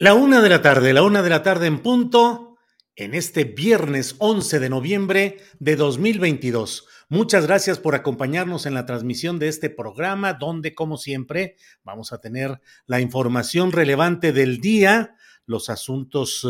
La una de la tarde, la una de la tarde en punto, en este viernes 11 de noviembre de 2022. Muchas gracias por acompañarnos en la transmisión de este programa, donde, como siempre, vamos a tener la información relevante del día, los asuntos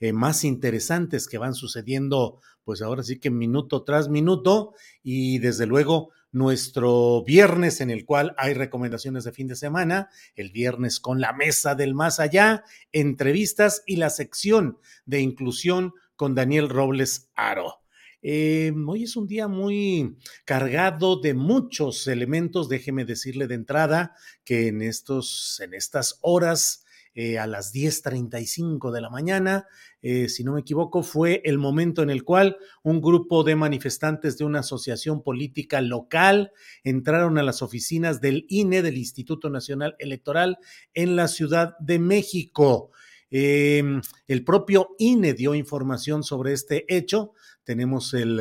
eh, más interesantes que van sucediendo, pues ahora sí que minuto tras minuto, y desde luego nuestro viernes en el cual hay recomendaciones de fin de semana, el viernes con la mesa del más allá, entrevistas y la sección de inclusión con Daniel Robles Aro. Eh, hoy es un día muy cargado de muchos elementos. Déjeme decirle de entrada que en, estos, en estas horas eh, a las 10.35 de la mañana. Eh, si no me equivoco, fue el momento en el cual un grupo de manifestantes de una asociación política local entraron a las oficinas del INE, del Instituto Nacional Electoral, en la Ciudad de México. Em, el propio INE dio información sobre este hecho. Tenemos el,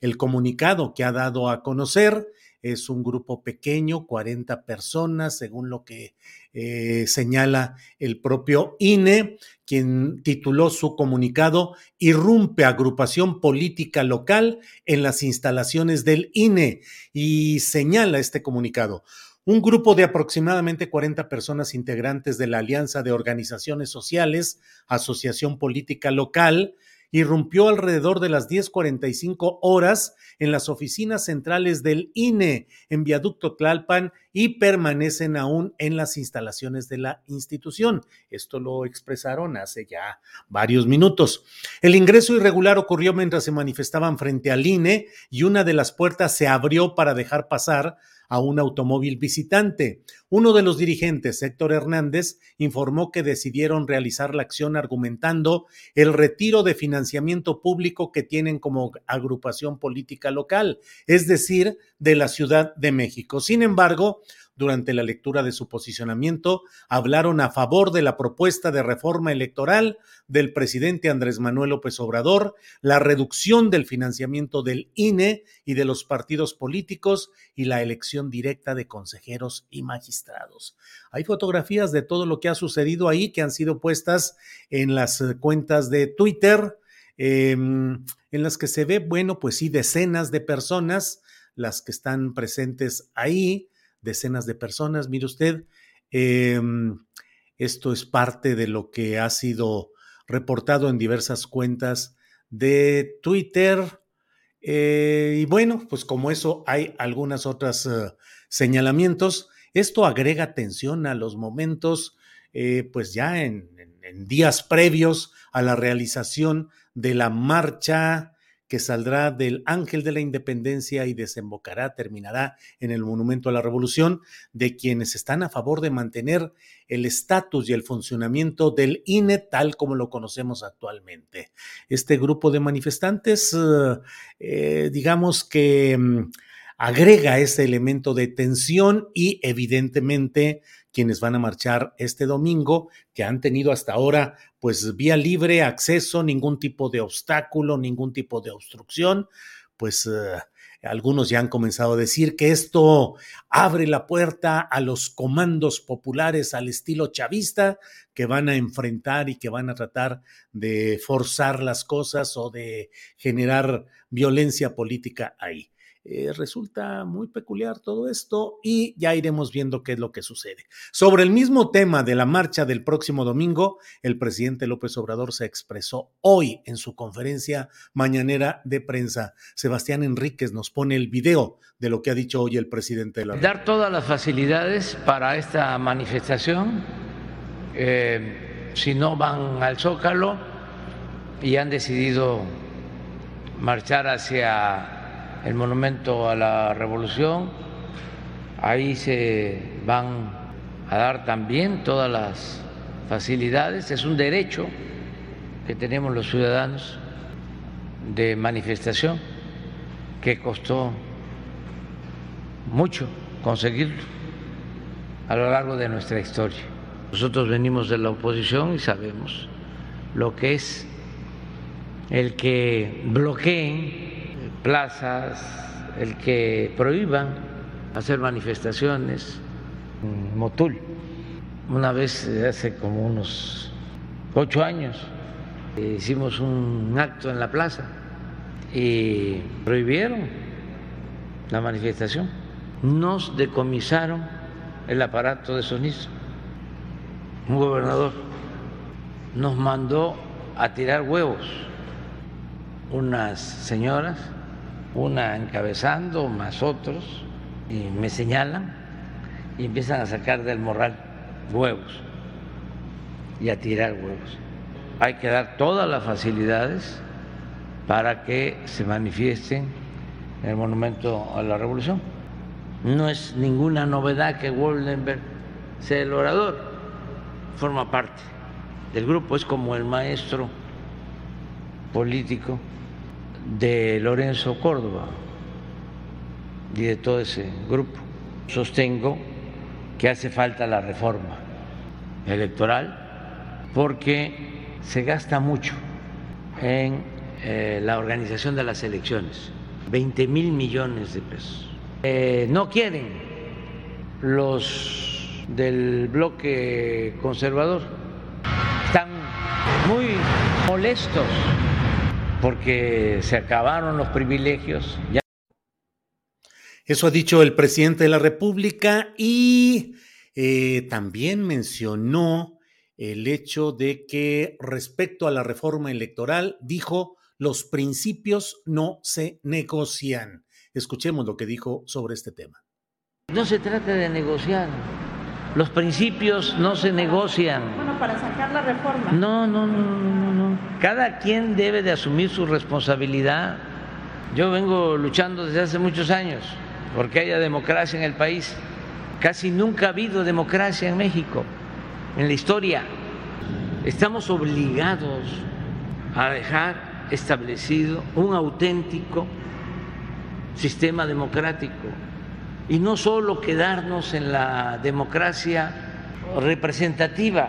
el comunicado que ha dado a conocer es un grupo pequeño, 40 personas, según lo que eh, señala el propio INE, quien tituló su comunicado Irrumpe agrupación política local en las instalaciones del INE y señala este comunicado. Un grupo de aproximadamente 40 personas integrantes de la Alianza de Organizaciones Sociales, Asociación Política Local, irrumpió alrededor de las 10:45 horas en las oficinas centrales del INE en Viaducto Tlalpan y permanecen aún en las instalaciones de la institución. Esto lo expresaron hace ya varios minutos. El ingreso irregular ocurrió mientras se manifestaban frente al INE y una de las puertas se abrió para dejar pasar a un automóvil visitante. Uno de los dirigentes, Héctor Hernández, informó que decidieron realizar la acción argumentando el retiro de financiamiento público que tienen como agrupación política local, es decir, de la Ciudad de México. Sin embargo, durante la lectura de su posicionamiento, hablaron a favor de la propuesta de reforma electoral del presidente Andrés Manuel López Obrador, la reducción del financiamiento del INE y de los partidos políticos y la elección directa de consejeros y magistrados. Hay fotografías de todo lo que ha sucedido ahí que han sido puestas en las cuentas de Twitter, em, en las que se ve, bueno, pues sí, decenas de personas las que están presentes ahí decenas de personas. Mire usted, em, esto es parte de lo que ha sido reportado en diversas cuentas de Twitter. Eh, y bueno, pues como eso hay algunas otras eh, señalamientos. Esto agrega atención a los momentos, eh, pues ya en días previos a la realización de la marcha que saldrá del Ángel de la Independencia y desembocará, terminará en el Monumento a la Revolución, de quienes están a favor de mantener el estatus y el funcionamiento del INE tal como lo conocemos actualmente. Este grupo de manifestantes, eh, digamos que mm, agrega ese elemento de tensión y evidentemente quienes van a marchar este domingo, que han tenido hasta ahora pues vía libre, acceso, ningún tipo de obstáculo, ningún tipo de obstrucción, pues eh, algunos ya han comenzado a decir que esto abre la puerta a los comandos populares al estilo chavista que van a enfrentar y que van a tratar de forzar las cosas o de generar violencia política ahí. Eh, resulta muy peculiar todo esto y ya iremos viendo qué es lo que sucede. Sobre el mismo tema de la marcha del próximo domingo, el presidente López Obrador se expresó hoy en su conferencia mañanera de prensa. Sebastián Enríquez nos pone el video de lo que ha dicho hoy el presidente de la Dar todas las facilidades para esta manifestación. Eh, si no van al Zócalo y han decidido marchar hacia el monumento a la revolución. Ahí se van a dar también todas las facilidades. Es un derecho que tenemos los ciudadanos de manifestación que costó mucho conseguirlo a lo largo de nuestra historia. Nosotros venimos de la oposición y sabemos lo que es el que bloqueen plazas, el que prohíban hacer manifestaciones. En Motul, una vez hace como unos ocho años, hicimos un acto en la plaza y prohibieron la manifestación. Nos decomisaron el aparato de sonido. Un gobernador nos mandó a tirar huevos unas señoras una encabezando, más otros, y me señalan y empiezan a sacar del morral huevos y a tirar huevos. Hay que dar todas las facilidades para que se manifiesten en el monumento a la revolución. No es ninguna novedad que Woldenberg sea el orador, forma parte del grupo, es como el maestro político de Lorenzo Córdoba y de todo ese grupo. Sostengo que hace falta la reforma electoral porque se gasta mucho en eh, la organización de las elecciones, 20 mil millones de pesos. Eh, no quieren los del bloque conservador, están muy molestos porque se acabaron los privilegios. Eso ha dicho el presidente de la República y eh, también mencionó el hecho de que respecto a la reforma electoral dijo los principios no se negocian. Escuchemos lo que dijo sobre este tema. No se trata de negociar. Los principios no se negocian. Bueno, para sacar la reforma. No, no, no, no, no. Cada quien debe de asumir su responsabilidad. Yo vengo luchando desde hace muchos años porque haya democracia en el país. Casi nunca ha habido democracia en México, en la historia. Estamos obligados a dejar establecido un auténtico sistema democrático y no solo quedarnos en la democracia representativa,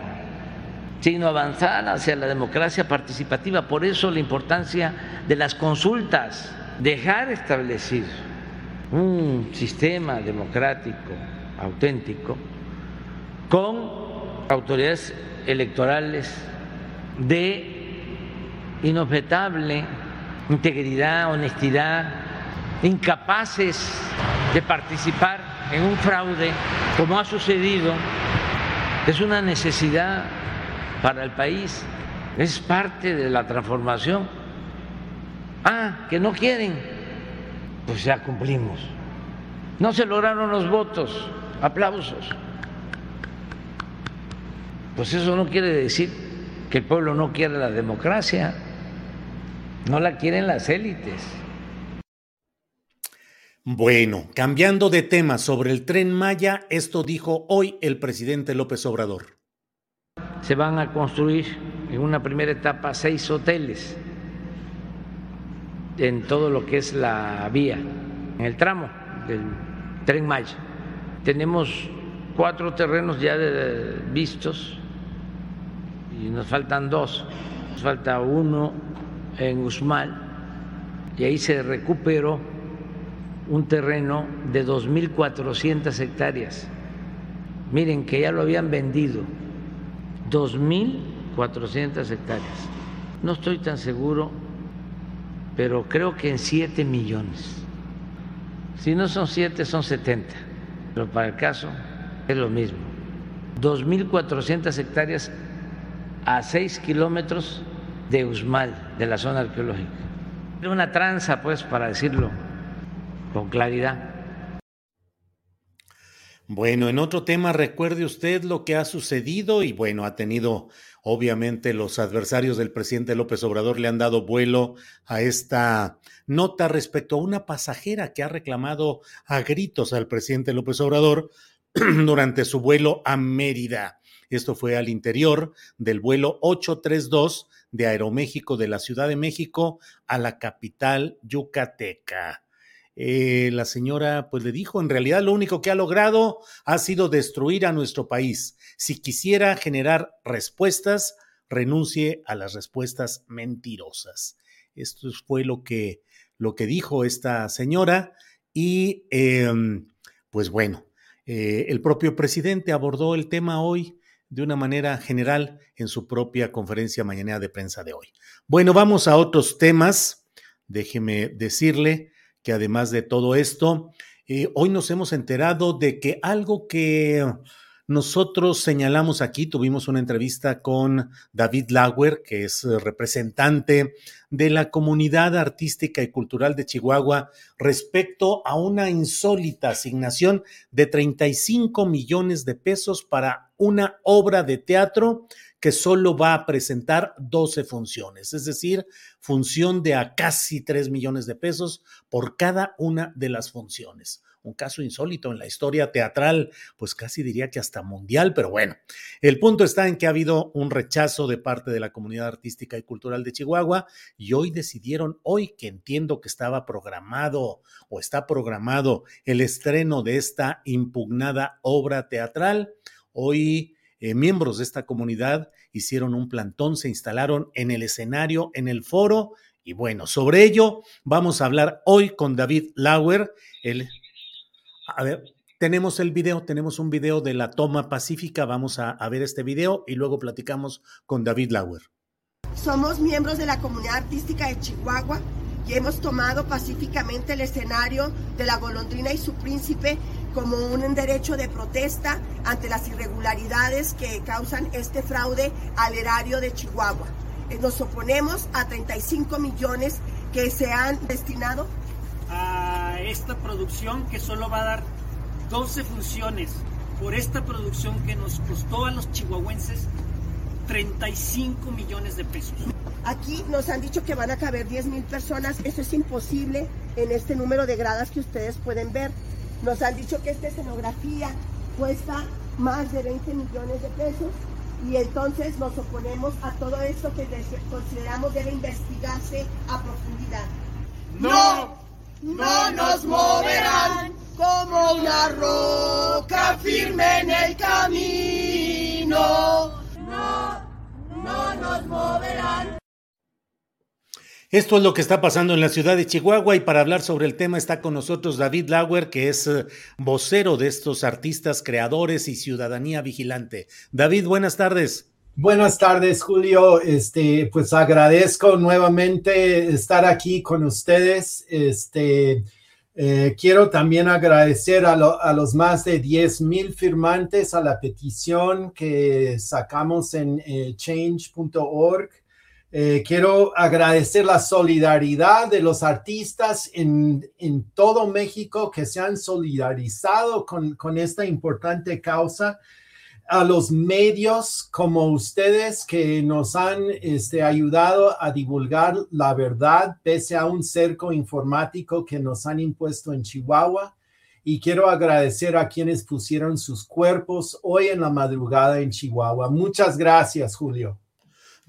sino avanzar hacia la democracia participativa. Por eso la importancia de las consultas, dejar establecido un sistema democrático auténtico con autoridades electorales de inobjetable integridad, honestidad, incapaces de participar en un fraude como ha sucedido, es una necesidad para el país, es parte de la transformación. Ah, que no quieren, pues ya cumplimos. No se lograron los votos, aplausos. Pues eso no quiere decir que el pueblo no quiere la democracia. No la quieren las élites. Bueno, cambiando de tema sobre el tren Maya, esto dijo hoy el presidente López Obrador. Se van a construir en una primera etapa seis hoteles en todo lo que es la vía, en el tramo del tren Maya. Tenemos cuatro terrenos ya vistos y nos faltan dos. Nos falta uno en Usmal y ahí se recuperó un terreno de 2.400 hectáreas. Miren que ya lo habían vendido, 2.400 hectáreas. No estoy tan seguro, pero creo que en 7 millones. Si no son 7, son 70. Pero para el caso es lo mismo. 2.400 hectáreas a 6 kilómetros de Usmal, de la zona arqueológica. Una tranza, pues, para decirlo con claridad. Bueno, en otro tema, recuerde usted lo que ha sucedido y bueno, ha tenido, obviamente, los adversarios del presidente López Obrador le han dado vuelo a esta nota respecto a una pasajera que ha reclamado a gritos al presidente López Obrador durante su vuelo a Mérida. Esto fue al interior del vuelo 832 de Aeroméxico de la Ciudad de México a la capital yucateca. Eh, la señora pues le dijo, en realidad lo único que ha logrado ha sido destruir a nuestro país. Si quisiera generar respuestas, renuncie a las respuestas mentirosas. Esto fue lo que, lo que dijo esta señora y em, pues bueno, eh, el propio presidente abordó el tema hoy de una manera general en su propia conferencia mañana de prensa de hoy. Bueno, vamos a otros temas. Déjeme decirle que además de todo esto, eh, hoy nos hemos enterado de que algo que nosotros señalamos aquí, tuvimos una entrevista con David Lauer, que es representante de la comunidad artística y cultural de Chihuahua, respecto a una insólita asignación de 35 millones de pesos para una obra de teatro que solo va a presentar 12 funciones, es decir, función de a casi 3 millones de pesos por cada una de las funciones. Un caso insólito en la historia teatral, pues casi diría que hasta mundial, pero bueno, el punto está en que ha habido un rechazo de parte de la comunidad artística y cultural de Chihuahua y hoy decidieron, hoy que entiendo que estaba programado o está programado el estreno de esta impugnada obra teatral, hoy eh, miembros de esta comunidad hicieron un plantón, se instalaron en el escenario, en el foro, y bueno, sobre ello vamos a hablar hoy con David Lauer. a ver, tenemos el video, tenemos un video de la toma pacífica, vamos a, a ver este video y luego platicamos con David Lauer. Somos miembros de la comunidad artística de Chihuahua y hemos tomado pacíficamente el escenario de la golondrina y su príncipe como un derecho de protesta ante las irregularidades que causan este fraude al erario de Chihuahua. Eh, nos oponemos a 35 millones que se han destinado a esta producción que solo va a dar 12 funciones por esta producción que nos costó a los chihuahuenses 35 millones de pesos. Aquí nos han dicho que van a caber 10 mil personas. Eso es imposible en este número de gradas que ustedes pueden ver. Nos han dicho que esta escenografía cuesta más de 20 millones de pesos y entonces nos oponemos a todo esto que consideramos debe investigarse a profundidad. No, no nos moverán como una roca firme en el camino. No, no nos moverán esto es lo que está pasando en la ciudad de Chihuahua y para hablar sobre el tema está con nosotros David Lauer, que es eh, vocero de estos artistas, creadores y ciudadanía vigilante. David, buenas tardes. Buenas tardes, Julio. Este, pues agradezco nuevamente estar aquí con ustedes. Este, eh, quiero también agradecer a, los más de 10 mil firmantes a la petición que sacamos en eh, change.org eh, quiero agradecer la solidaridad de los artistas en, todo México que se han solidarizado con, esta importante causa. a los medios como ustedes que nos han este, ayudado a divulgar la verdad pese a un cerco informático que nos han impuesto en Chihuahua. Y quiero agradecer a quienes pusieron sus cuerpos hoy en la madrugada en Chihuahua. Muchas gracias, Julio.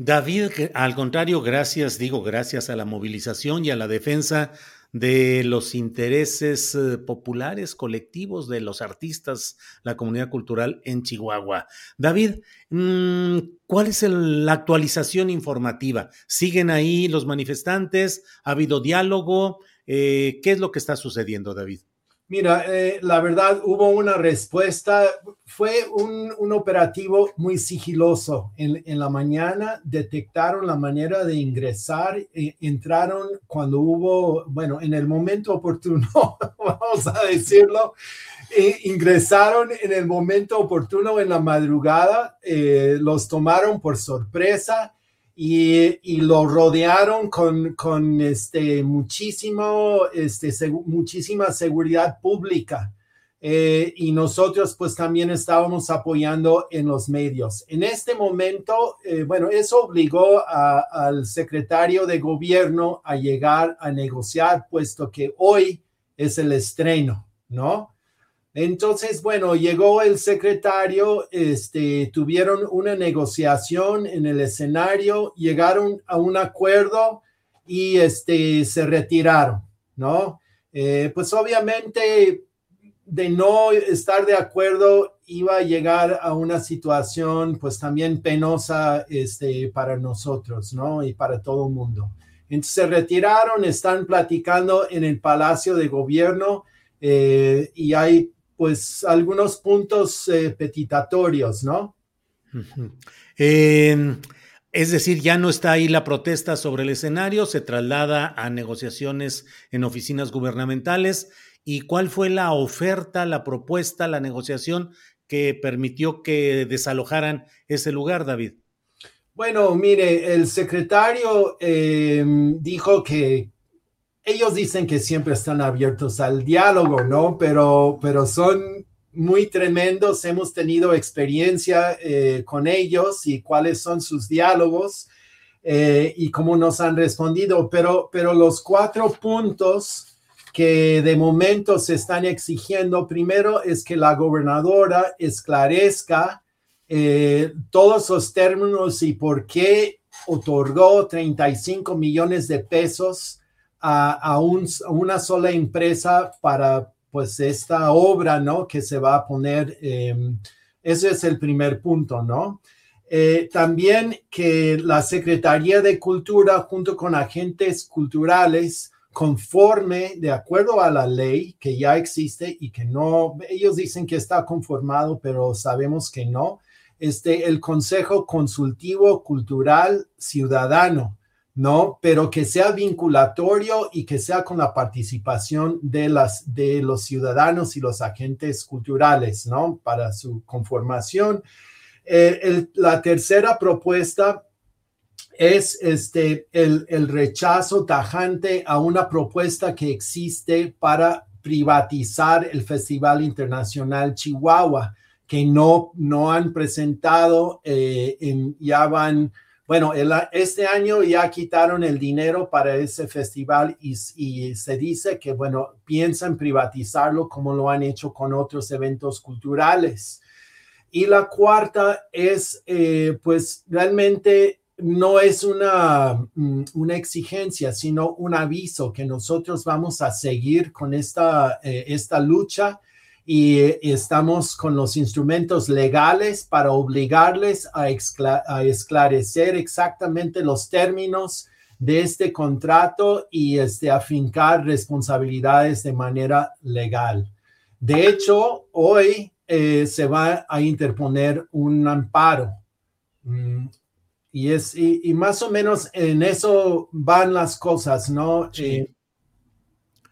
David, al contrario, gracias, digo, gracias a la movilización y a la defensa de los intereses eh, populares, colectivos de los artistas, la comunidad cultural en Chihuahua. David, mm, ¿cuál es la actualización informativa? ¿Siguen ahí los manifestantes? ¿Ha habido diálogo? Eh, ¿Qué es lo que está sucediendo, David? Mira, eh, la verdad hubo una respuesta, fue un, un operativo muy sigiloso. En, en, la mañana detectaron la manera de ingresar, e, entraron cuando hubo, bueno, en el momento oportuno, vamos a decirlo, e ingresaron en el momento oportuno en la madrugada, eh, los tomaron por sorpresa y, lo rodearon con, con este, muchísimo, este, muchísima seguridad pública. Eh, y nosotros pues también estábamos apoyando en los medios. En este momento, eh, bueno, eso obligó al secretario de gobierno a llegar a negociar, puesto que hoy es el estreno, ¿no? Entonces, bueno, llegó el secretario, este, tuvieron una negociación en el escenario, llegaron a un acuerdo y este, se retiraron, ¿no? Eh, pues obviamente de no estar de acuerdo iba a llegar a una situación pues también penosa este, para nosotros, ¿no? Y para todo el mundo. Entonces se retiraron, están platicando en el Palacio de Gobierno eh, y hay pues algunos puntos eh, petitatorios, ¿no? Em, es decir, ya no está ahí la protesta sobre el escenario, se traslada a negociaciones en oficinas gubernamentales. ¿Y cuál fue la oferta, la propuesta, la negociación que permitió que desalojaran ese lugar, David? Bueno, mire, el secretario em, dijo que, ellos dicen que siempre están abiertos al diálogo, ¿no? Pero, pero son muy tremendos. Hemos tenido experiencia eh, con ellos y cuáles son sus diálogos eh, y cómo nos han respondido. Pero, pero los cuatro puntos que de momento se están exigiendo, primero es que la gobernadora esclarezca eh, todos los términos y por qué otorgó 35 millones de pesos a, una sola empresa para pues esta obra, ¿no? Que se va a poner, em, ese es el primer punto, ¿no? Eh, también que la Secretaría de Cultura junto con agentes culturales conforme de acuerdo a la ley que ya existe y que no, ellos dicen que está conformado, pero sabemos que no, este, el Consejo Consultivo Cultural Ciudadano, ¿no? Pero que sea vinculatorio y que sea con la participación de, las, de los ciudadanos y los agentes culturales, ¿no? Para su conformación. Eh, la tercera propuesta es este, el, el, rechazo tajante a una propuesta que existe para privatizar el Festival Internacional Chihuahua, que no, no han presentado, eh, en, ya van bueno, este año ya quitaron el dinero para ese festival y, se dice que, bueno, piensan privatizarlo como lo han hecho con otros eventos culturales. Y la cuarta es, eh, pues realmente no es una, mm, una exigencia, sino un aviso que nosotros vamos a seguir con esta, eh, esta lucha y estamos con los instrumentos legales para obligarles a, esclarecer exactamente los términos de este contrato y este, afincar responsabilidades de manera legal. De hecho, hoy eh, se va a interponer un amparo. Mm, y, es, y, más o menos en eso van las cosas, ¿no? Eh,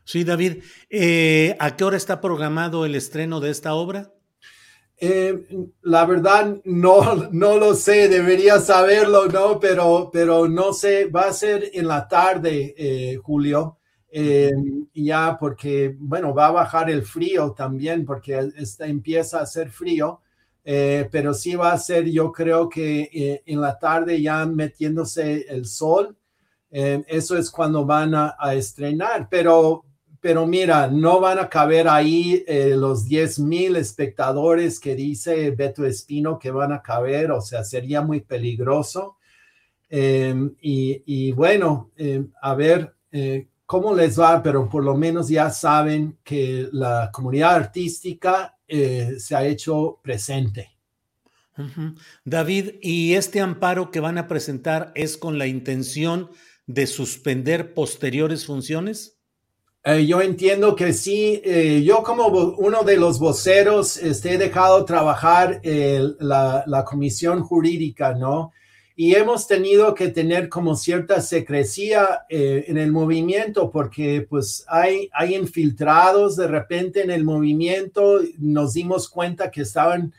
Sí, David. Eh, ¿A qué hora está programado el estreno de esta obra? Eh, la verdad, no, no lo sé, debería saberlo, ¿no? Pero, pero no sé, va a ser en la tarde, eh, Julio, ya porque, bueno, va a bajar el frío también, porque empieza a hacer frío. pero sí va a ser, yo creo que en la tarde ya metiéndose el sol, eso es cuando van a, estrenar, pero, pero mira, no van a caber ahí los 10 mil espectadores que dice Beto Espino que van a caber, o sea, sería muy peligroso. Y, y, bueno, a ver cómo les va, pero por lo menos ya saben que la comunidad artística eh, se ha hecho presente. David, ¿y este amparo que van a presentar es con la intención de suspender posteriores funciones? Eh, yo entiendo que sí. Eh, yo como uno de los voceros este, he dejado trabajar la, la, comisión jurídica, ¿no? y hemos tenido que tener como cierta secrecía eh, en el movimiento porque pues hay, hay infiltrados de repente en el movimiento, nos dimos cuenta que estaban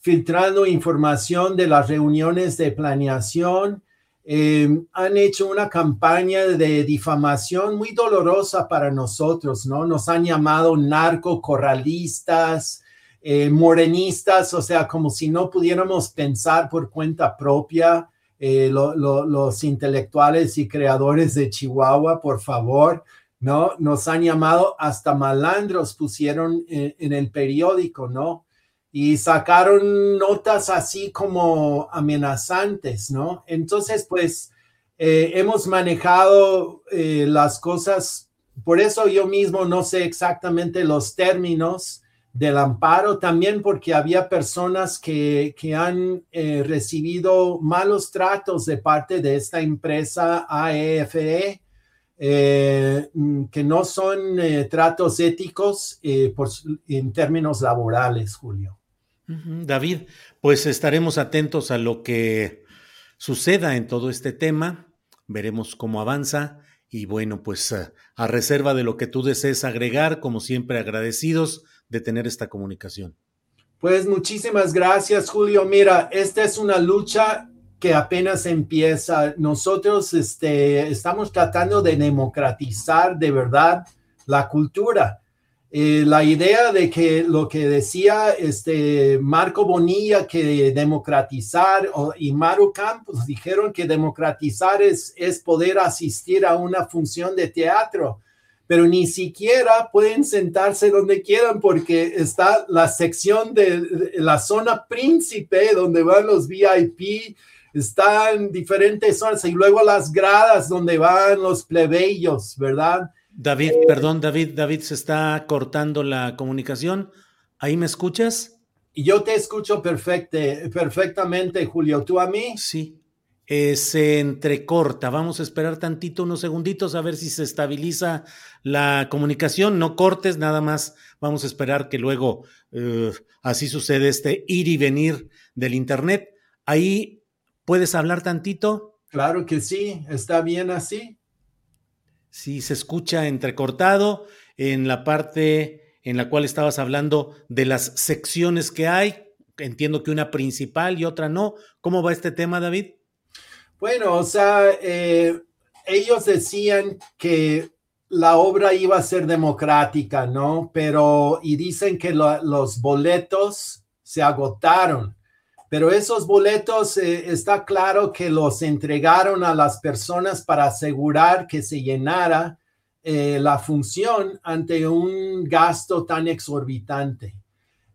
filtrando información de las reuniones de planeación, eh, han hecho una campaña de difamación muy dolorosa para nosotros, ¿no? Nos han llamado narcocorralistas, eh, morenistas, o sea, como si no pudiéramos pensar por cuenta propia. Eh, los intelectuales y creadores de Chihuahua, por favor, ¿no? Nos han llamado hasta malandros, pusieron en, el periódico, ¿no? Y sacaron notas así como amenazantes, ¿no? Entonces, pues, eh, hemos manejado eh, las cosas, por eso yo mismo no sé exactamente los términos, del amparo, también porque había personas que, han eh, recibido malos tratos de parte de esta empresa AEFE, e, que no son tratos éticos en términos laborales, Julio. David, pues estaremos atentos a lo que suceda en todo este tema, veremos cómo avanza y bueno, pues a reserva de lo que tú desees agregar, como siempre agradecidos de tener esta comunicación. Pues muchísimas gracias, Julio. Mira, esta es una lucha que apenas empieza. Nosotros este, estamos tratando de democratizar de verdad la cultura. Eh, la idea de que lo que decía este Marco Bonilla que democratizar y Maru Campos dijeron que democratizar es, es poder asistir a una función de teatro pero ni siquiera pueden sentarse donde quieran porque está la sección de, la zona príncipe donde van los VIP, están diferentes zonas y luego las gradas donde van los plebeyos, ¿verdad? David, eh, perdón, David, David, se está cortando la comunicación. ¿Ahí me escuchas? Yo te escucho perfecte, perfectamente, Julio. ¿Tú a mí? Sí. Eh, se entrecorta. Vamos a esperar tantito, unos segunditos, a ver si se estabiliza la comunicación. No cortes, nada más. Vamos a esperar que luego eh, así sucede este ir y venir del Internet. Ahí puedes hablar tantito. Claro que sí, está bien así. Sí, se escucha entrecortado en la parte en la cual estabas hablando de las secciones que hay. Entiendo que una principal y otra no. ¿Cómo va este tema, David? Bueno, o sea, eh, ellos decían que la obra iba a ser democrática, ¿no? Pero, y dicen que los boletos se agotaron, pero esos boletos eh, está claro que los entregaron a las personas para asegurar que se llenara eh, la función ante un gasto tan exorbitante.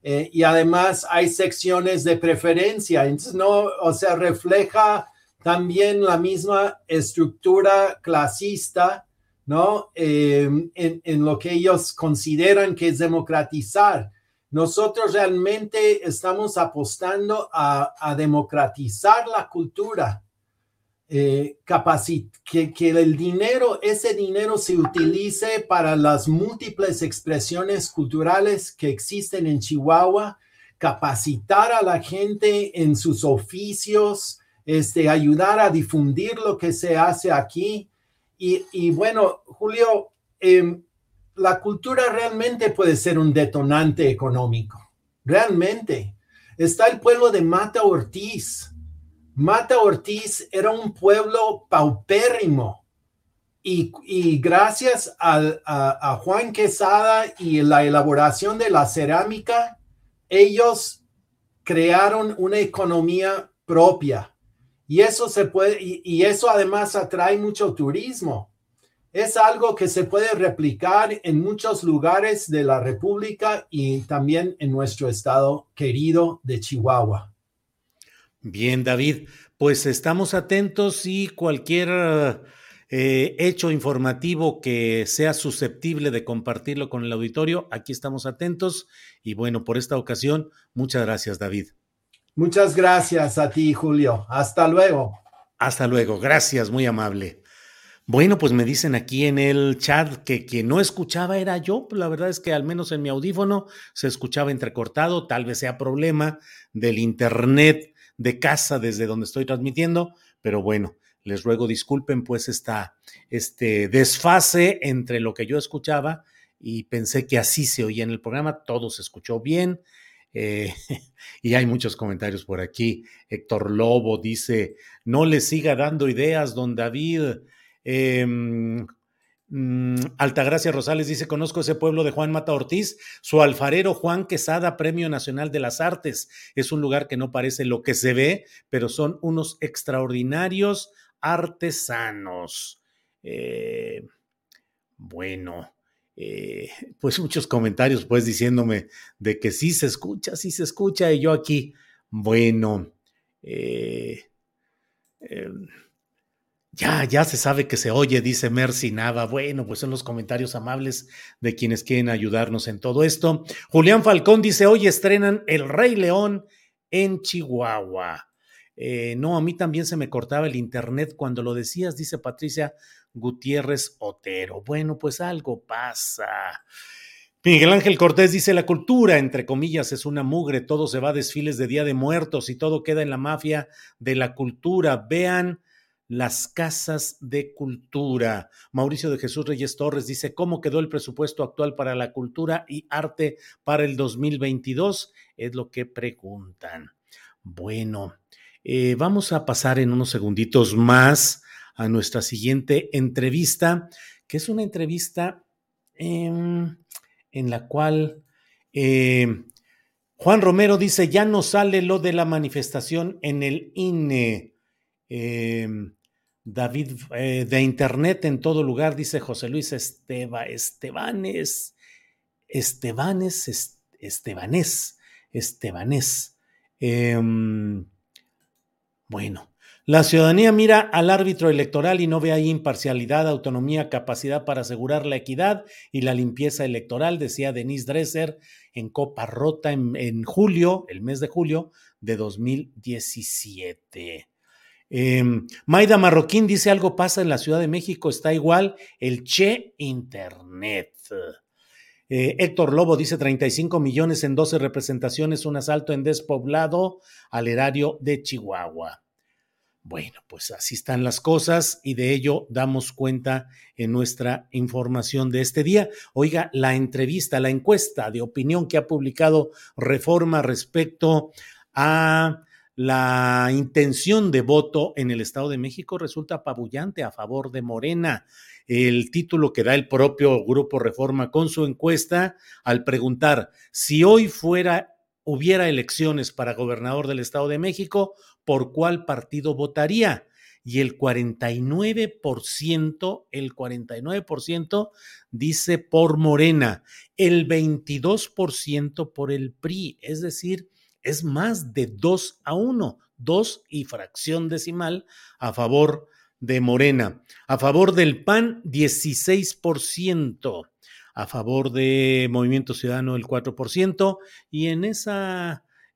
y además hay secciones de preferencia, entonces no, o sea, refleja también la misma estructura clasista, ¿no? Em, en, lo que ellos consideran que es democratizar. Nosotros realmente estamos apostando a, democratizar la cultura, eh, que, que el dinero, ese dinero se utilice para las múltiples expresiones culturales que existen en Chihuahua, capacitar a la gente en sus oficios, este, ayudar a difundir lo que se hace aquí. Y, bueno, Julio, em, la cultura realmente puede ser un detonante económico, realmente. Está el pueblo de Mata Ortiz. Mata Ortiz era un pueblo paupérrimo. Y, gracias a, Juan Quesada y la elaboración de la cerámica, ellos crearon una economía propia. Y eso se puede, y, eso además atrae mucho turismo. Es algo que se puede replicar en muchos lugares de la República y también en nuestro estado querido de Chihuahua. Bien, David, pues estamos atentos y cualquier eh, hecho informativo que sea susceptible de compartirlo con el auditorio, aquí estamos atentos. Y bueno, por esta ocasión, muchas gracias, David. Muchas gracias a ti, Julio. Hasta luego. Hasta luego. Gracias, muy amable. Bueno, pues me dicen aquí en el chat que quien no escuchaba era yo. La verdad es que al menos en mi audífono se escuchaba entrecortado. Tal vez sea problema del internet de casa desde donde estoy transmitiendo, pero bueno, les ruego disculpen pues esta, este desfase entre lo que yo escuchaba y pensé que así se oía en el programa, todo se escuchó bien. Eh, y hay muchos comentarios por aquí. Héctor Lobo dice, no le siga dando ideas, don David. Eh, Altagracia Rosales dice, conozco ese pueblo de Juan Mata Ortiz, su alfarero Juan Quesada, Premio Nacional de las Artes. Es un lugar que no parece lo que se ve, pero son unos extraordinarios artesanos. Eh, bueno, eh, pues muchos comentarios pues diciéndome de que sí se escucha, sí se escucha y yo aquí, bueno, eh, em, ya, ya se sabe que se oye, dice Mercy Nava. Bueno, pues son los comentarios amables de quienes quieren ayudarnos en todo esto. Julián Falcón dice, hoy estrenan El Rey León en Chihuahua. Eh, no, a mí también se me cortaba el internet cuando lo decías, dice Patricia Gutiérrez Otero. Bueno, pues algo pasa. Miguel Ángel Cortés dice, la cultura, entre comillas, es una mugre, todo se va a desfiles de Día de Muertos y todo queda en la mafia de la cultura. Vean las casas de cultura. Mauricio de Jesús Reyes Torres dice, ¿cómo quedó el presupuesto actual para la cultura y arte para el 2022? Es lo que preguntan. Bueno, eh, vamos a pasar en unos segunditos más a nuestra siguiente entrevista, que es una entrevista en la cual eh, Juan Romero dice, ya no sale lo de la manifestación en el INE. Em, David, eh, de Internet en todo lugar, dice José Luis Esteba, Estebanes, Estebanes, Estebanés, Estebanés. Em, bueno, la ciudadanía mira al árbitro electoral y no ve ahí imparcialidad, autonomía, capacidad para asegurar la equidad y la limpieza electoral, decía Denise Dresser en Copa Rota en, julio, el mes de julio de 2017. Em, Maida Marroquín dice algo pasa en la Ciudad de México, está igual el Che Internet. Eh, Héctor Lobo dice 35 millones en 12 representaciones, un asalto en despoblado al erario de Chihuahua. Bueno, pues así están las cosas y de ello damos cuenta en nuestra información de este día. Oiga, la entrevista, la encuesta de opinión que ha publicado Reforma respecto a la intención de voto en el Estado de México resulta apabullante a favor de Morena. El título que da el propio Grupo Reforma con su encuesta al preguntar si hoy fuera hubiera elecciones para gobernador del Estado de México, ¿por cuál partido votaría? Y el 49%, el 49% dice por Morena, el 22% por el PRI, es decir, es más de 2 a 1, 2 y fracción decimal a favor de Morena. A favor del PAN, 16% a favor de Movimiento Ciudadano el 4%, y en ese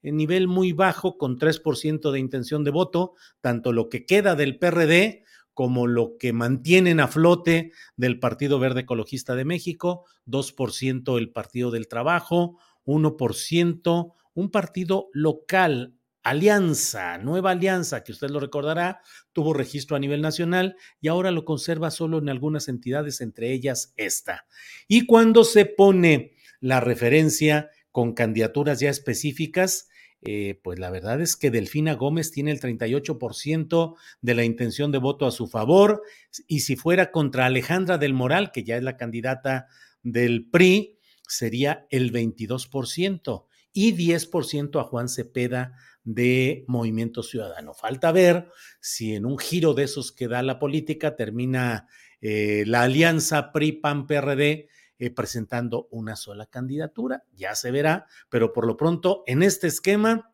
nivel muy bajo, con 3% de intención de voto, tanto lo que queda del PRD como lo que mantienen a flote del Partido Verde Ecologista de México, 2% el Partido del Trabajo, 1% un partido local Alianza, nueva alianza, que usted lo recordará, tuvo registro a nivel nacional y ahora lo conserva solo en algunas entidades, entre ellas esta. Y cuando se pone la referencia con candidaturas ya específicas, eh, pues la verdad es que Delfina Gómez tiene el 38% de la intención de voto a su favor y si fuera contra Alejandra del Moral, que ya es la candidata del PRI, sería el 22% y 10% a Juan Cepeda de Movimiento Ciudadano. Falta ver si en un giro de esos que da la política termina eh, la alianza PRI-PAN-PRD eh, presentando una sola candidatura. Ya se verá, pero por lo pronto en este esquema,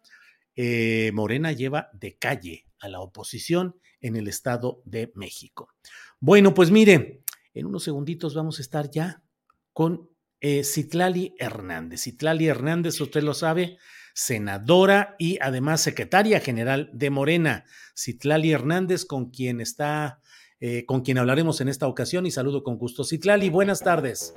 eh, Morena lleva de calle a la oposición en el Estado de México. Bueno, pues mire, en unos segunditos vamos a estar ya con eh, Citlali Hernández. Citlali Hernández, usted lo sabe, senadora y además secretaria general de Morena. Citlali Hernández, con quien está, con quien hablaremos en esta ocasión y saludo con gusto. Citlali, buenas tardes.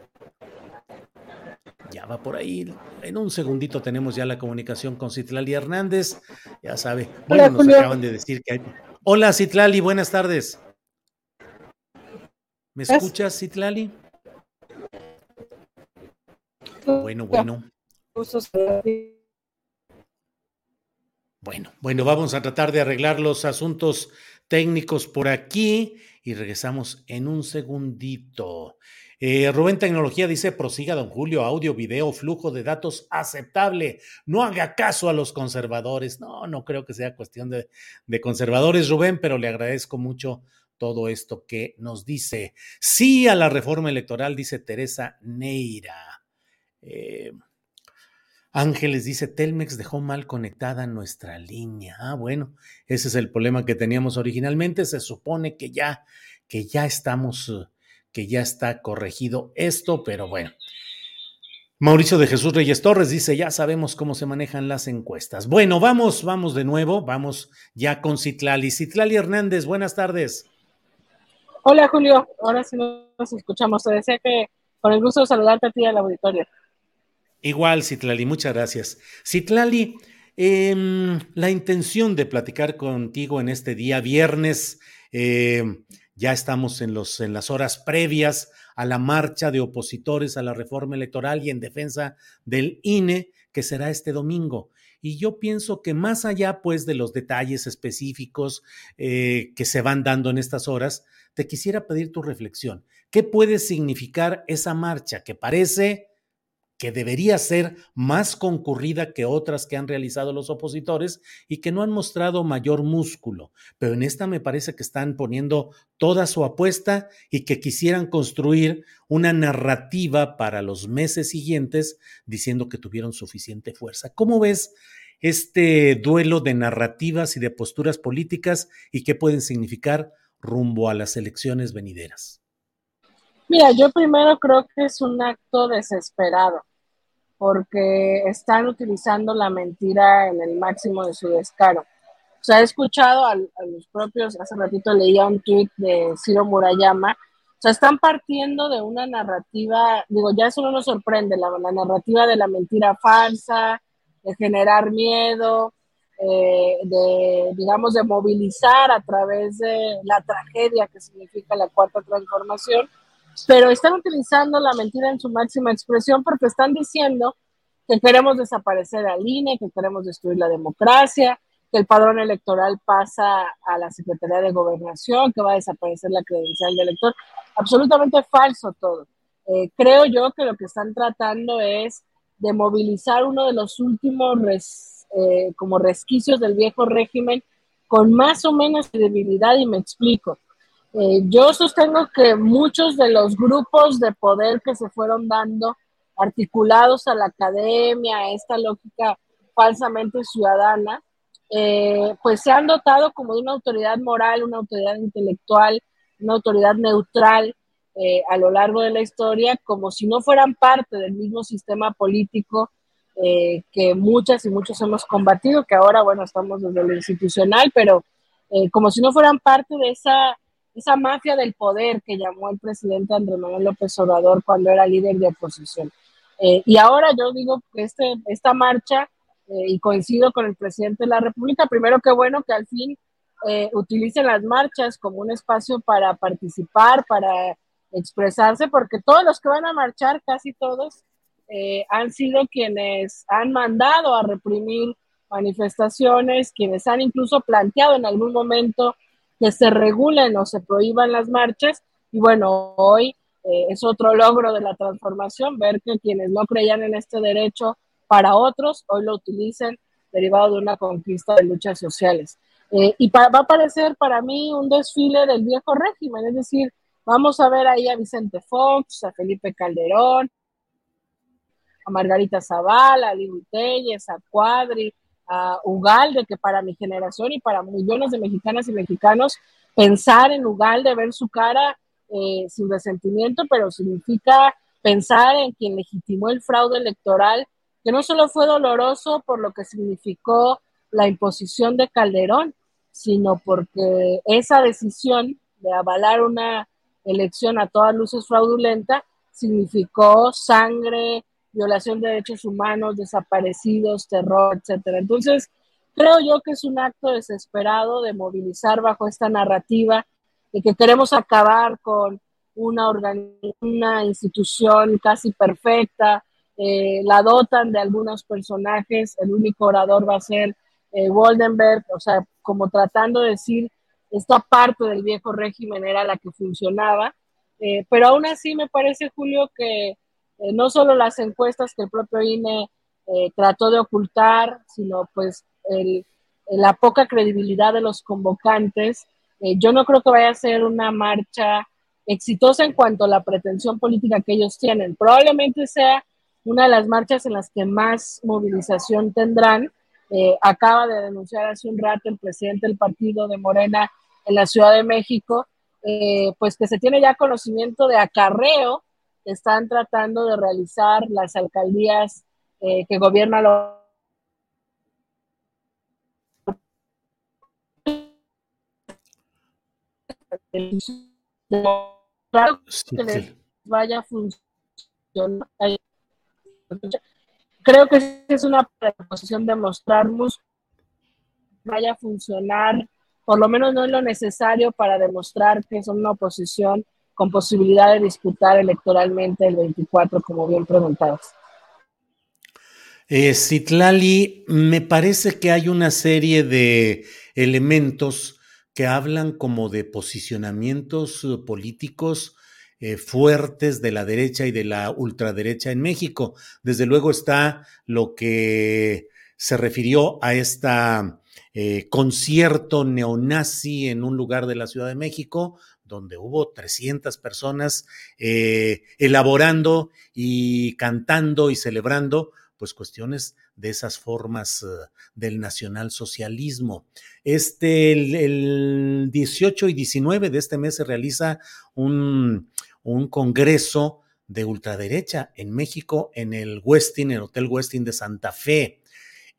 Ya va por ahí. En un segundito tenemos ya la comunicación con Citlali Hernández. Ya sabe. Bueno, nos acaban de decir que hay. Hola, Citlali, buenas tardes. ¿Me escuchas, Citlali? Bueno, bueno. Bueno, bueno, vamos a tratar de arreglar los asuntos técnicos por aquí y regresamos en un segundito. Eh, Rubén Tecnología dice, prosiga, don Julio, audio, video, flujo de datos aceptable. No haga caso a los conservadores. No, no creo que sea cuestión de, conservadores, Rubén, pero le agradezco mucho todo esto que nos dice. Sí a la reforma electoral, dice Teresa Neira. Eh, Ángeles dice, Telmex dejó mal conectada nuestra línea. Ah, bueno, ese es el problema que teníamos originalmente. Se supone que ya, que ya estamos que ya está corregido esto, pero bueno. Mauricio de Jesús Reyes Torres dice, ya sabemos cómo se manejan las encuestas. Bueno, vamos, vamos de nuevo, vamos ya con Citlali. Citlali Hernández, buenas tardes. Hola Julio, ahora sí nos escuchamos. Te decía que con el gusto de saludarte a ti al auditorio. Igual, Citlali, muchas gracias. Citlali, em, la intención de platicar contigo en este día, viernes, eh, ya estamos en, los, en las horas previas a la marcha de opositores a la reforma electoral y en defensa del INE, que será este domingo. Y yo pienso que más allá, pues, de los detalles específicos eh, que se van dando en estas horas, te quisiera pedir tu reflexión. ¿Qué puede significar esa marcha que parece que debería ser más concurrida que otras que han realizado los opositores y que no han mostrado mayor músculo. Pero en esta me parece que están poniendo toda su apuesta y que quisieran construir una narrativa para los meses siguientes diciendo que tuvieron suficiente fuerza. ¿Cómo ves este duelo de narrativas y de posturas políticas y qué pueden significar rumbo a las elecciones venideras? Mira, yo primero creo que es un acto desesperado porque están utilizando la mentira en el máximo de su descaro. O sea, he escuchado a, los propios, hace ratito leía un tweet de Ciro Murayama, o sea, están partiendo de una narrativa, digo, ya eso no nos sorprende, la, narrativa de la mentira falsa, de generar miedo, eh, de, digamos, de movilizar a través de la tragedia que significa la cuarta transformación pero están utilizando la mentira en su máxima expresión porque están diciendo que queremos desaparecer al INE, que queremos destruir la democracia, que el padrón electoral pasa a la Secretaría de Gobernación, que va a desaparecer la credencial del elector. Absolutamente falso todo. Eh, creo yo que lo que están tratando es de movilizar uno de los últimos eh, como resquicios del viejo régimen con más o menos debilidad y me explico. Eh, yo sostengo que muchos de los grupos de poder que se fueron dando, articulados a la academia, a esta lógica falsamente ciudadana, eh, pues se han dotado como de una autoridad moral, una autoridad intelectual, una autoridad neutral eh, a lo largo de la historia, como si no fueran parte del mismo sistema político que muchas y muchos hemos combatido, que ahora, bueno, estamos desde lo institucional, pero como si no fueran parte de esa esa mafia del poder que llamó el presidente Andrés Manuel López Obrador cuando era líder de oposición. Eh, y ahora yo digo que este, esta marcha, eh, y coincido con el presidente de la República, primero que bueno que al fin eh, utilicen las marchas como un espacio para participar, para expresarse, porque todos los que van a marchar, casi todos, han sido quienes han mandado a reprimir manifestaciones, quienes han incluso planteado en algún momento que se regulen o se prohíban las marchas. Y bueno, hoy eh, es otro logro de la transformación, ver que quienes no creían en este derecho para otros hoy lo utilicen derivado de una conquista de luchas sociales. Eh, y va a parecer para mí un desfile del viejo régimen, es decir, vamos a ver ahí a Vicente Fox, a Felipe Calderón, a Margarita Zavala, a Lili Telles, a Cuadri, a Ugalde, que para mi generación y para millones de mexicanas y mexicanos, pensar en Ugalde, ver su cara eh, sin resentimiento, pero significa pensar en quien legitimó el fraude electoral, que no solo fue doloroso por lo que significó la imposición de Calderón, sino porque esa decisión de avalar una elección a todas luces fraudulenta significó sangre, violación de derechos humanos, desaparecidos, terror, etcétera. Entonces, creo yo que es un acto desesperado de movilizar bajo esta narrativa de que queremos acabar con una, institución casi perfecta, eh, la dotan de algunos personajes, el único orador va a ser eh, Goldenberg, o sea, como tratando de decir, esta parte del viejo régimen era la que funcionaba, eh, pero aún así me parece, Julio, que eh, no solo las encuestas que el propio INE trató de ocultar, sino pues la poca credibilidad de los convocantes. yo no creo que vaya a ser una marcha exitosa en cuanto a la pretensión política que ellos tienen. Probablemente sea una de las marchas en las que más movilización tendrán, eh, acaba de denunciar hace un rato el presidente del partido de Morena en la Ciudad de México, eh, pues que se tiene ya conocimiento de acarreo que están tratando de realizar las alcaldías eh, que gobierna lo que les vaya a funcionar. Creo que es una posición de mostrarnos vaya a funcionar, por lo menos no es lo necesario para demostrar que es una oposición con posibilidad de disputar electoralmente el 24, como bien preguntabas. Eh, Citlali, me parece que hay una serie de elementos que hablan como de posicionamientos eh, políticos eh, fuertes de la derecha y de la ultraderecha en México. Desde luego está lo que se refirió a esta eh, concierto neonazi en un lugar de la Ciudad de México, donde hubo 300 personas eh, elaborando y cantando y celebrando pues cuestiones de esas formas del nacionalsocialismo. Este, el, el, 18 y 19 de este mes se realiza un, un congreso de ultraderecha en México, en el Westin, el Hotel Westin de Santa Fe.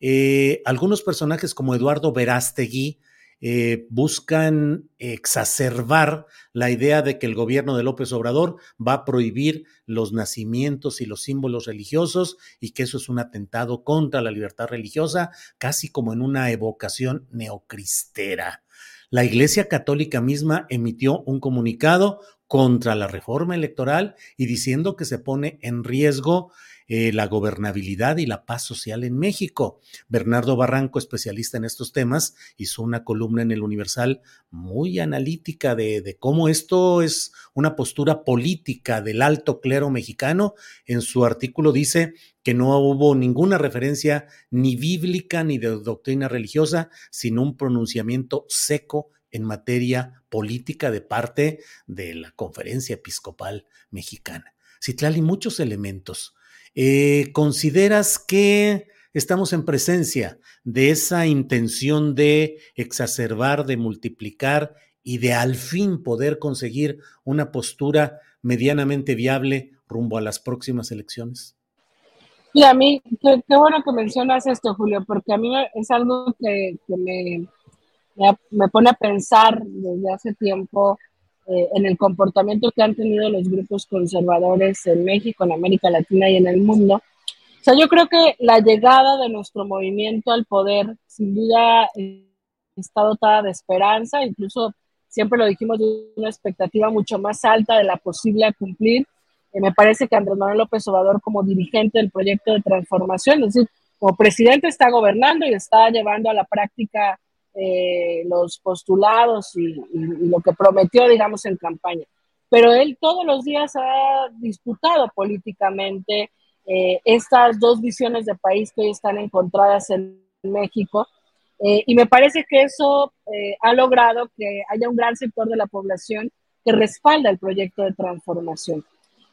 Eh, algunos personajes como Eduardo Verástegui eh, buscan exacerbar la idea de que el gobierno de López Obrador va a prohibir los nacimientos y los símbolos religiosos y que eso es un atentado contra la libertad religiosa, casi como en una evocación neocristera. La Iglesia Católica misma emitió un comunicado contra la reforma electoral y diciendo que se pone en riesgo eh, la gobernabilidad y la paz social en México. Bernardo Barranco, especialista en estos temas, hizo una columna en el Universal muy analítica de, cómo esto es una postura política del alto clero mexicano. En su artículo dice que no hubo ninguna referencia ni bíblica ni de doctrina religiosa, sino un pronunciamiento seco en materia política de parte de la Conferencia Episcopal Mexicana. Citlali, muchos elementos. Eh, ¿Consideras que estamos en presencia de esa intención de exacerbar, de multiplicar y de al fin poder conseguir una postura medianamente viable rumbo a las próximas elecciones? Y a mí, qué, bueno que mencionas esto, Julio, porque a mí es algo que me, me, pone a pensar desde hace tiempo eh, en el comportamiento que han tenido los grupos conservadores en México, en América Latina y en el mundo. O sea, yo creo que la llegada de nuestro movimiento al poder, sin duda, eh, está dotada de esperanza, incluso siempre lo dijimos de una expectativa mucho más alta de la posible a cumplir. Eh, me parece que Andrés Manuel López Obrador, como dirigente del proyecto de transformación, es decir, como presidente está gobernando y está llevando a la práctica eh, los postulados y, lo que prometió, digamos, en campaña. Pero él todos los días ha disputado políticamente estas dos visiones de país que hoy están encontradas en México. y me parece que eso ha logrado que haya un gran sector de la población que respalda el proyecto de transformación.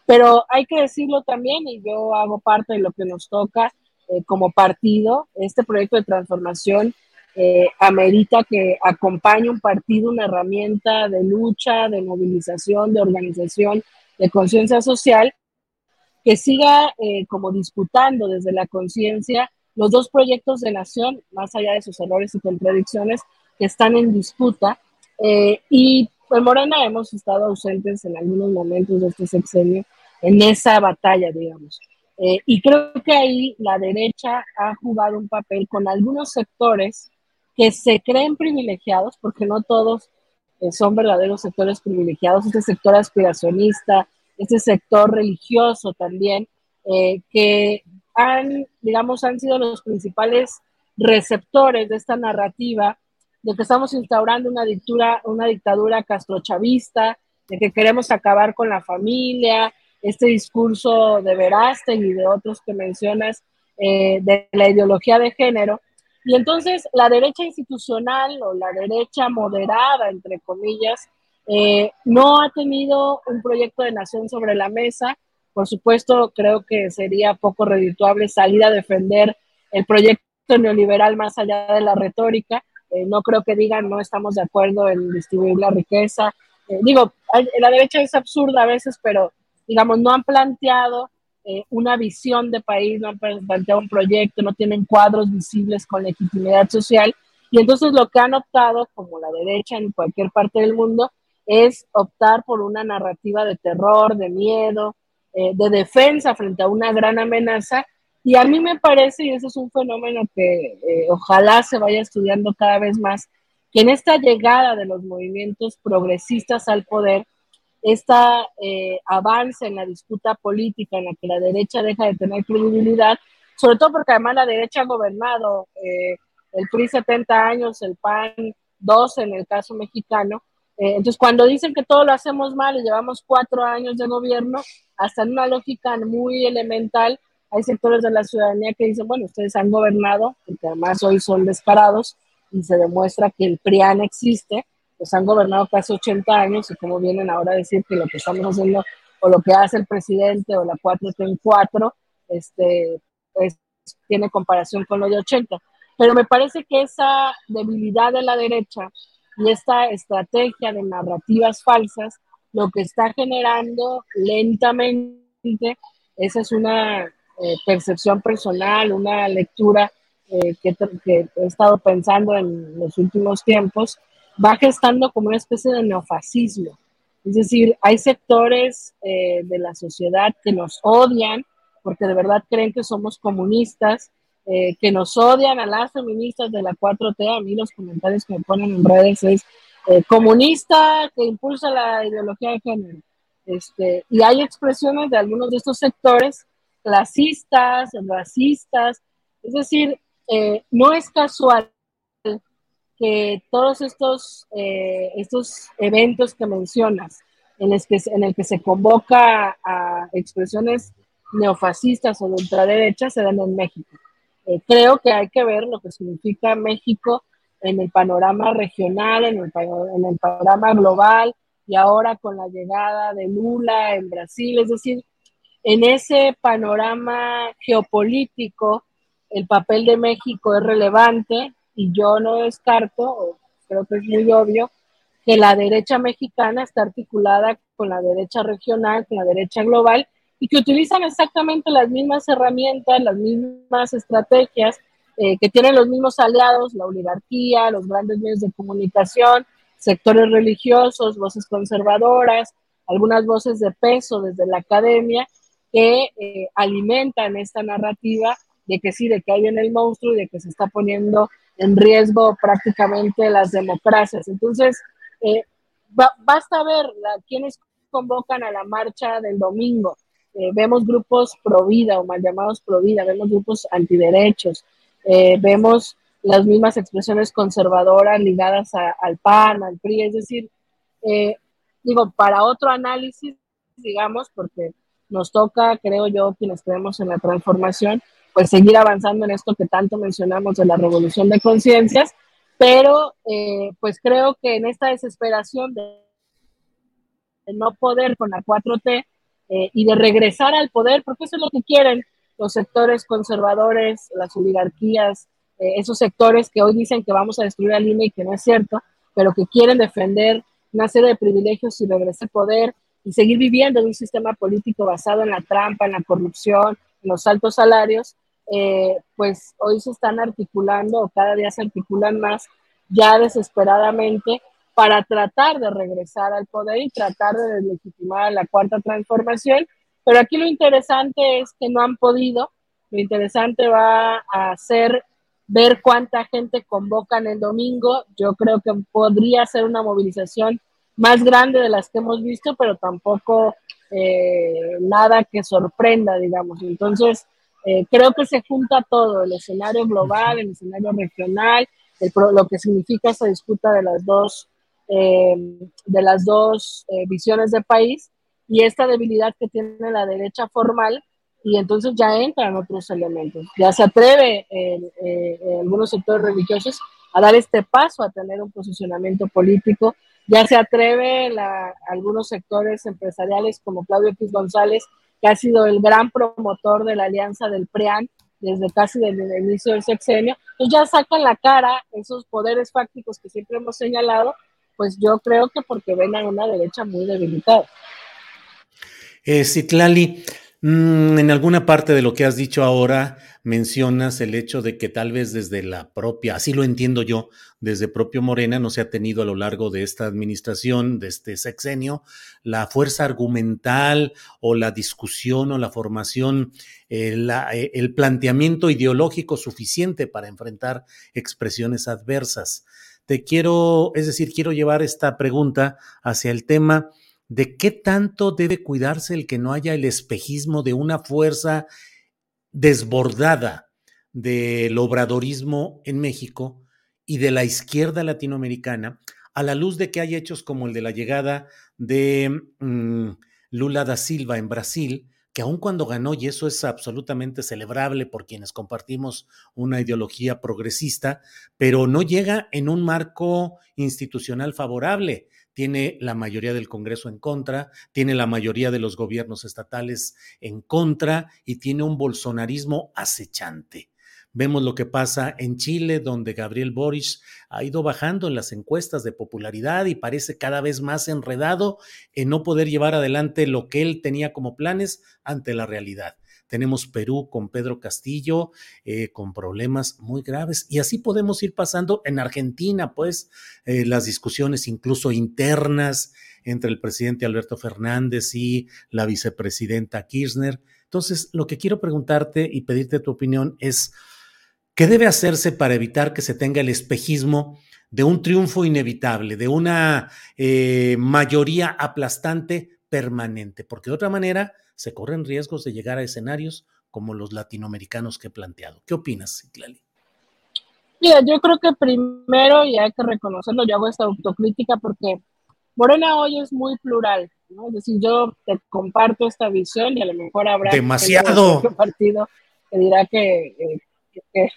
Pero hay que decirlo también, y yo hago parte de lo que nos toca eh, como partido, este proyecto de transformación eh, amerita que acompañe un partido, una herramienta de lucha, de movilización, de organización, de conciencia social, que siga eh, como disputando desde la conciencia los dos proyectos de nación, más allá de sus errores y contradicciones, que están en disputa. y pues Morena hemos estado ausentes en algunos momentos de este sexenio en esa batalla, digamos. Eh, y creo que ahí la derecha ha jugado un papel con algunos sectores que se creen privilegiados, porque no todos eh, son verdaderos sectores privilegiados, este sector aspiracionista, este sector religioso también, eh, que han, digamos, han sido los principales receptores de esta narrativa de que estamos instaurando una dictadura, una dictadura castrochavista, de que queremos acabar con la familia, este discurso de Verástegui y de otros que mencionas eh, de la ideología de género. Y entonces la derecha institucional o la derecha moderada, entre comillas, eh, no ha tenido un proyecto de nación sobre la mesa. Por supuesto, creo que sería poco redituable salir a defender el proyecto neoliberal más allá de la retórica, eh, no creo que digan no estamos de acuerdo en distribuir la riqueza. Eh, digo, la derecha es absurda a veces, pero digamos, no han planteado eh, una visión de país, no han planteado un proyecto, no tienen cuadros visibles con legitimidad social. Y entonces lo que han optado, como la derecha en cualquier parte del mundo, es optar por una narrativa de terror, de miedo, de defensa frente a una gran amenaza y a mí me parece, y ese es un fenómeno que eh, ojalá se vaya estudiando cada vez más, que en esta llegada de los movimientos progresistas al poder, esta eh, avance en la disputa política en la que la derecha deja de tener credibilidad, sobre todo porque además la derecha ha gobernado eh, el PRI 70 años, el PAN 12 en el caso mexicano. entonces, cuando dicen que todo lo hacemos mal y llevamos cuatro años de gobierno, hasta en una lógica muy elemental, hay sectores de la ciudadanía que dicen, bueno, ustedes han gobernado, porque además hoy son descarados y se demuestra que el PRIAN existe, pues han gobernado casi 80 años y como vienen ahora a decir que lo que estamos haciendo o lo que hace el presidente o la 4T en 4, este, pues, tiene comparación con lo de 80. Pero me parece que esa debilidad de la derecha y esta estrategia de narrativas falsas, lo que está generando lentamente, esa es una eh, percepción personal, una lectura eh, que, he estado pensando en los últimos tiempos, va gestando como una especie de neofascismo. Es decir, hay sectores eh, de la sociedad que nos odian porque de verdad creen que somos comunistas, que nos odian a las feministas de la 4T. A mí los comentarios que me ponen en redes es comunista que impulsa la ideología de género. Este, y hay expresiones de algunos de estos sectores clasistas, racistas. Es decir, eh, no es casual que todos estos, eh, estos eventos que mencionas, en el que, en el que se convoca a expresiones neofascistas o de ultraderecha, se dan en México. Eh, creo que hay que ver lo que significa México en el panorama regional, en el, en el panorama global y ahora con la llegada de Lula en Brasil. Es decir, en ese panorama geopolítico, el papel de México es relevante y yo no descarto, creo que es muy obvio, que la derecha mexicana está articulada con la derecha regional, con la derecha global y que utilizan exactamente las mismas herramientas, las mismas estrategias, eh, que tienen los mismos aliados, la oligarquía, los grandes medios de comunicación, sectores religiosos, voces conservadoras, algunas voces de peso desde la academia, que eh, alimentan esta narrativa de que sí, de que hay en el monstruo y de que se está poniendo en riesgo prácticamente las democracias. Entonces, eh, basta ver la, convocan a la marcha del domingo. Eh, vemos grupos pro vida o mal llamados pro vida, vemos grupos antiderechos, vemos las mismas expresiones conservadoras ligadas al PAN, al PRI, es decir, digo, para otro análisis, digamos, porque nos toca, creo yo, quienes creemos en la transformación, pues seguir avanzando en esto que tanto mencionamos de la revolución de conciencias, pero eh, pues creo que en esta desesperación de, no poder con la 4T eh, y de regresar al poder, porque eso es lo que quieren los sectores conservadores, las oligarquías, eh, esos sectores que hoy dicen que vamos a destruir al INE y que no es cierto, pero que quieren defender una serie de privilegios y regresar al poder y seguir viviendo en un sistema político basado en la trampa, en la corrupción, los altos salarios, eh, pues hoy se están articulando o cada día se articulan más ya desesperadamente para tratar de regresar al poder y tratar de deslegitimar la cuarta transformación. Pero aquí lo interesante es que no han podido. Lo interesante va a ser ver cuánta gente convocan el domingo. Yo creo que podría ser una movilización más grande de las que hemos visto, pero tampoco eh, nada que sorprenda, digamos. Entonces, eh, creo que se junta todo, el escenario global, el escenario regional, lo que significa esa disputa de las dos, eh, de las dos visiones de país y esta debilidad que tiene la derecha formal y entonces ya entran otros elementos. Ya se atreve algunos sectores religiosos a dar este paso a tener un posicionamiento político. Ya se atreve la, algunos sectores empresariales como Claudio X González que ha sido el gran promotor de la alianza del PRIAN desde casi el inicio del sexenio, pues ya sacan la cara esos poderes fácticos que siempre hemos señalado, pues yo creo que porque ven a una derecha muy debilitada. Eh, Citlali, Mm, en alguna parte de lo que has dicho ahora mencionas el hecho de que tal vez desde la propia, así lo entiendo yo, desde propio Morena no se ha tenido a lo largo de esta administración, de este sexenio, la fuerza argumental o la discusión o la formación, eh, eh, el planteamiento ideológico suficiente para enfrentar expresiones adversas. Te quiero, es decir, quiero llevar esta pregunta hacia el tema de qué tanto debe cuidarse el que no haya el espejismo de una fuerza desbordada del obradorismo en México y de la izquierda latinoamericana, a la luz de que hay hechos como el de la llegada de mm, Lula da Silva en Brasil, que aun cuando ganó, y eso es absolutamente celebrable por quienes compartimos una ideología progresista, pero no llega en un marco institucional favorable tiene la mayoría del Congreso en contra, tiene la mayoría de los gobiernos estatales en contra y tiene un bolsonarismo acechante. Vemos lo que pasa en Chile, donde Gabriel Boric ha ido bajando en las encuestas de popularidad y parece cada vez más enredado en no poder llevar adelante lo que él tenía como planes ante la realidad tenemos Perú con Pedro Castillo, eh, con problemas muy graves, y así podemos ir pasando en Argentina, pues eh, las discusiones incluso internas entre el presidente Alberto Fernández y la vicepresidenta Kirchner. Entonces, lo que quiero preguntarte y pedirte tu opinión es, ¿qué debe hacerse para evitar que se tenga el espejismo de un triunfo inevitable, de una eh, mayoría aplastante permanente? Porque de otra manera, se corren riesgos de llegar a escenarios como los latinoamericanos que he planteado. ¿Qué opinas, Citlali? Mira, yo creo que primero, y hay que reconocerlo, yo hago esta autocrítica porque Morena hoy es muy plural, ¿no? Es decir, yo te comparto esta visión y a lo mejor habrá demasiado partido que dirá que, que,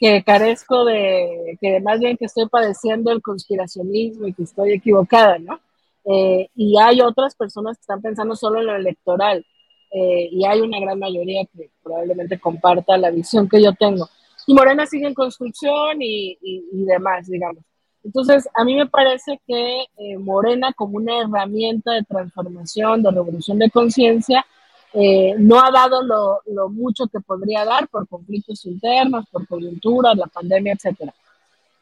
que, carezco de, que más bien que estoy padeciendo el conspiracionismo y que estoy equivocada, ¿no? Eh, y hay otras personas que están pensando solo en lo electoral. Eh, y hay una gran mayoría que probablemente comparta la visión que yo tengo. Y Morena sigue en construcción y, y, demás, digamos. Entonces, a mí me parece que eh, Morena como una herramienta de transformación, de revolución de conciencia, eh, no ha dado lo, lo, mucho que podría dar por conflictos internos, por coyunturas, la pandemia, etc.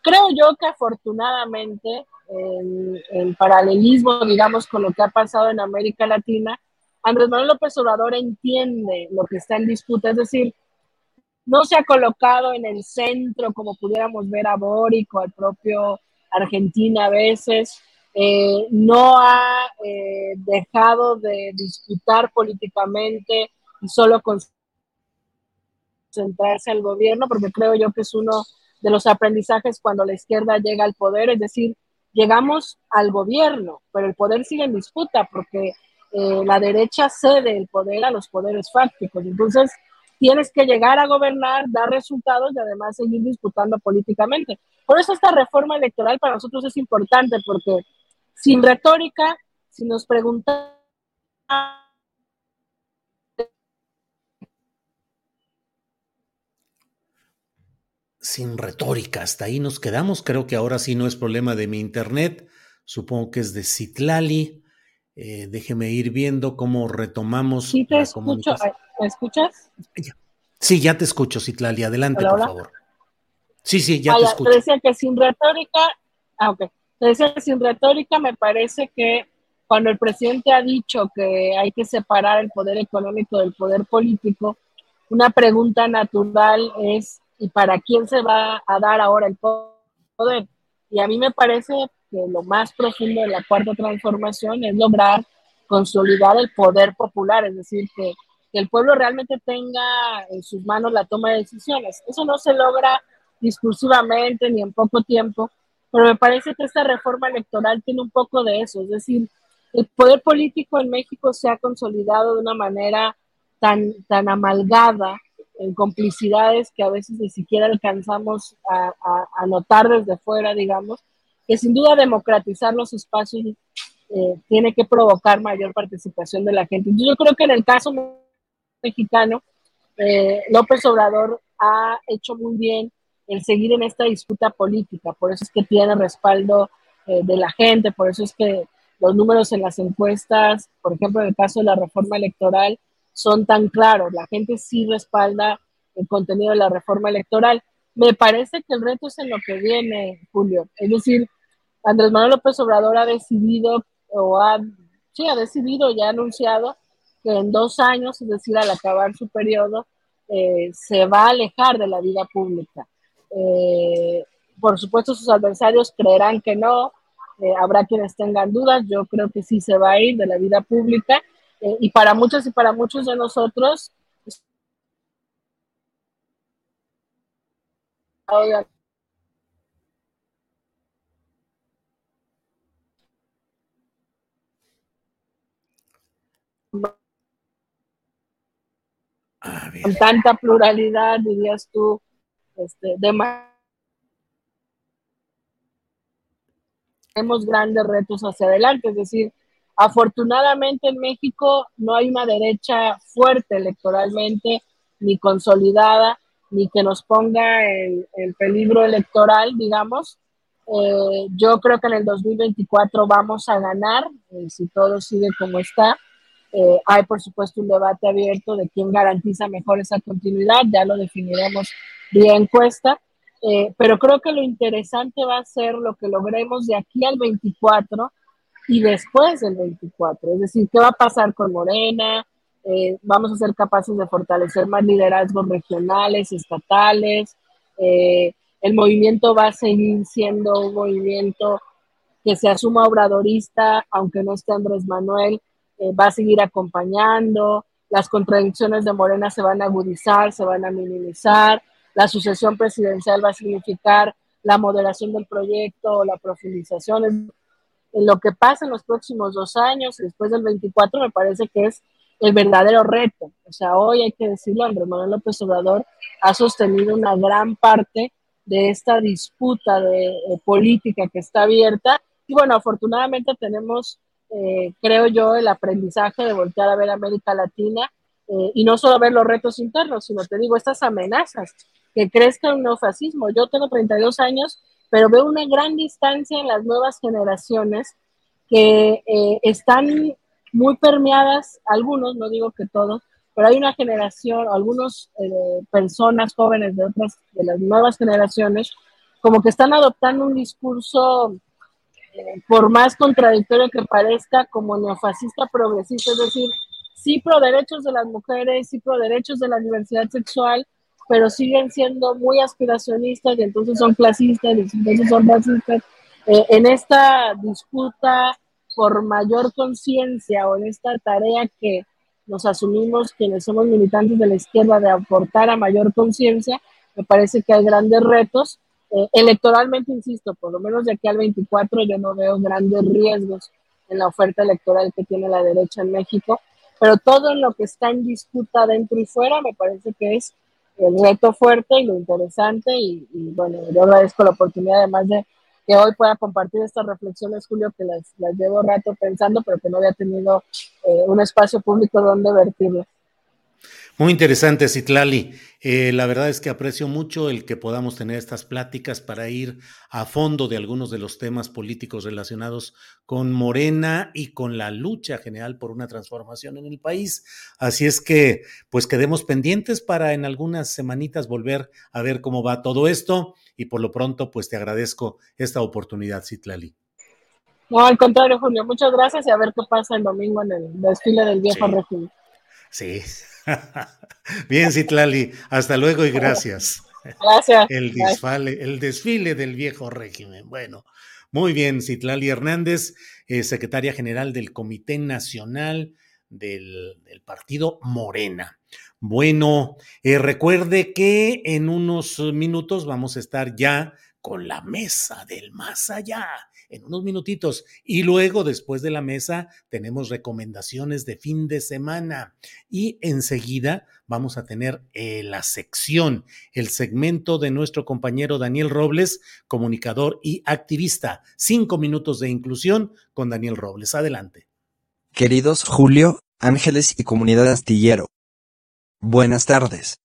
Creo yo que afortunadamente, en, en paralelismo, digamos, con lo que ha pasado en América Latina, Andrés Manuel López Obrador entiende lo que está en disputa, es decir, no se ha colocado en el centro como pudiéramos ver a Boric o al propio Argentina a veces, eh, no ha eh, dejado de disputar políticamente y solo concentrarse al gobierno, porque creo yo que es uno de los aprendizajes cuando la izquierda llega al poder, es decir, llegamos al gobierno, pero el poder sigue en disputa porque la derecha cede el poder a los poderes fácticos. Entonces, tienes que llegar a gobernar, dar resultados y además seguir disputando políticamente. Por eso esta reforma electoral para nosotros es importante, porque sin retórica, si nos preguntamos sin retórica. Hasta ahí nos quedamos. Creo que ahora sí no es problema de mi internet. Supongo que es de Citlali. Eh, déjeme ir viendo cómo retomamos sí, te escucho. ¿Me escuchas? Sí, ya te escucho, Citlali. Adelante, por favor. Sí, sí, ya te escucho. Te decía que sin retórica, ah, ok. Te decía que sin retórica me parece que cuando el presidente ha dicho que hay que separar el poder económico del poder político, una pregunta natural es ¿y para quién se va a dar ahora el poder? Y a mí me parece que lo más profundo de la cuarta transformación es lograr consolidar el poder popular, es decir, que, el pueblo realmente tenga en sus manos la toma de decisiones. Eso no se logra discursivamente ni en poco tiempo, pero me parece que esta reforma electoral tiene un poco de eso, es decir, el poder político en México se ha consolidado de una manera tan, tan amalgada en complicidades que a veces ni siquiera alcanzamos a, notar desde fuera, digamos, que sin duda democratizar los espacios eh, tiene que provocar mayor participación de la gente. Yo creo que en el caso mexicano, eh, López Obrador ha hecho muy bien el seguir en esta disputa política, por eso es que tiene respaldo eh, de la gente, por eso es que los números en las encuestas, por ejemplo, en el caso de la reforma electoral, son tan claros. La gente sí respalda el contenido de la reforma electoral. Me parece que el reto es en lo que viene, Julio. Es decir, Andrés Manuel López Obrador ha decidido, o ha, sí, ha decidido, ya ha anunciado que en dos años, es decir, al acabar su periodo, eh, se va a alejar de la vida pública. Eh, por supuesto, sus adversarios creerán que no, eh, habrá quienes tengan dudas, yo creo que sí se va a ir de la vida pública y para muchos y para muchos de nosotros, con tanta pluralidad, dirías tú, este, de tenemos grandes retos hacia adelante, es decir, Afortunadamente en México no hay una derecha fuerte electoralmente, ni consolidada, ni que nos ponga en, peligro electoral, digamos. Eh, yo creo que en el 2024 vamos a ganar, eh, si todo sigue como está. Eh, hay, por supuesto, un debate abierto de quién garantiza mejor esa continuidad, ya lo definiremos vía encuesta, pero creo que lo interesante va a ser lo que logremos de aquí al 24 y después del 24. Es decir, ¿qué va a pasar con Morena? Eh, vamos a ser capaces de fortalecer más liderazgos regionales, estatales. Eh, el movimiento va a seguir siendo un movimiento que se asuma obradorista, aunque no esté Andrés Manuel, eh, va a seguir acompañando. Las contradicciones de Morena se van a agudizar, se van a minimizar. La sucesión presidencial va a significar la moderación del proyecto, la profundización en lo que pasa en los próximos dos años, después del 24, me parece que es el verdadero reto. O sea, hoy hay que decirlo, Andrés Manuel López Obrador ha sostenido una gran parte de esta disputa de, política que está abierta. Y bueno, afortunadamente tenemos, eh, creo yo, el aprendizaje de voltear a ver América Latina eh, y no solo ver los retos internos, sino te digo, estas amenazas que crezca un neofascismo. Yo tengo 32 años pero veo una gran distancia en las nuevas generaciones que eh, están muy permeadas, algunos, no digo que todos, pero hay una generación, algunas eh, personas jóvenes de otras, de las nuevas generaciones, como que están adoptando un discurso, por más contradictorio que parezca, como neofascista progresista, es decir, sí pro derechos de las mujeres, sí pro derechos de la diversidad sexual, pero siguen siendo muy aspiracionistas y entonces son clasistas y entonces son racistas. Eh, en esta disputa por mayor conciencia o en esta tarea que nos asumimos quienes somos militantes de la izquierda de aportar a mayor conciencia, me parece que hay grandes retos. Eh, electoralmente, insisto, por lo menos de aquí al 24 yo no veo grandes riesgos en la oferta electoral que tiene la derecha en México, pero todo lo que está en disputa dentro y fuera me parece que es el reto fuerte y lo interesante y, bueno, yo agradezco la oportunidad además de que hoy pueda compartir estas reflexiones, Julio, que las, las llevo rato pensando, pero que no había tenido eh, un espacio público donde vertirlas. Muy interesante, Citlali. Eh, la verdad es que aprecio mucho el que podamos tener estas pláticas para ir a fondo de algunos de los temas políticos relacionados con Morena y con la lucha general por una transformación en el país. Así es que, pues quedemos pendientes para en algunas semanitas volver a ver cómo va todo esto y por lo pronto, pues te agradezco esta oportunidad, Citlali. No, al contrario, Julio, muchas gracias y a ver qué pasa el domingo en el desfile del viejo régimen. Sí. Bien, Citlali, hasta luego y gracias. Gracias. El, desfile, el desfile del viejo régimen. Bueno, muy bien, Citlali Hernández, eh, secretaria general del Comité Nacional del, Partido Morena. Bueno, eh, recuerde que en unos minutos vamos a estar ya con la mesa del más allá en unos minutitos. Y luego, después de la mesa, tenemos recomendaciones de fin de semana. Y enseguida vamos a tener eh, la sección, el segmento de nuestro compañero Daniel Robles, comunicador y activista. Cinco minutos de inclusión con Daniel Robles. Adelante. Queridos Julio, Ángeles y comunidad astillero. Buenas tardes.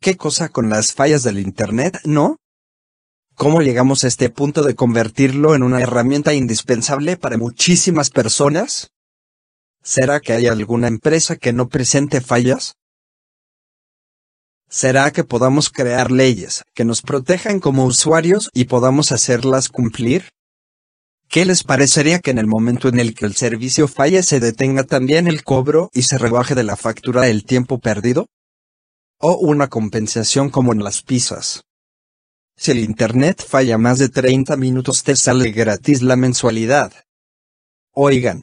¿Qué cosa con las fallas del Internet, no? ¿Cómo llegamos a este punto de convertirlo en una herramienta indispensable para muchísimas personas? ¿Será que hay alguna empresa que no presente fallas? ¿Será que podamos crear leyes que nos protejan como usuarios y podamos hacerlas cumplir? ¿Qué les parecería que en el momento en el que el servicio falle se detenga también el cobro y se rebaje de la factura el tiempo perdido? ¿O una compensación como en las pizzas? Si el Internet falla más de 30 minutos te sale gratis la mensualidad. Oigan.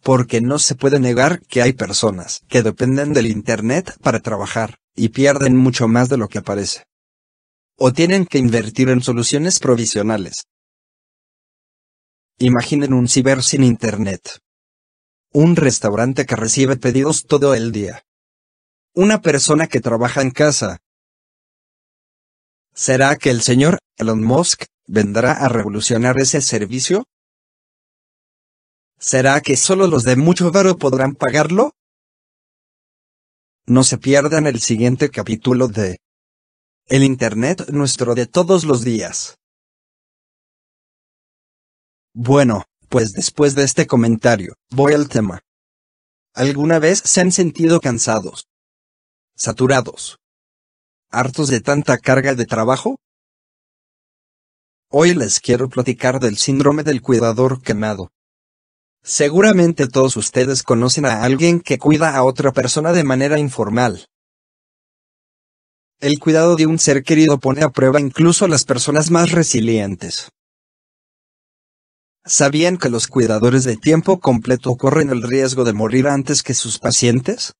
Porque no se puede negar que hay personas que dependen del Internet para trabajar, y pierden mucho más de lo que aparece. O tienen que invertir en soluciones provisionales. Imaginen un ciber sin Internet. Un restaurante que recibe pedidos todo el día. Una persona que trabaja en casa, ¿Será que el señor Elon Musk vendrá a revolucionar ese servicio? ¿Será que solo los de mucho varo podrán pagarlo? No se pierdan el siguiente capítulo de El Internet nuestro de todos los días. Bueno, pues después de este comentario, voy al tema. ¿Alguna vez se han sentido cansados? Saturados hartos de tanta carga de trabajo? Hoy les quiero platicar del síndrome del cuidador quemado. Seguramente todos ustedes conocen a alguien que cuida a otra persona de manera informal. El cuidado de un ser querido pone a prueba incluso a las personas más resilientes. ¿Sabían que los cuidadores de tiempo completo corren el riesgo de morir antes que sus pacientes?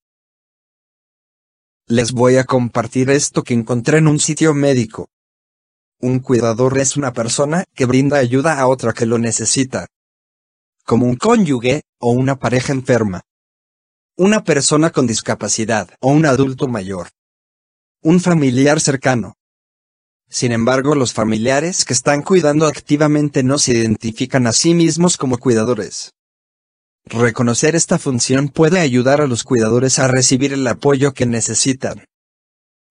Les voy a compartir esto que encontré en un sitio médico. Un cuidador es una persona que brinda ayuda a otra que lo necesita. Como un cónyuge o una pareja enferma. Una persona con discapacidad o un adulto mayor. Un familiar cercano. Sin embargo, los familiares que están cuidando activamente no se identifican a sí mismos como cuidadores. Reconocer esta función puede ayudar a los cuidadores a recibir el apoyo que necesitan.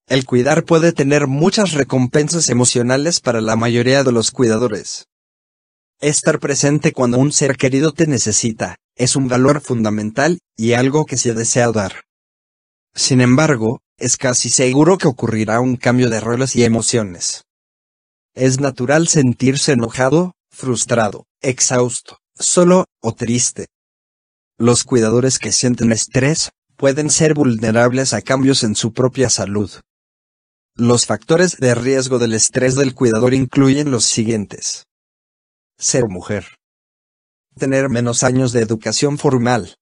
El cuidar puede tener muchas recompensas emocionales para la mayoría de los cuidadores. Estar presente cuando un ser querido te necesita, es un valor fundamental, y algo que se desea dar. Sin embargo, es casi seguro que ocurrirá un cambio de roles y emociones. Es natural sentirse enojado, frustrado, exhausto, solo, o triste. Los cuidadores que sienten estrés pueden ser vulnerables a cambios en su propia salud. Los factores de riesgo del estrés del cuidador incluyen los siguientes. Ser mujer. Tener menos años de educación formal.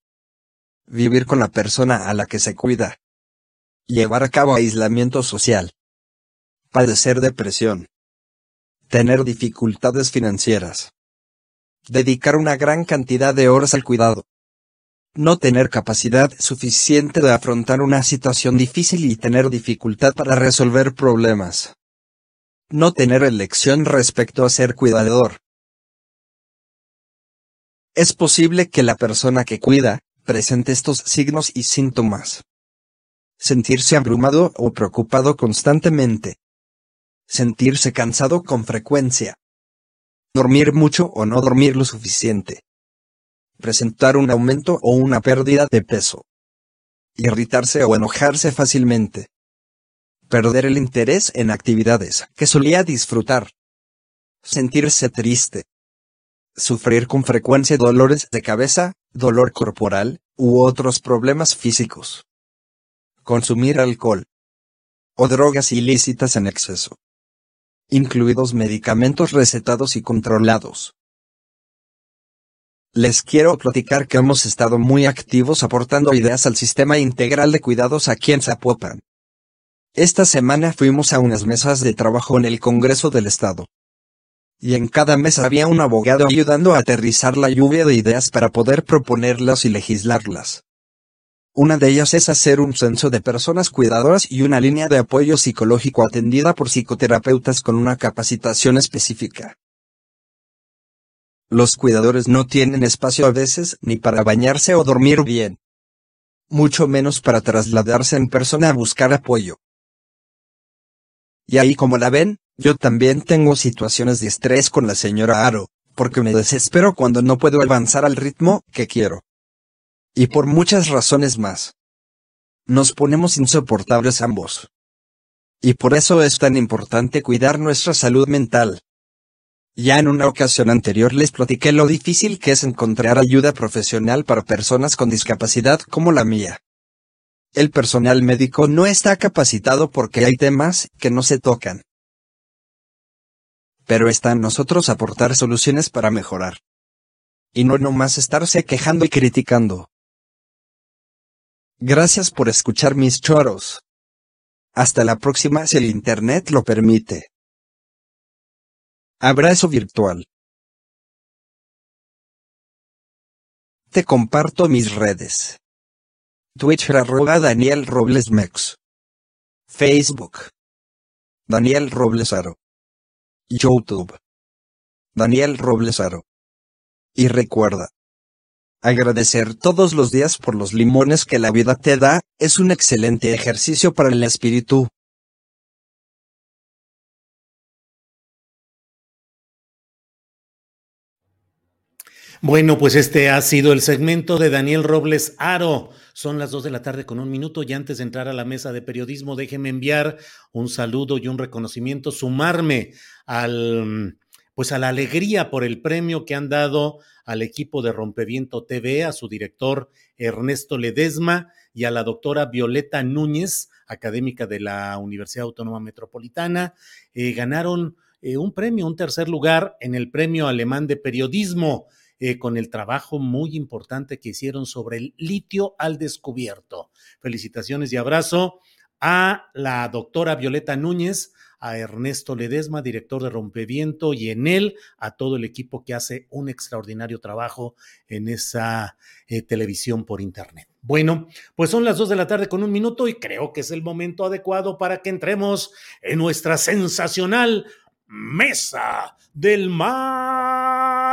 Vivir con la persona a la que se cuida. Llevar a cabo aislamiento social. Padecer depresión. Tener dificultades financieras. dedicar una gran cantidad de horas al cuidado. No tener capacidad suficiente de afrontar una situación difícil y tener dificultad para resolver problemas. No tener elección respecto a ser cuidador. Es posible que la persona que cuida, presente estos signos y síntomas. Sentirse abrumado o preocupado constantemente. Sentirse cansado con frecuencia. Dormir mucho o no dormir lo suficiente. Presentar un aumento o una pérdida de peso. Irritarse o enojarse fácilmente. Perder el interés en actividades que solía disfrutar. Sentirse triste. Sufrir con frecuencia dolores de cabeza, dolor corporal, u otros problemas físicos. Consumir alcohol. O drogas ilícitas en exceso incluidos medicamentos recetados y controlados. Les quiero platicar que hemos estado muy activos aportando ideas al sistema integral de cuidados aquí en Zapopan. Esta semana fuimos a unas mesas de trabajo en el Congreso del Estado. Y en cada mesa había un abogado ayudando a aterrizar la lluvia de ideas para poder proponerlas y legislarlas. Una de ellas es hacer un censo de personas cuidadoras y una línea de apoyo psicológico atendida por psicoterapeutas con una capacitación específica. Los cuidadores no tienen espacio a veces ni para bañarse o dormir bien. Mucho menos para trasladarse en persona a buscar apoyo. Y ahí como la ven, yo también tengo situaciones de estrés con la señora Aro, porque me desespero cuando no puedo avanzar al ritmo que quiero. Y por muchas razones más. Nos ponemos insoportables ambos. Y por eso es tan importante cuidar nuestra salud mental. Ya en una ocasión anterior les platiqué lo difícil que es encontrar ayuda profesional para personas con discapacidad como la mía. El personal médico no está capacitado porque hay temas que no se tocan. Pero está en nosotros aportar soluciones para mejorar. Y no nomás estarse quejando y criticando. Gracias por escuchar mis choros. Hasta la próxima si el Internet lo permite. Abrazo virtual. Te comparto mis redes. Twitter arroba Daniel Robles Mex. Facebook. Daniel Roblesaro. YouTube. Daniel Roblesaro. Y recuerda. Agradecer todos los días por los limones que la vida te da, es un excelente ejercicio para el espíritu. Bueno, pues este ha sido el segmento de Daniel Robles Aro. Son las dos de la tarde con un minuto y antes de entrar a la mesa de periodismo, déjeme enviar un saludo y un reconocimiento, sumarme al pues a la alegría por el premio que han dado al equipo de Rompeviento TV, a su director Ernesto Ledesma y a la doctora Violeta Núñez, académica de la Universidad Autónoma Metropolitana. Eh, ganaron eh, un premio, un tercer lugar en el Premio Alemán de Periodismo. Eh, con el trabajo muy importante que hicieron sobre el litio al descubierto. Felicitaciones y abrazo a la doctora Violeta Núñez, a Ernesto Ledesma, director de Rompeviento, y en él a todo el equipo que hace un extraordinario trabajo en esa eh, televisión por Internet. Bueno, pues son las dos de la tarde con un minuto y creo que es el momento adecuado para que entremos en nuestra sensacional mesa del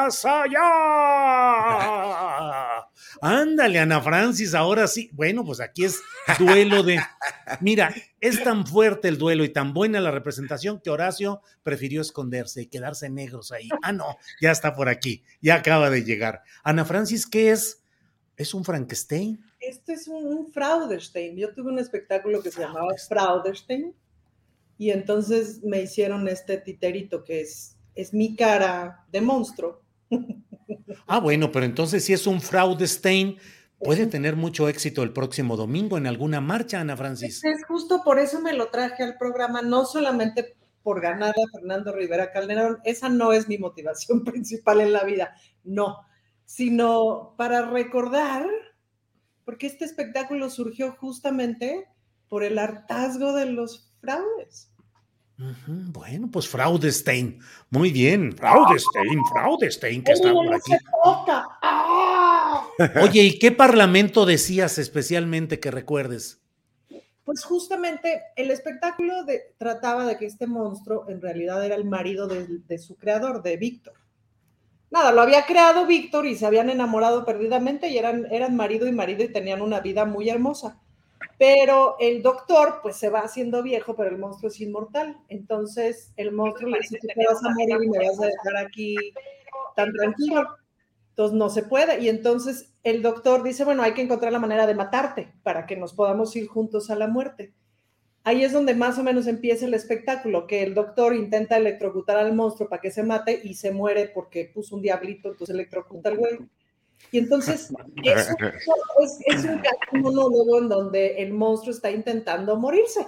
más allá. Ándale, Ana Francis, ahora sí. Bueno, pues aquí es duelo de. Mira, es tan fuerte el duelo y tan buena la representación que Horacio prefirió esconderse y quedarse negros ahí. Ah, no, ya está por aquí, ya acaba de llegar. Ana Francis, ¿qué es? ¿Es un Frankenstein? Este es un, Frauderstein. Yo tuve un espectáculo que se llamaba Frauderstein y entonces me hicieron este titerito que es, es mi cara de monstruo Ah, bueno, pero entonces si es un Fraudestein, puede tener mucho éxito el próximo domingo en alguna marcha, Ana Francis. Es justo por eso me lo traje al programa, no solamente por ganar a Fernando Rivera Calderón, esa no es mi motivación principal en la vida, no, sino para recordar, porque este espectáculo surgió justamente por el hartazgo de los fraudes. Bueno, pues Fraudestein. Muy bien. Fraudestein, Fraudestein, que está por aquí. ¡Ah! Oye, ¿y qué parlamento decías especialmente que recuerdes? Pues justamente el espectáculo trataba de que este monstruo en realidad era el marido de, su creador, de Víctor. Nada, lo había creado Víctor y se habían enamorado perdidamente y eran, eran marido y marido y tenían una vida muy hermosa. Pero el doctor, pues se va haciendo viejo, pero el monstruo es inmortal. Entonces el monstruo le dice: te vas a morir y me vas a dejar aquí tan tranquilo. Entonces no se puede. Y entonces el doctor dice: Bueno, hay que encontrar la manera de matarte para que nos podamos ir juntos a la muerte. Ahí es donde más o menos empieza el espectáculo, que el doctor intenta electrocutar al monstruo para que se mate y se muere porque puso un diablito, entonces electrocuta al güey. Y entonces es, un, monólogo en donde el monstruo está intentando morirse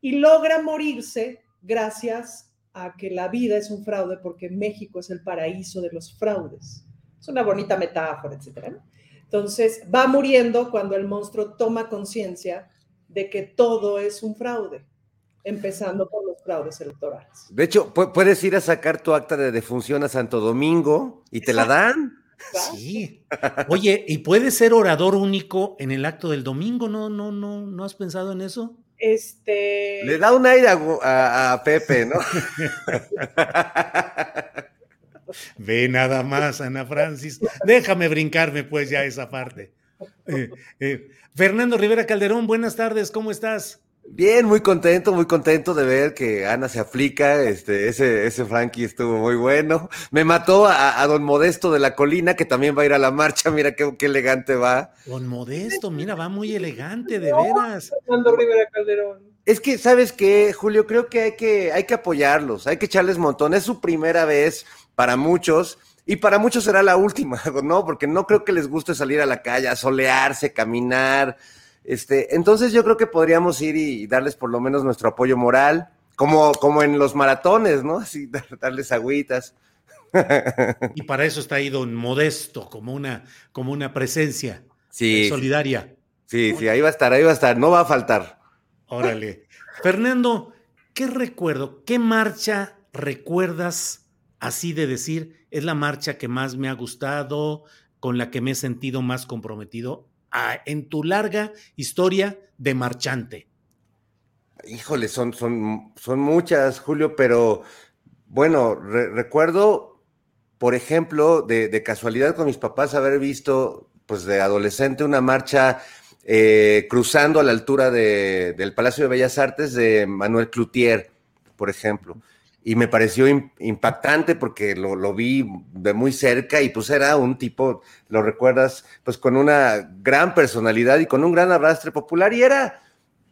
y logra morirse gracias a que la vida es un fraude porque México es el paraíso de los fraudes. Es una bonita metáfora, etc. Entonces va muriendo cuando el monstruo toma conciencia de que todo es un fraude, empezando por los fraudes electorales. De hecho, puedes ir a sacar tu acta de defunción a Santo Domingo y te la dan. Sí. Oye, ¿y puede ser orador único en el acto del domingo? ¿No, no, no, no has pensado en eso? Este. Le da un aire a, Pepe, ¿no? Ve nada más, Ana Francis. Déjame brincarme, pues, ya esa parte. Eh, eh, Fernando Rivera Calderón, buenas tardes, ¿cómo estás? Bien, muy contento, muy contento de ver que Ana se aplica. Este, ese, ese Frankie estuvo muy bueno. Me mató a, don Modesto de la Colina, que también va a ir a la marcha. Mira qué, qué elegante va. Don Modesto, mira, va muy elegante, de veras. Rivera Calderón. Es que, ¿sabes qué, Julio? Creo que hay que, hay que apoyarlos, hay que echarles montón. Es su primera vez para muchos. Y para muchos será la última, ¿no? Porque no creo que les guste salir a la calle, a solearse, caminar, este, entonces yo creo que podríamos ir y darles por lo menos nuestro apoyo moral, como, como en los maratones, ¿no? Así, darles agüitas. Y para eso está ahí don Modesto, como una, como una presencia sí, solidaria. Sí, sí, ahí va a estar, ahí va a estar, no va a faltar. Órale. Fernando, ¿qué recuerdo? ¿Qué marcha recuerdas así de decir es la marcha que más me ha gustado, con la que me he sentido más comprometido en tu larga historia de marchante? Híjole, son, son, son muchas, Julio, pero bueno, recuerdo, por ejemplo, de, casualidad con mis papás haber visto, pues de adolescente, una marcha eh, cruzando a la altura del Palacio de Bellas Artes de Manuel Cloutier, por ejemplo y me pareció impactante porque lo, vi de muy cerca y pues era un tipo, lo recuerdas, pues con una gran personalidad y con un gran arrastre popular y era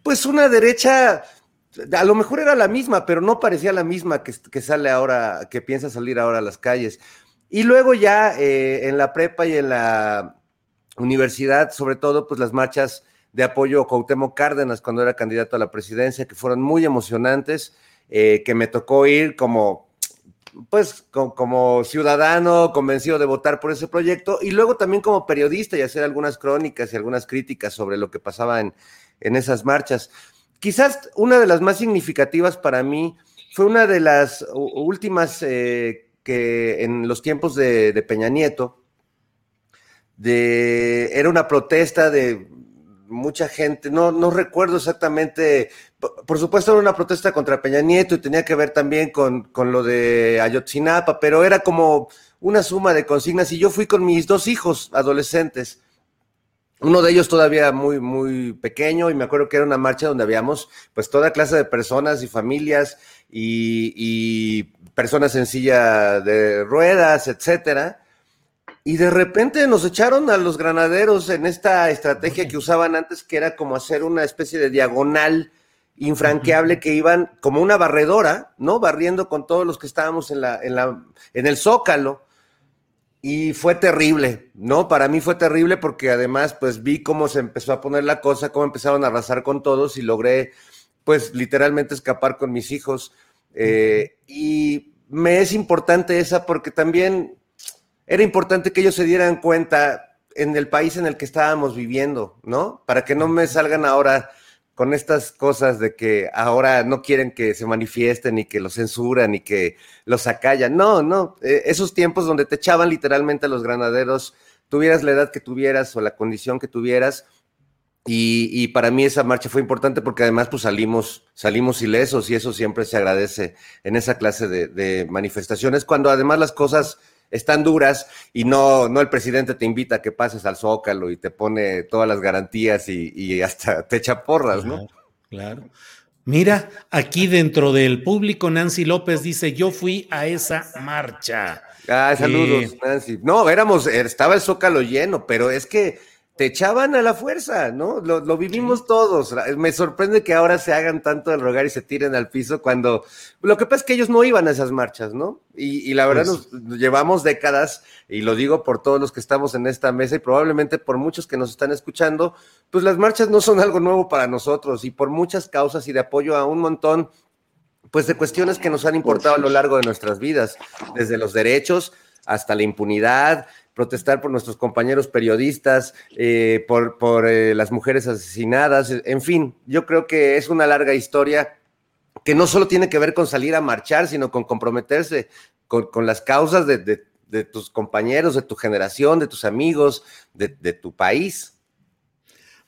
pues una derecha, a lo mejor era la misma, pero no parecía la misma que, que sale ahora, que piensa salir ahora a las calles. Y luego ya eh, en la prepa y en la universidad, sobre todo, pues las marchas de apoyo a Cuauhtémoc Cárdenas cuando era candidato a la presidencia, que fueron muy emocionantes eh, que me tocó ir como, pues, como, ciudadano convencido de votar por ese proyecto y luego también como periodista y hacer algunas crónicas y algunas críticas sobre lo que pasaba en, esas marchas. Quizás una de las más significativas para mí fue una de las últimas eh, que en los tiempos de, de Peña Nieto, de, era una protesta de mucha gente, no, no recuerdo exactamente, por, supuesto era una protesta contra Peña Nieto y tenía que ver también con, con, lo de Ayotzinapa, pero era como una suma de consignas y yo fui con mis dos hijos adolescentes, uno de ellos todavía muy, muy pequeño y me acuerdo que era una marcha donde habíamos pues toda clase de personas y familias y, y personas en silla de ruedas, etcétera y de repente nos echaron a los granaderos en esta estrategia que usaban antes, que era como hacer una especie de diagonal infranqueable que iban como una barredora, ¿no? Barriendo con todos los que estábamos en, la, en, la, en el zócalo. Y fue terrible, ¿no? Para mí fue terrible porque además pues vi cómo se empezó a poner la cosa, cómo empezaron a arrasar con todos y logré pues literalmente escapar con mis hijos. Eh, y me es importante esa porque también era importante que ellos se dieran cuenta en el país en el que estábamos viviendo, ¿no? Para que no me salgan ahora con estas cosas de que ahora no quieren que se manifiesten y que los censuran y que los acallan. No, no, eh, esos tiempos donde te echaban literalmente a los granaderos, tuvieras la edad que tuvieras o la condición que tuvieras, y, para mí esa marcha fue importante porque además pues salimos, salimos ilesos y eso siempre se agradece en esa clase de, manifestaciones, cuando además las cosas están duras y no, no el presidente te invita a que pases al zócalo y te pone todas las garantías y, hasta te echa porras, ¿no? Claro. Mira, aquí dentro del público, Nancy López dice, yo fui a esa marcha. Ah, saludos, Nancy. No, éramos, estaba el zócalo lleno, pero es que te echaban a la fuerza, ¿no? Lo, vivimos todos. Me sorprende que ahora se hagan tanto el rogar y se tiren al piso cuando lo que pasa es que ellos no iban a esas marchas, ¿no? Y, la verdad pues nos llevamos décadas, y lo digo por todos los que estamos en esta mesa y probablemente por muchos que nos están escuchando, pues las marchas no son algo nuevo para nosotros y por muchas causas y de apoyo a un montón pues de cuestiones que nos han importado a lo largo de nuestras vidas, desde los derechos hasta la impunidad, protestar por nuestros compañeros periodistas, eh, por, por eh, las mujeres asesinadas, en fin, yo creo que es una larga historia que no solo tiene que ver con salir a marchar, sino con comprometerse con, las causas de, tus compañeros, de tu generación, de tus amigos, de, tu país.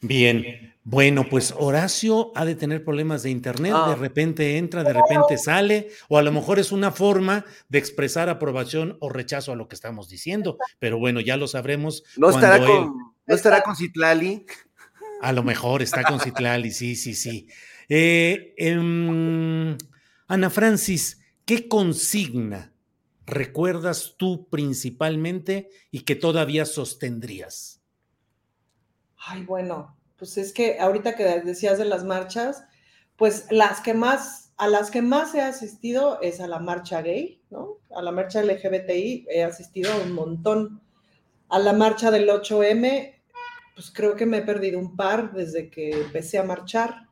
Bien, bueno, pues Horacio ha de tener problemas de internet, de ah. repente entra, de repente sale, o a lo mejor es una forma de expresar aprobación o rechazo a lo que estamos diciendo, pero bueno, ya lo sabremos. ¿No estará, con, ¿no estará con Citlali? A lo mejor está con Citlali, sí, sí, sí. Eh, em, Ana Francis, ¿qué consigna recuerdas tú principalmente y que todavía sostendrías? Ay, bueno, pues es que ahorita que decías de las marchas, pues las que más, a las que más he asistido es a la marcha gay, ¿no? A la marcha LGBTI he asistido un montón. A la marcha del 8M, pues creo que me he perdido un par desde que empecé a marchar.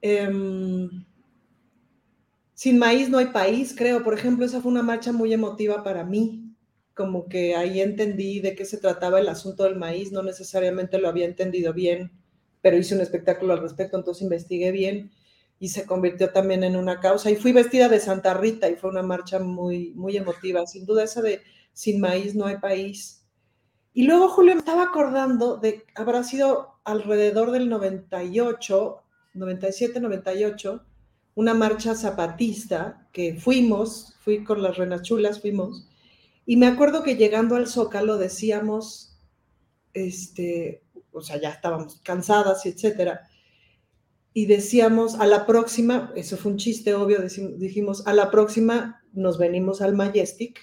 Em, sin maíz no hay país, creo. Por ejemplo, esa fue una marcha muy emotiva para mí. Como que ahí entendí de qué se trataba el asunto del maíz, no necesariamente lo había entendido bien pero hice un espectáculo al respecto, entonces investigué bien y se convirtió también en una causa. Y fui vestida de Santa Rita y fue una marcha muy, muy emotiva. Sin duda esa de sin maíz no hay país. Y luego, Julio, me estaba acordando de, habrá sido alrededor del 98, 97, 98, una marcha zapatista que fuimos, fui con las renas chulas, fuimos, y me acuerdo que llegando al Zócalo decíamos, este, o sea, ya estábamos cansadas y etcétera. Y decíamos, a la próxima, eso fue un chiste obvio, dijimos, a la próxima nos venimos al Majestic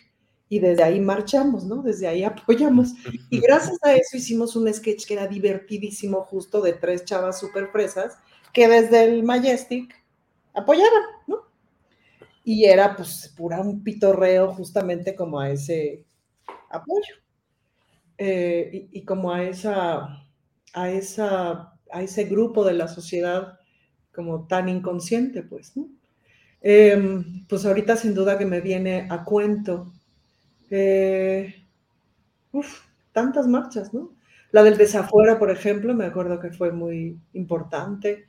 y desde ahí marchamos, ¿no? Desde ahí apoyamos. Y gracias a eso hicimos un sketch que era divertidísimo, justo de tres chavas súper fresas, que desde el Majestic apoyaban, ¿no? Y era pues pura un pitorreo justamente como a ese apoyo. Eh, y, como a esa a, esa, a ese grupo de la sociedad como tan inconsciente, pues. Em, pues ahorita sin duda que me viene a cuento. Eh, tantas marchas, ¿no? La del desafuera, por ejemplo, me acuerdo que fue muy importante.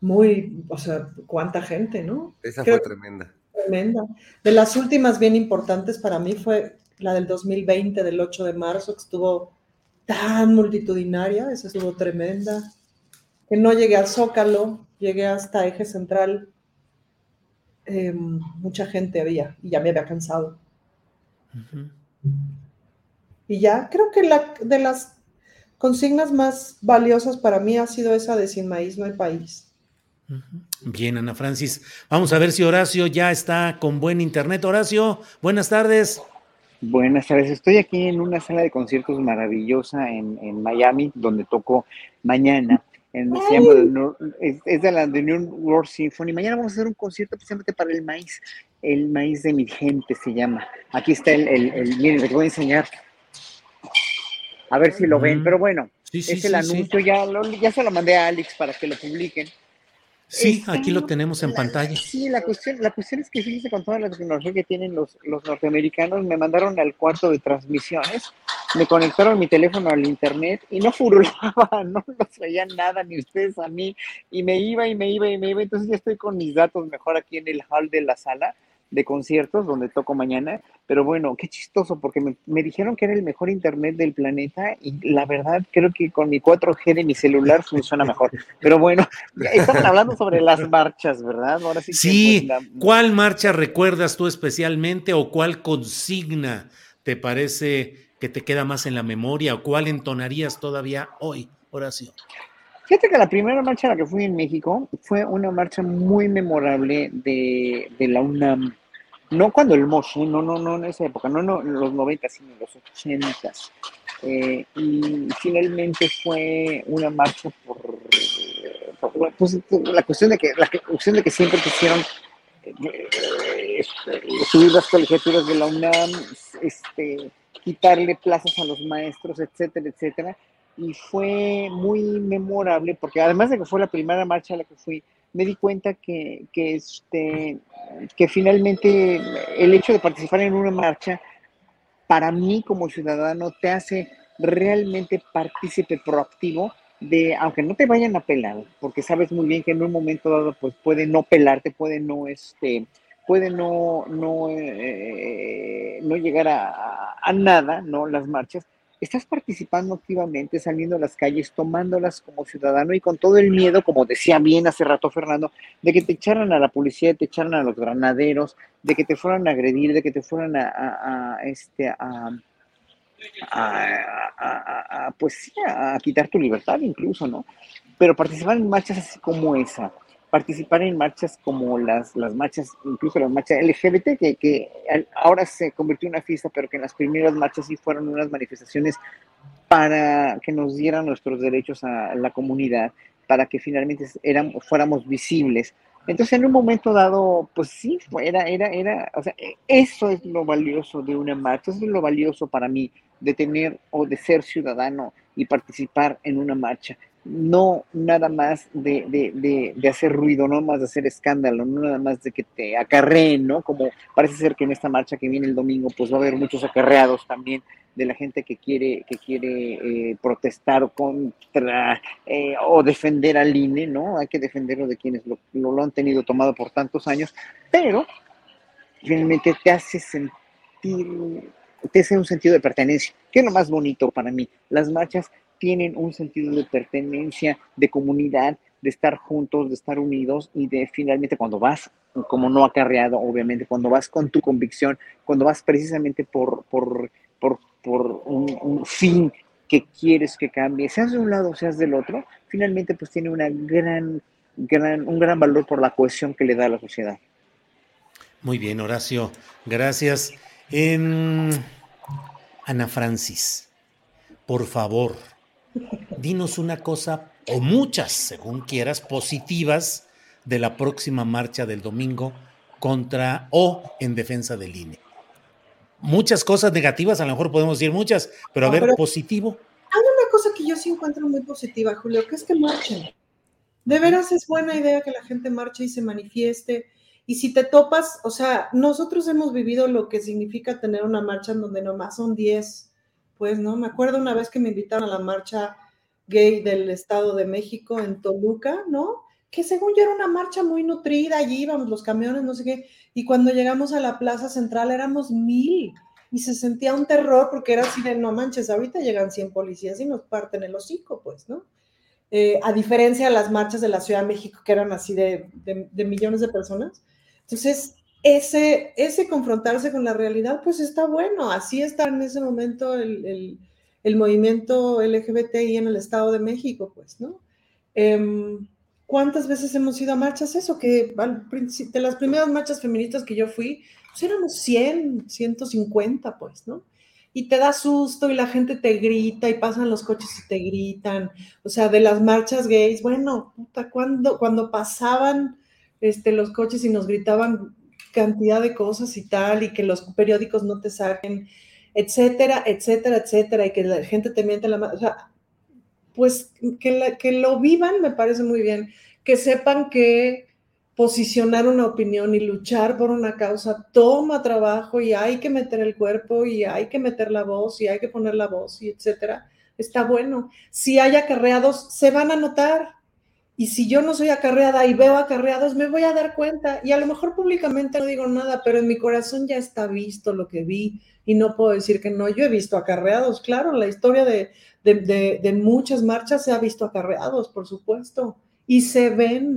Muy, o sea, cuánta gente, ¿no? Esa fue tremenda. Tremenda. De las últimas bien importantes para mí fue la del 2020, del 8 de marzo, que estuvo tan multitudinaria, esa estuvo tremenda, que no llegué al Zócalo, llegué hasta Eje Central, em, mucha gente había y ya me había cansado. Y ya creo que la, de las consignas más valiosas para mí ha sido esa de sin maíz no hay país. Bien, Ana Francis. Vamos a ver si Horacio ya está con buen internet. Horacio, buenas tardes. Buenas tardes, estoy aquí en una sala de conciertos maravillosa en, Miami, donde toco mañana. En, es, de la New World Symphony. Mañana vamos a hacer un concierto precisamente para el maíz. El maíz de mi gente se llama. Aquí está el, el, miren, les voy a enseñar. A ver si lo ven, pero bueno, es el anuncio, ya, ya se lo mandé a Alex para que lo publiquen. Sí, aquí lo tenemos en pantalla. Sí, la cuestión, la cuestión es que fíjense con toda la tecnología que tienen los, los norteamericanos, me mandaron al cuarto de transmisiones, me conectaron mi teléfono al internet y no furulaba, no los veía nada, ni ustedes a mí, y me iba y me iba y me iba, entonces ya estoy con mis datos mejor aquí en el hall de la sala de conciertos donde toco mañana, pero bueno, qué chistoso, porque me, dijeron que era el mejor internet del planeta y la verdad creo que con mi 4G de mi celular funciona mejor. Pero bueno, estamos hablando sobre las marchas, ¿verdad? Ahora sí. Sí, pues, ¿cuál marcha recuerdas tú especialmente o cuál consigna te parece que te queda más en la memoria o cuál entonarías todavía hoy, Horacio? Fíjate que la primera marcha a la que fui en México fue una marcha muy memorable de, la UNAM. No cuando el Mosh, no, no, no en esa época, no, no en los 90, sino en los 80. Eh, y finalmente fue una marcha por, pues, la cuestión de que la cuestión de que siempre quisieron eh, subir las colegiaturas de la UNAM, este, quitarle plazas a los maestros, etcétera, etcétera y fue muy memorable porque además de que fue la primera marcha a la que fui, me di cuenta que, que, este, que finalmente el hecho de participar en una marcha, para mí como ciudadano, te hace realmente partícipe proactivo de, aunque no te vayan a pelar, porque sabes muy bien que en un momento dado, pues puede no pelarte, puede no, este, puede no, no, eh, no llegar a, a, nada, ¿no? Las marchas, estás participando activamente, saliendo a las calles, tomándolas como ciudadano y con todo el miedo, como decía bien hace rato Fernando, de que te echaran a la policía, te echaran a los granaderos, de que te fueran a agredir, de que te fueran a, este, a, pues a quitar tu libertad incluso, ¿no? Pero participar en marchas así como esa, participar en marchas como las, las marchas, incluso las marchas LGBT, que, que ahora se convirtió en una fiesta, pero que en las primeras marchas sí fueron unas manifestaciones para que nos dieran nuestros derechos a la comunidad, para que finalmente éramos, fuéramos visibles. Entonces, en un momento dado, pues sí, era, era, era, o sea, eso es lo valioso de una marcha, eso es lo valioso para mí de tener o de ser ciudadano y participar en una marcha no nada más de, hacer ruido, no más de hacer escándalo, no nada más de que te acarreen, ¿no? Como parece ser que en esta marcha que viene el domingo, pues va a haber muchos acarreados también de la gente que quiere, que quiere eh, protestar contra eh, o defender al INE, ¿no? Hay que defenderlo de quienes lo, lo, han tenido tomado por tantos años, pero finalmente te hace sentir, te hace un sentido de pertenencia, que es lo más bonito para mí. Las marchas tienen un sentido de pertenencia, de comunidad, de estar juntos, de estar unidos y de finalmente cuando vas, como no acarreado, obviamente, cuando vas con tu convicción, cuando vas precisamente por, por, por, por un, fin que quieres que cambie, seas de un lado o seas del otro, finalmente pues tiene una gran, gran, un gran valor por la cohesión que le da a la sociedad. Muy bien, Horacio, gracias. En... Ana Francis, por favor, dinos una cosa o muchas, según quieras, positivas de la próxima marcha del domingo contra o en defensa del INE. Muchas cosas negativas, a lo mejor podemos decir muchas, pero a ver, positivo. Hay una cosa que yo sí encuentro muy positiva, Julio, que es que marchen. De veras es buena idea que la gente marche y se manifieste. Y si te topas, o sea, nosotros hemos vivido lo que significa tener una marcha en donde nomás son 10 pues, ¿no? Me acuerdo una vez que me invitaron a la marcha gay del Estado de México en Toluca, ¿no? Que según yo era una marcha muy nutrida, allí íbamos los camiones, no sé qué, y cuando llegamos a la plaza central éramos mil, y se sentía un terror porque era así de, no manches, ahorita llegan 100 policías y nos parten el hocico, pues, ¿no? Eh, a diferencia de las marchas de la Ciudad de México, que eran así de, de millones de personas. Entonces, ese, ese confrontarse con la realidad, pues está bueno. Así está en ese momento el, el, movimiento LGBTI en el Estado de México, pues, ¿no? Em, ¿Cuántas veces hemos ido a marchas? Eso, que de las primeras marchas feministas que yo fui, pues éramos 100, 150, pues, ¿no? Y te da susto y la gente te grita y pasan los coches y te gritan. O sea, de las marchas gays, bueno, puta, cuando, cuando pasaban este, los coches y nos gritaban cantidad de cosas y tal, y que los periódicos no te saquen, etcétera, etcétera, etcétera, y que la gente te miente la mano. O sea, pues que, que lo vivan me parece muy bien, que sepan que posicionar una opinión y luchar por una causa toma trabajo y hay que meter el cuerpo y hay que meter la voz y hay que poner la voz y etcétera. Está bueno. Si hay acarreados, se van a notar. Y si yo no soy acarreada y veo acarreados, me voy a dar cuenta. Y a lo mejor públicamente no digo nada, pero en mi corazón ya está visto lo que vi y no puedo decir que no. Yo he visto acarreados, claro, la historia de, de, de muchas marchas se ha visto acarreados, por supuesto, y se ven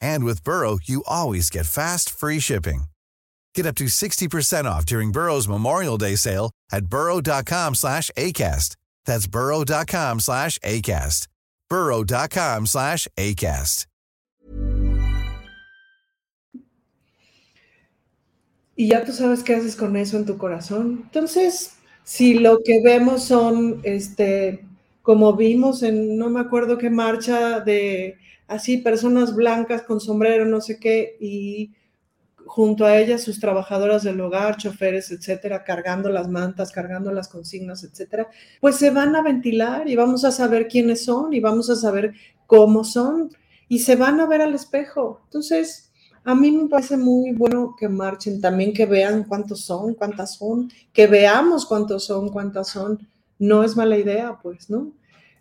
And with Burrow, you always get fast, free shipping. Get up to 60% off during Burrow's Memorial Day sale at burrow.com slash ACAST. That's burrow.com slash ACAST. burrow.com slash ACAST. Y ya tú sabes qué haces con eso en tu corazón. Entonces, si lo que vemos son, este, como vimos en, no me acuerdo qué marcha de así personas blancas con sombrero, no sé qué, y junto a ellas sus trabajadoras del hogar, choferes, etcétera, cargando las mantas, cargando las consignas, etcétera, pues se van a ventilar y vamos a saber quiénes son y vamos a saber cómo son y se van a ver al espejo. Entonces, a mí me parece muy bueno que marchen, también que vean cuántos son, cuántas son, que veamos cuántos son, cuántas son. No es mala idea, pues, ¿no?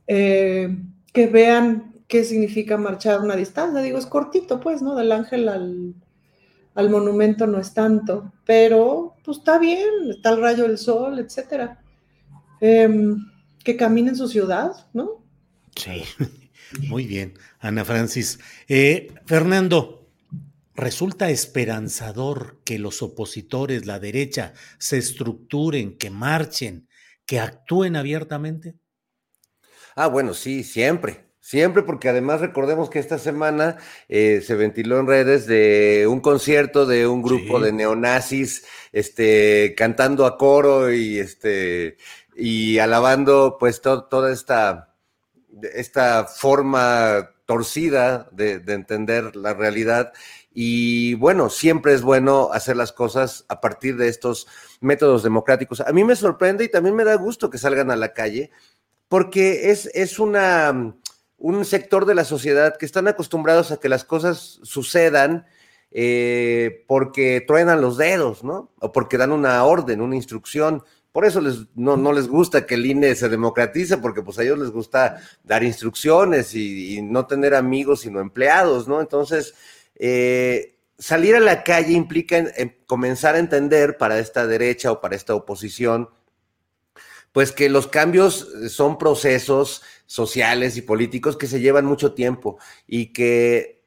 Eh, que vean qué significa marchar una distancia. Digo, es cortito, pues, ¿no? Del ángel al, al monumento no es tanto, pero pues está bien, está el rayo del sol, etcétera. Em, que camine en su ciudad, ¿no? Sí, muy bien, Ana Francis. Eh, Fernando, ¿resulta esperanzador que los opositores, la derecha, se estructuren, que marchen, que actúen abiertamente? Ah, bueno, sí, siempre. Siempre, porque además recordemos que esta semana eh, se ventiló en redes de un concierto de un grupo de neonazis, este, cantando a coro y este, y alabando pues toda esta, esta forma torcida de, de entender la realidad. Y bueno, siempre es bueno hacer las cosas a partir de estos métodos democráticos. A mí me sorprende y también me da gusto que salgan a la calle, porque es, es una un sector de la sociedad que están acostumbrados a que las cosas sucedan eh, porque truenan los dedos, ¿no? O porque dan una orden, una instrucción. Por eso les, no, no, les gusta que el INE se democratice, porque pues a ellos les gusta dar instrucciones y, no tener amigos, sino empleados, ¿no? Entonces, eh, salir a la calle implica comenzar a entender para esta derecha o para esta oposición, pues que los cambios son procesos sociales y políticos que se llevan mucho tiempo y que,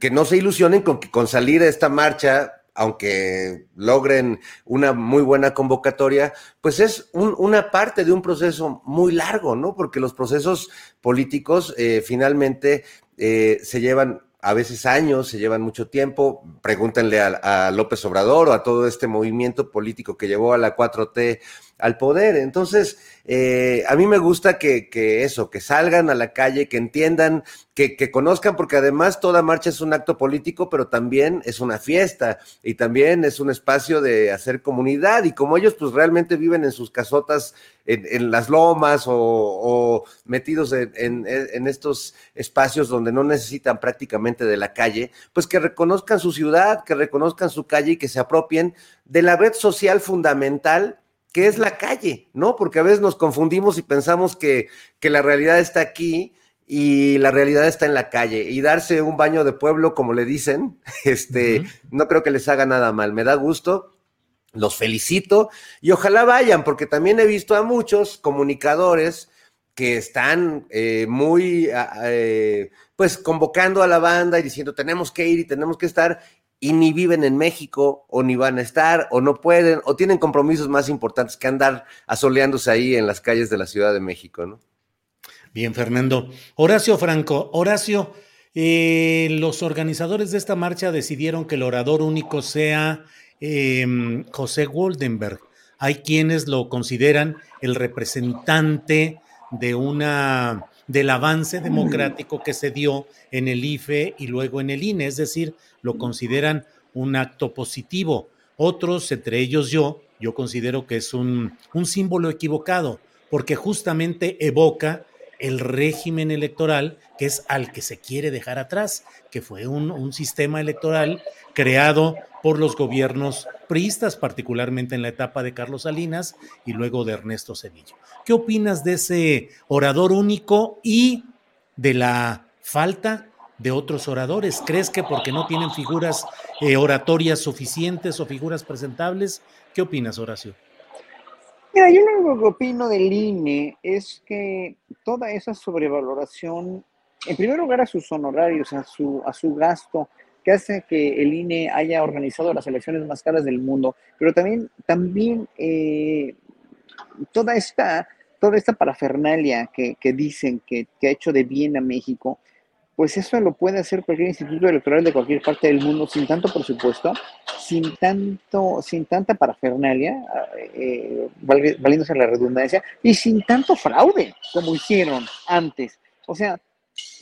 que no se ilusionen con que con salir de esta marcha aunque logren una muy buena convocatoria, pues es una parte de un proceso muy largo, ¿no? Porque los procesos políticos eh, finalmente eh, se llevan a veces años, se llevan mucho tiempo. Pregúntenle a, a, López Obrador o a todo este movimiento político que llevó a la 4T al poder. Entonces, eh, a mí me gusta que, eso, que salgan a la calle, que entiendan, que, conozcan, porque además toda marcha es un acto político, pero también es una fiesta y también es un espacio de hacer comunidad. Y como ellos pues realmente viven en sus casotas, en, las lomas o, metidos en estos espacios donde no necesitan prácticamente de la calle, pues que reconozcan su ciudad, que reconozcan su calle y que se apropien de la red social fundamental que es la calle, ¿no? Porque a veces nos confundimos y pensamos que, que la realidad está aquí y la realidad está en la calle. Y darse un baño de pueblo, como le dicen, este, uh -huh. no creo que les haga nada mal. Me da gusto, los felicito y ojalá vayan, porque también he visto a muchos comunicadores que están eh, muy, eh, pues, convocando a la banda y diciendo, tenemos que ir y tenemos que estar, y ni viven en México, o ni van a estar, o no pueden, o tienen compromisos más importantes que andar asoleándose ahí en las calles de la Ciudad de México, ¿no? Bien, Fernando. Horacio Franco, Horacio, eh, los organizadores de esta marcha decidieron que el orador único sea em, José Goldenberg. Hay quienes lo consideran el representante de una del avance democrático que se dio en el IFE y luego en el INE, es decir, lo consideran un acto positivo. Otros, entre ellos yo, yo considero que es un, un símbolo equivocado, porque justamente evoca el régimen electoral que es al que se quiere dejar atrás, que fue un, un, sistema electoral creado por los gobiernos priistas, particularmente en la etapa de Carlos Salinas y luego de Ernesto Cedillo. ¿Qué opinas de ese orador único y de la falta de otros oradores? ¿Crees que porque no tienen figuras eh, oratorias suficientes o figuras presentables? ¿Qué opinas, Horacio? Mira, yo lo que opino del INE es que toda esa sobrevaloración, en primer lugar a sus honorarios, a su, a su gasto, que hace que el INE haya organizado las elecciones más caras del mundo, pero también, también eh, toda esta toda esta parafernalia que, que dicen que, que, ha hecho de bien a México, pues eso lo puede hacer cualquier instituto electoral de cualquier parte del mundo sin tanto presupuesto, sin tanto, sin tanta parafernalia, eh, valiéndose la redundancia, y sin tanto fraude como hicieron antes. O sea,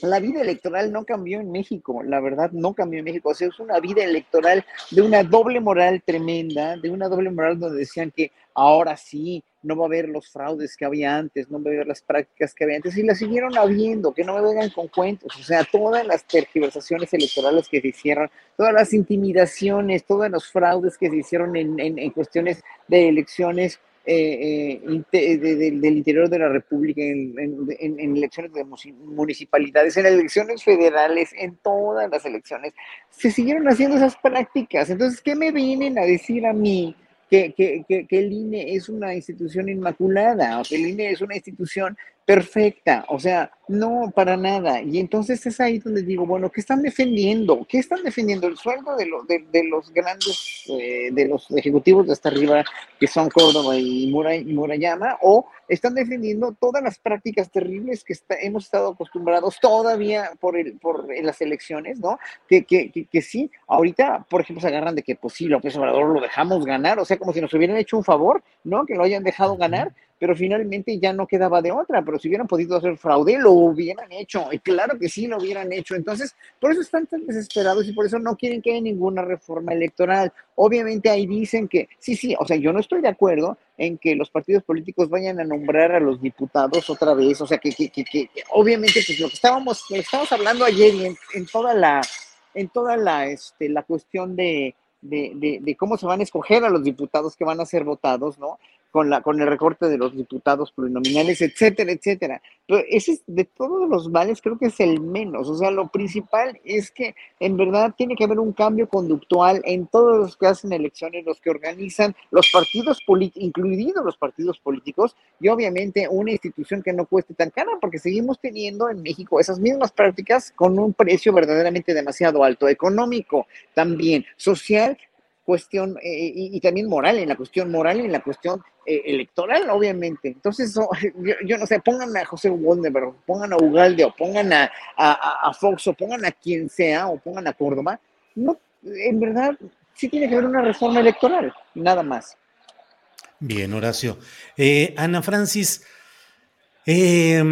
la vida electoral no cambió en México, la verdad no cambió en México. O sea, es una vida electoral de una doble moral tremenda, de una doble moral donde decían que ahora sí no va a haber los fraudes que había antes, no va a haber las prácticas que había antes, y las siguieron habiendo, que no me vengan con cuentos. O sea, todas las tergiversaciones electorales que se hicieron, todas las intimidaciones, todos los fraudes que se hicieron en, en, en cuestiones de elecciones eh, eh, del interior de la República, en, elecciones de municipalidades, en elecciones federales, en todas las elecciones, se siguieron haciendo esas prácticas. Entonces, ¿qué me vienen a decir a mí? Que, que, que, el INE es una institución inmaculada, o que el INE es una institución perfecta, o sea, no, para nada. Y entonces es ahí donde digo, bueno, ¿qué están defendiendo? ¿Qué están defendiendo? ¿El sueldo de, los grandes, eh, de los ejecutivos de hasta arriba, que son Córdoba y, Murayama? ¿O están defendiendo todas las prácticas terribles que hemos estado acostumbrados todavía por, el, por las elecciones, ¿no? Que, que, que, que, sí, ahorita, por ejemplo, se agarran de que, pues sí, López Obrador lo dejamos ganar, o sea, como si nos hubieran hecho un favor, ¿no? Que lo hayan dejado ganar pero finalmente ya no quedaba de otra, pero si hubieran podido hacer fraude, lo hubieran hecho, y claro que sí lo hubieran hecho, entonces por eso están tan desesperados y por eso no quieren que haya ninguna reforma electoral. Obviamente ahí dicen que, sí, sí, o sea, yo no estoy de acuerdo en que los partidos políticos vayan a nombrar a los diputados otra vez, o sea, que, que, que, obviamente pues lo que estábamos, estábamos hablando ayer y en, en toda la, en toda la, este, la cuestión de, de, de, cómo se van a escoger a los diputados que van a ser votados, ¿no? Con, la, con el recorte de los diputados plurinominales, etcétera, etcétera. Pero ese es de todos los males, creo que es el menos. O sea, lo principal es que en verdad tiene que haber un cambio conductual en todos los que hacen elecciones, los que organizan, los partidos políticos, incluidos los partidos políticos, y obviamente una institución que no cueste tan cara, porque seguimos teniendo en México esas mismas prácticas con un precio verdaderamente demasiado alto, económico también, social cuestión eh, y, y, también moral, en la cuestión moral y en la cuestión eh, electoral, obviamente. Entonces, yo, no sé, pongan a José Wonderberg, pongan a Ugalde, o pongan a, a, a, Fox, o pongan a quien sea, o pongan a Córdoba. No, en verdad, sí tiene que haber una reforma electoral, nada más. Bien, Horacio. Eh, Ana Francis, eh,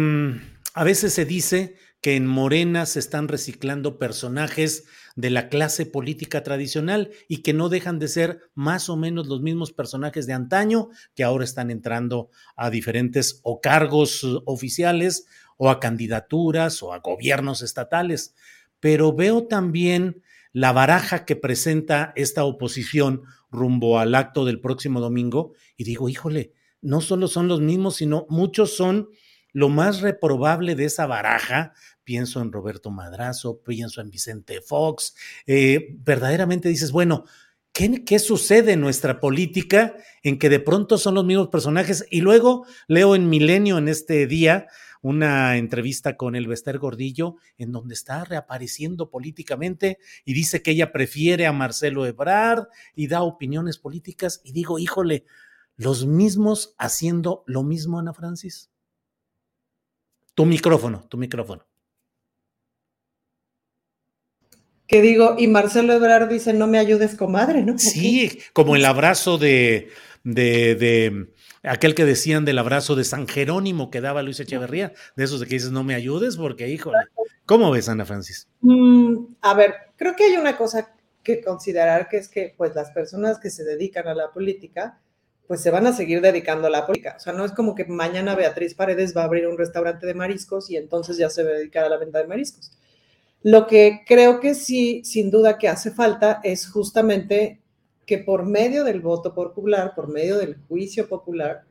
a veces se dice que en Morena se están reciclando personajes de la clase política tradicional y que no dejan de ser más o menos los mismos personajes de antaño que ahora están entrando a diferentes o cargos oficiales o a candidaturas o a gobiernos estatales. Pero veo también la baraja que presenta esta oposición rumbo al acto del próximo domingo y digo, híjole, no solo son los mismos, sino muchos son lo más reprobable de esa baraja, pienso en Roberto Madrazo, pienso en Vicente Fox, eh, verdaderamente dices, bueno, ¿qué, ¿qué, sucede en nuestra política en que de pronto son los mismos personajes? Y luego leo en Milenio en este día una entrevista con el Bester Gordillo en donde está reapareciendo políticamente y dice que ella prefiere a Marcelo Ebrard y da opiniones políticas y digo, híjole, los mismos haciendo lo mismo, Ana Francis. Tu micrófono, tu micrófono. Que digo, y Marcelo Ebrard dice, no me ayudes, comadre, ¿no? Sí, como el abrazo de, de, de, aquel que decían del abrazo de San Jerónimo que daba Luis Echeverría, de esos de que dices, no me ayudes, porque híjole, ¿cómo ves, Ana Francis? Mm, a ver, creo que hay una cosa que considerar, que es que pues las personas que se dedican a la política, pues se van a seguir dedicando a la política. O sea, no es como que mañana Beatriz Paredes va a abrir un restaurante de mariscos y entonces ya se va a dedicar a la venta de mariscos. Lo que creo que sí, sin duda que hace falta es justamente que por medio del voto popular, por medio del juicio popular,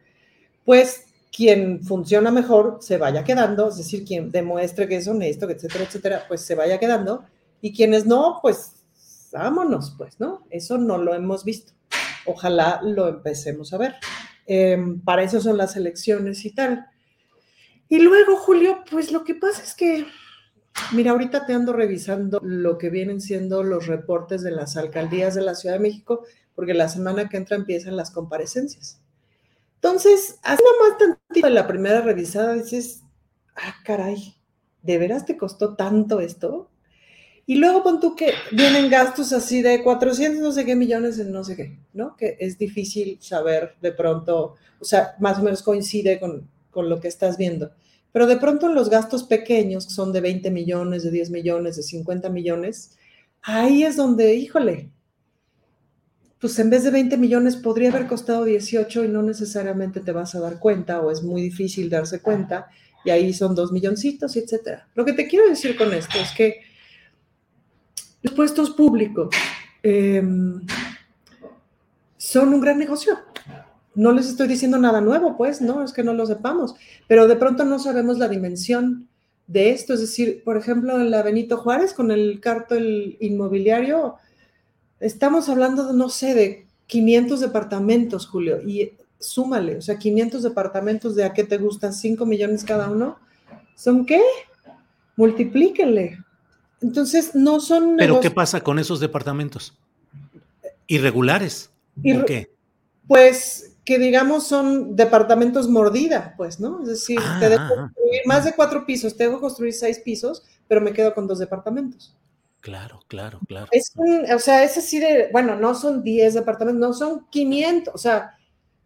pues quien funciona mejor se vaya quedando, es decir, quien demuestre que es honesto, etcétera, etcétera, pues se vaya quedando, y quienes no, pues vámonos, pues, ¿no? Eso no lo hemos visto. Ojalá lo empecemos a ver. Em, para eso son las elecciones y tal. Y luego, Julio, pues lo que pasa es que Mira, ahorita te ando revisando lo que vienen siendo los reportes de las alcaldías de la Ciudad de México, porque la semana que entra empiezan las comparecencias. Entonces, haciendo más tantito la primera revisada, dices, ah, caray, ¿de veras te costó tanto esto? Y luego pon tú que vienen gastos así de 400 no sé qué millones en no sé qué, ¿no? Que es difícil saber de pronto, o sea, más o menos coincide con, con lo que estás viendo. Pero de pronto en los gastos pequeños, que son de 20 millones, de 10 millones, de 50 millones, ahí es donde, híjole, pues en vez de 20 millones podría haber costado 18 y no necesariamente te vas a dar cuenta o es muy difícil darse cuenta y ahí son dos milloncitos, etcétera. Lo que te quiero decir con esto es que los puestos públicos em, son un gran negocio no les estoy diciendo nada nuevo, pues, no, es que no lo sepamos, pero de pronto no sabemos la dimensión de esto. Es decir, por ejemplo, en la Benito Juárez, con el cartel inmobiliario, estamos hablando, de, no sé, de 500 departamentos, Julio, y súmale, o sea, 500 departamentos de a qué te gustan, 5 millones cada uno, ¿son qué? Multiplíquenle. Entonces, no son... ¿Pero qué pasa con esos departamentos? ¿Irregulares? ¿Por qué? Pues que digamos son departamentos mordida, pues, ¿no? Es decir, te dejo ah, construir más de cuatro pisos, te dejo construir seis pisos, pero me quedo con dos departamentos. Claro, claro, claro. Es un, o sea, es así de, bueno, no son 10 departamentos, no son 500, o sea,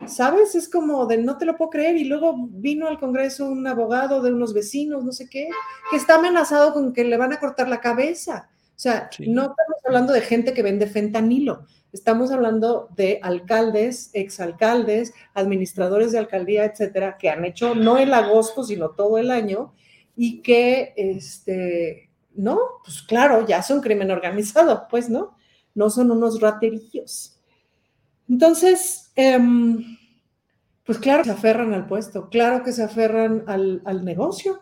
¿sabes? Es como de no te lo puedo creer. Y luego vino al Congreso un abogado de unos vecinos, no sé qué, que está amenazado con que le van a cortar la cabeza. O sea, no estamos hablando de gente que vende fentanilo, Estamos hablando de alcaldes, exalcaldes, administradores de alcaldía, etcétera, que han hecho no el agosto, sino todo el año y que, este, no, pues claro, ya son crimen organizado, pues, ¿no? No son unos raterillos. Entonces, em, pues claro que se aferran al puesto, claro que se aferran al, negocio,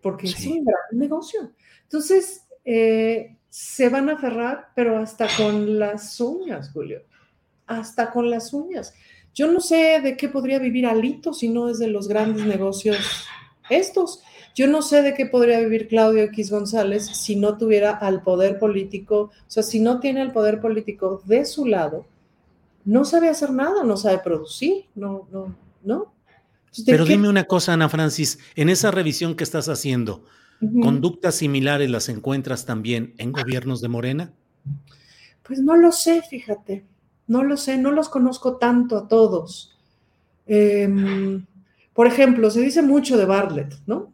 porque es un gran negocio. Entonces, eh, se van a aferrar, pero hasta con las uñas, Julio, hasta con las uñas. Yo no sé de qué podría vivir Alito si no es de los grandes negocios estos. Yo no sé de qué podría vivir Claudio X González si no tuviera al poder político, o sea, si no tiene el poder político de su lado, no sabe hacer nada, no sabe producir, no, no, no. Pero dime una cosa, Ana Francis, en esa revisión que estás haciendo, ¿Conductas similares las encuentras también en gobiernos de Morena? Pues no lo sé, fíjate, no lo sé, no los conozco tanto a todos. Em, por ejemplo, se dice mucho de Bartlett, ¿no?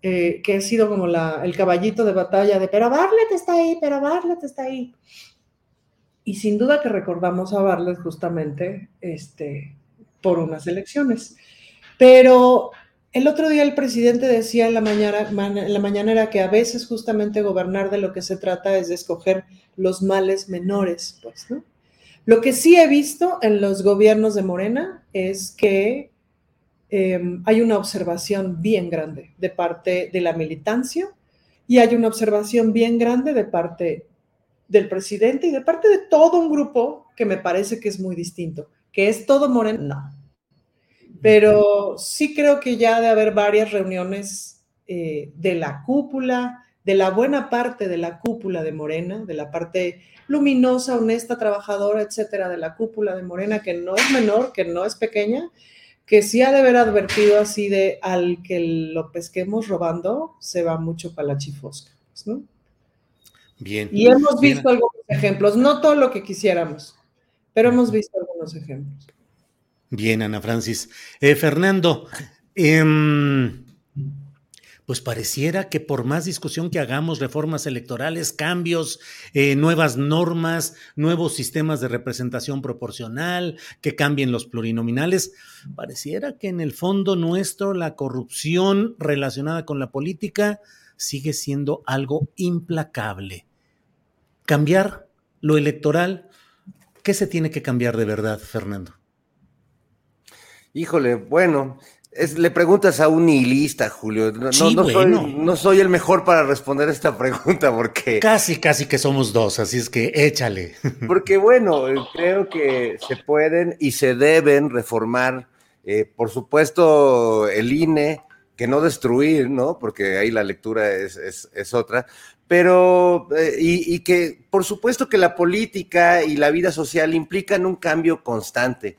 Eh, que ha sido como la, el caballito de batalla de, pero Bartlett está ahí, pero Bartlett está ahí. Y sin duda que recordamos a Bartlett justamente este, por unas elecciones. Pero el otro día el presidente decía en la, mañana, en la que a veces justamente gobernar de lo que se trata es de escoger los males menores, pues, ¿no? Lo que sí he visto en los gobiernos de Morena es que em, hay una observación bien grande de parte de la militancia y hay una observación bien grande de parte del presidente y de parte de todo un grupo que me parece que es muy distinto, que es todo Morena. No Pero sí creo que ya de haber varias reuniones eh, de la cúpula, de la buena parte de la cúpula de Morena, de la parte luminosa, honesta, trabajadora, etcétera, de la cúpula de Morena, que no es menor, que no es pequeña, que sí ha de haber advertido así de al que lo pesquemos robando, se va mucho para la chifosca, ¿no? Bien. Y hemos visto algunos ejemplos, no todo lo que quisiéramos, pero hemos visto algunos ejemplos. Bien, Ana Francis. Eh, Fernando, em, pues pareciera que por más discusión que hagamos, reformas electorales, cambios, eh, nuevas normas, nuevos sistemas de representación proporcional, que cambien los plurinominales, pareciera que en el fondo nuestro la corrupción relacionada con la política sigue siendo algo implacable. Cambiar lo electoral, ¿qué se tiene que cambiar de verdad, Fernando? Híjole, bueno, le preguntas a un nihilista, Julio. No, no, soy, el mejor para responder esta pregunta porque... Casi, casi que somos dos, así es que échale. Porque bueno, creo que se pueden y se deben reformar, eh, por supuesto, el INE, que no destruir, ¿no? Porque ahí la lectura es, otra, pero, eh, y, y, que por supuesto que la política y la vida social implican un cambio constante.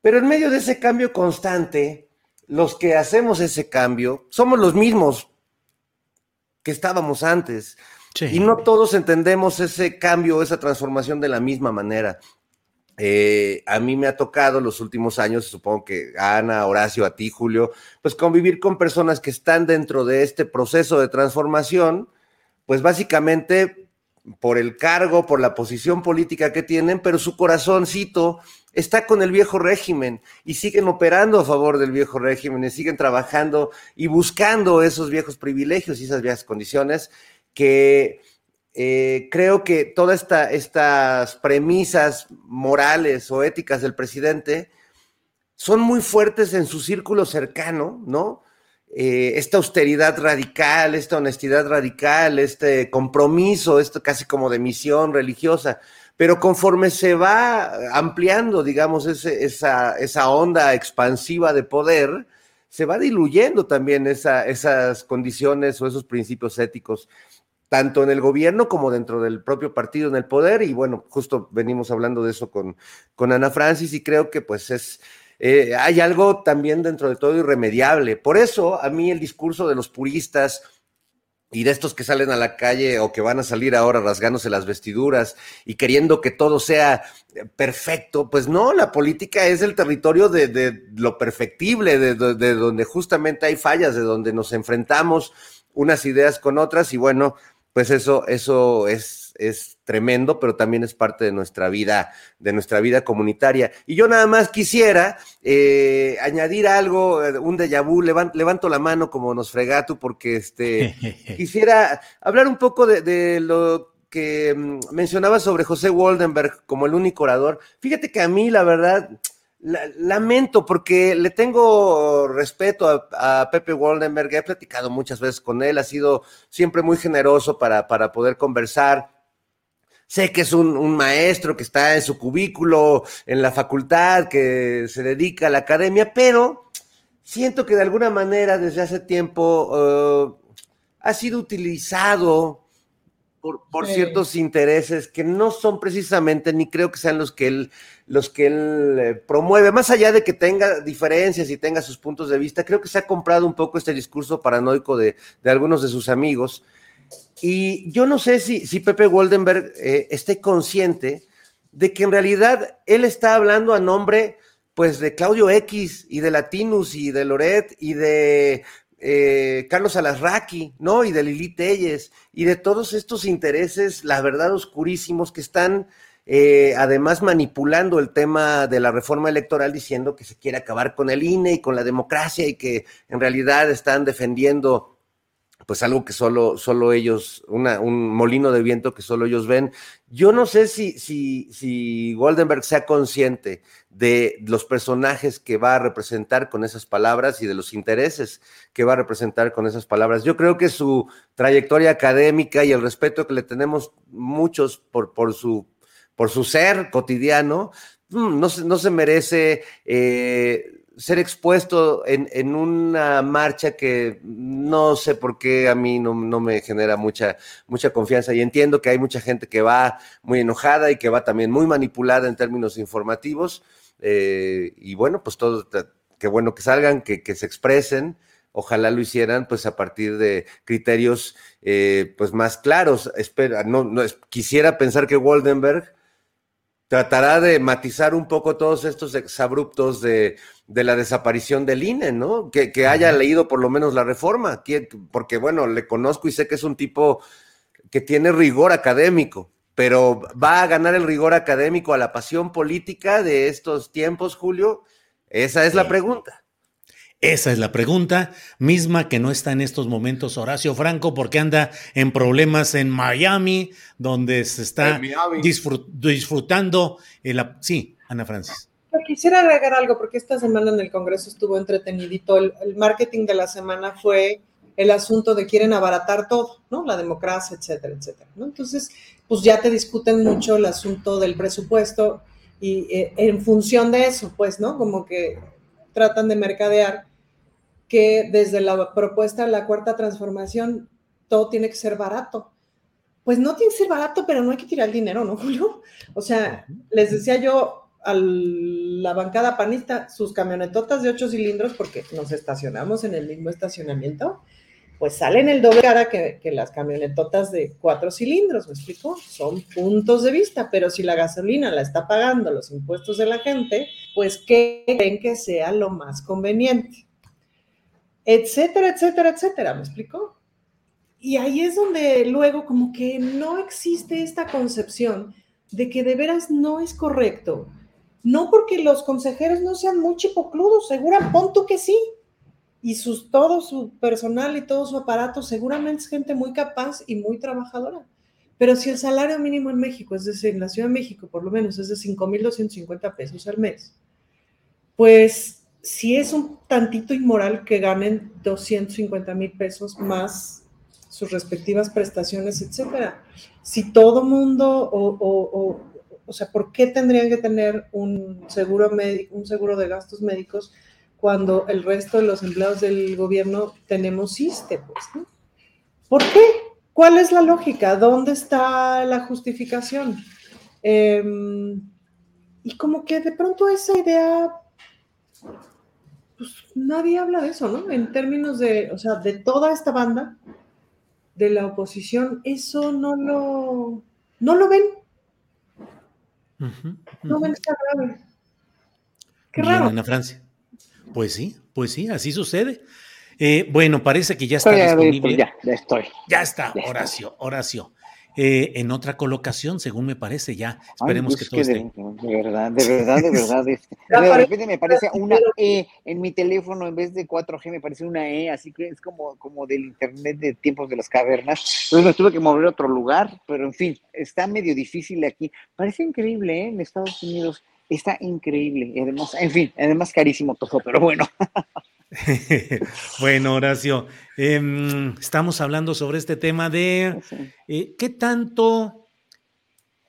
Pero en medio de ese cambio constante, los que hacemos ese cambio somos los mismos que estábamos antes. Y no todos entendemos ese cambio, esa transformación de la misma manera. Eh, a mí me ha tocado los últimos años, supongo que Ana, Horacio, a ti, Julio, pues convivir con personas que están dentro de este proceso de transformación, pues básicamente por el cargo, por la posición política que tienen, pero su corazoncito está con el viejo régimen y siguen operando a favor del viejo régimen y siguen trabajando y buscando esos viejos privilegios y esas viejas condiciones que eh, creo que todas estas premisas morales o éticas del presidente son muy fuertes en su círculo cercano, ¿no? Eh, esta austeridad radical, esta honestidad radical, este compromiso, esto casi como de misión religiosa, pero conforme se va ampliando, digamos, esa, esa, onda expansiva de poder, se va diluyendo también esas condiciones o esos principios éticos, tanto en el gobierno como dentro del propio partido en el poder. Y bueno, justo venimos hablando de eso con, con Ana Francis y creo que pues es eh, hay algo también dentro de todo irremediable. Por eso a mí el discurso de los puristas y de estos que salen a la calle o que van a salir ahora rasgándose las vestiduras y queriendo que todo sea perfecto, pues no, la política es el territorio de, lo perfectible, de, donde justamente hay fallas, de donde nos enfrentamos unas ideas con otras y bueno, pues eso, eso es es tremendo, pero también es parte de nuestra vida, de nuestra vida comunitaria. Y yo nada más quisiera eh, añadir algo, eh, un déjà vu, levanto la mano como nos fregatu, porque este, quisiera hablar un poco de, lo que mm, mencionaba sobre José Waldenberg como el único orador. Fíjate que a mí, la verdad, lamento porque le tengo respeto a, Pepe Waldenberg, he platicado muchas veces con él, ha sido siempre muy generoso para, para poder conversar. Sé que es un, maestro que está en su cubículo, en la facultad, que se dedica a la academia, pero siento que de alguna manera desde hace tiempo uh, ha sido utilizado por, ciertos intereses que no son precisamente, ni creo que sean los que él, los que él eh, promueve. Más allá de que tenga diferencias y tenga sus puntos de vista, creo que se ha comprado un poco este discurso paranoico de, de algunos de sus amigos y yo no sé si, si Pepe Goldenberg eh, esté consciente de que en realidad él está hablando a nombre pues de Claudio X y de Latinus y de Loret y de eh, Carlos Alasraqui, ¿no? Y de Lili Telles y de todos estos intereses, la verdad, oscurísimos que están eh, además manipulando el tema de la reforma electoral diciendo que se quiere acabar con el INE y con la democracia y que en realidad están defendiendo pues algo que solo, solo ellos, un molino de viento que solo ellos ven. Yo no sé si, si, si Goldenberg sea consciente de los personajes que va a representar con esas palabras y de los intereses que va a representar con esas palabras. Yo creo que su trayectoria académica y el respeto que le tenemos muchos por, por, su, por su ser cotidiano, mm, no se, no se merece eh, ser expuesto en, en, una marcha que no sé por qué a mí no, no, me genera mucha, mucha confianza y entiendo que hay mucha gente que va muy enojada y que va también muy manipulada en términos informativos eh, y bueno, pues todo, qué bueno que salgan, que, que, se expresen. Ojalá lo hicieran pues a partir de criterios eh, pues más claros. Espera, no, no, quisiera pensar que Waldenberg tratará de matizar un poco todos estos exabruptos de, de la desaparición del INE, ¿no? Que, que haya leído por lo menos la reforma, porque bueno, le conozco y sé que es un tipo que tiene rigor académico, pero va a ganar el rigor académico a la pasión política de estos tiempos, Julio. Esa es la pregunta. Esa es la pregunta, misma que no está en estos momentos Horacio Franco porque anda en problemas en Miami, donde se está disfrutando. El, sí, Ana Francis. quisiera agregar algo porque esta semana en el Congreso estuvo entretenidito. El, el, marketing de la semana fue el asunto de quieren abaratar todo, ¿no? La democracia, etcétera, etcétera. ¿no? Entonces, pues ya te discuten mucho el asunto del presupuesto y eh, en función de eso, pues, ¿no? Como que tratan de mercadear que desde la propuesta de la cuarta transformación todo tiene que ser barato. Pues no tiene que ser barato, pero no hay que tirar el dinero, ¿no, Julio? O sea, les decía yo a la bancada panista, sus camionetotas de ocho cilindros, porque nos estacionamos en el mismo estacionamiento, pues salen el doble cara que, que, las camionetotas de cuatro cilindros, ¿me explico? Son puntos de vista, pero si la gasolina la está pagando los impuestos de la gente, pues ¿qué creen que sea lo más conveniente? Etcétera, etcétera, etcétera, ¿me explico? Y ahí es donde luego como que no existe esta concepción de que de veras no es correcto. No porque los consejeros no sean muy chipocludos, segura, pon tú que sí. Y sus, todo su personal y todo su aparato seguramente es gente muy capaz y muy trabajadora. Pero si el salario mínimo en México, es decir, en la Ciudad de México por lo menos es de 5.250 pesos al mes, pues si es un tantito inmoral que ganen 250 mil pesos más sus respectivas prestaciones, etcétera. Si todo mundo, o, o, o, sea, ¿por qué tendrían que tener un seguro, médico, un seguro de gastos médicos cuando el resto de los empleados del gobierno tenemos ISTE? Pues, ¿Por qué? ¿Cuál es la lógica? ¿Dónde está la justificación? Eh, y como que de pronto esa idea nadie habla de eso, ¿no? En términos de, o sea, de toda esta banda de la oposición, eso no lo, no lo ven. Uh -huh, uh -huh. No ven esta grave. Qué Bien, raro. Ana Francia. Pues sí, pues sí, así sucede. Eh, bueno, parece que ya está disponible. Ya, ya estoy. Ya está, ya Horacio. Horacio. Eh, en otra colocación, según me parece, ya. Esperemos Ay, que todo de, esté. de verdad, de verdad, de verdad. este, de repente me parece una E en mi teléfono en vez de 4G, me parece una E, así que es como, como del internet de tiempos de las cavernas. Entonces me tuve que mover a otro lugar, pero en fin, está medio difícil aquí. Parece increíble, ¿eh? En Estados Unidos está increíble. Y además, en fin, además carísimo todo, pero bueno. bueno, Horacio, eh, estamos hablando sobre este tema de eh, qué tanto,